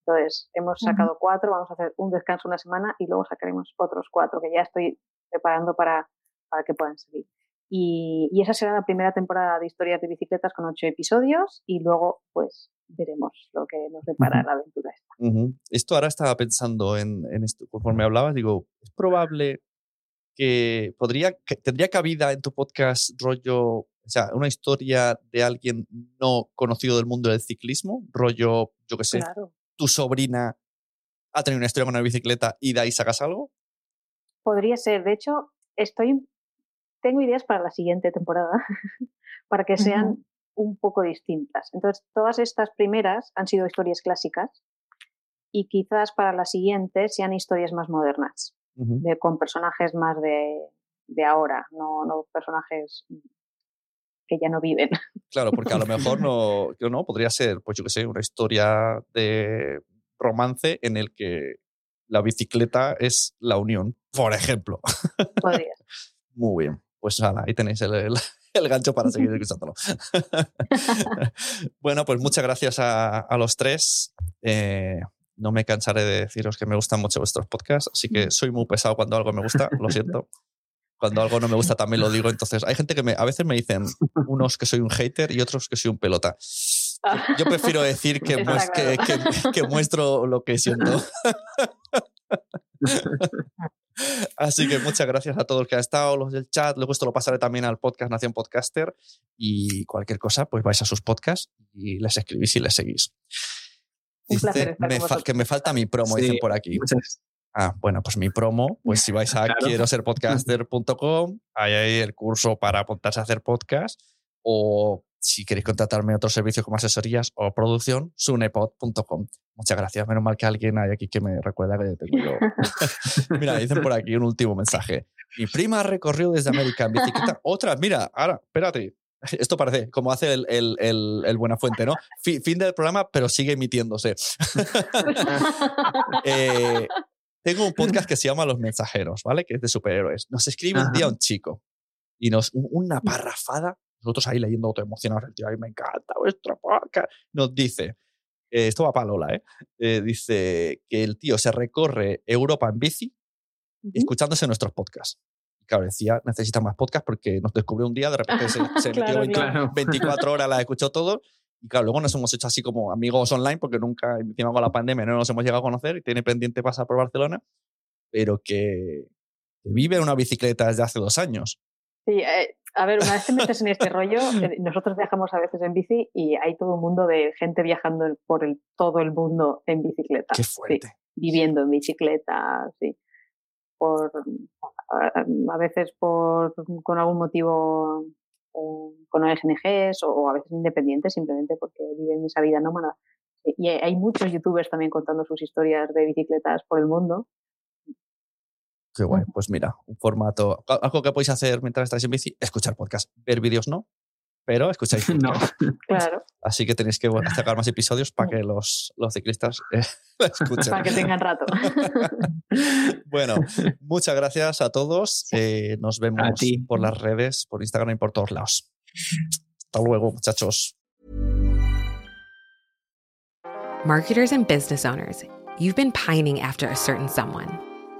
Speaker 4: Entonces, hemos sacado cuatro, vamos a hacer un descanso una semana y luego sacaremos otros cuatro que ya estoy preparando para, para que puedan salir. Y, esa será la primera temporada de historias de bicicletas con ocho episodios y luego pues veremos lo que nos depara la aventura esta.
Speaker 2: Esto ahora estaba pensando en, esto, conforme hablabas, digo, es probable que podría, tendría cabida en tu podcast rollo, o sea, una historia de alguien no conocido del mundo del ciclismo, rollo, yo qué sé, tu sobrina ha tenido una historia con una bicicleta y de ahí sacas algo.
Speaker 4: Podría ser, de hecho, estoy tengo ideas para la siguiente temporada, [laughs] para que sean un poco distintas. Entonces, todas estas primeras han sido historias clásicas y quizás para la siguiente sean historias más modernas, de, con personajes más de, de ahora, no, no, personajes que ya no viven.
Speaker 2: Claro, porque a lo mejor no, no podría ser, pues yo qué sé, una historia de romance en el que la bicicleta es la unión, por ejemplo.
Speaker 4: Podría. [laughs]
Speaker 2: Muy bien pues ahí tenéis [laughs] el, gancho para seguir escuchándolo. [laughs] bueno, pues muchas gracias a, los tres. Eh, no me cansaré de deciros que me gustan mucho vuestros podcasts, así que soy muy pesado cuando algo me gusta, lo siento. Cuando algo no me gusta también lo digo. Entonces, hay gente que me, a veces me dicen unos que soy un hater y otros que soy un pelota. [laughs] Yo prefiero decir que, que muestro lo que siento. Así que muchas gracias a todos los que han estado, los del chat. Luego esto lo pasaré también al podcast Nación Podcaster. Y cualquier cosa, pues vais a sus podcasts y les escribís y les seguís. que me falta mi promo, dicen por aquí. Ah, bueno, pues mi promo, pues si vais a quiero ser podcaster.com, hay ahí el curso para apuntarse a hacer podcast o si queréis contratarme otro servicio como asesorías o producción, sunepod.com. Muchas gracias. Menos mal que alguien hay aquí que me recuerda que tengo yo. [laughs] [laughs] mira, dicen por aquí un último mensaje. Mi prima recorrió desde América en bicicleta. [laughs] Otra, mira, ahora, espérate. Esto parece como hace el, el, el, Buena Fuente, ¿no? Fin, del programa, pero sigue emitiéndose. Eh, tengo un podcast que se llama Los Mensajeros, ¿vale? Que es de superhéroes. Nos escribe un día un chico y nos una parrafada nosotros ahí leyendo emocionados, el tío, ahí me encanta vuestro podcast. Nos dice, eh, esto va para Lola, ¿eh? ¿eh? Dice que el tío se recorre Europa en bici escuchándose nuestros podcasts. Y claro, decía, necesita más podcasts porque nos descubrió un día, de repente se, [laughs] metió 24 [laughs] horas, la escuchó todo. Y claro, luego nos hemos hecho así como amigos online porque nunca, encima con la pandemia, no nos hemos llegado a conocer y tiene pendiente pasar por Barcelona, pero que, vive en una bicicleta desde hace dos años.
Speaker 4: Sí, eh, a ver, una vez te metes en este [laughs] rollo, eh, nosotros viajamos a veces en bici y hay todo un mundo de gente viajando por el, todo el mundo en bicicleta.
Speaker 2: Qué fuerte.
Speaker 4: viviendo en bicicleta, sí. Por, a veces por, con algún motivo eh, con ONGs o, a veces independientes simplemente porque viven esa vida nómada. Y hay muchos youtubers también contando sus historias de bicicletas por el mundo
Speaker 2: Qué guay. Pues mira, un formato. Algo que podéis hacer mientras estáis en bici, escuchar podcast. Ver vídeos no, pero escucháis. [laughs]
Speaker 4: no, [laughs] claro.
Speaker 2: Así que tenéis que sacar más episodios para que los, los ciclistas eh, [laughs] escuchen.
Speaker 4: Para que tengan rato.
Speaker 2: bueno, muchas gracias a todos. Eh, nos vemos por las redes, por Instagram y por todos lados. Hasta luego, muchachos.
Speaker 1: Marketers and business owners, you've been pining after a certain someone.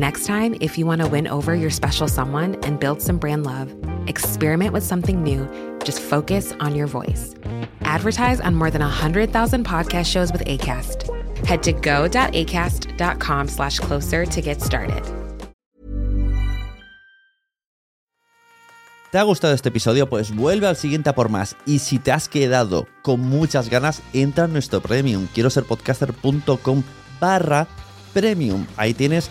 Speaker 1: Next time, if you want to win over your special someone and build some brand love, experiment with something new. Just focus on your voice. Advertise on more than 100,000 podcast shows with ACAST. Head to go.acast.com slash closer to get started.
Speaker 6: ¿Te ha gustado este episodio? Pues vuelve al siguiente a por más. Y si te has quedado con muchas ganas, entra en nuestro premium. Quiero ser podcaster.com barra premium. Ahí tienes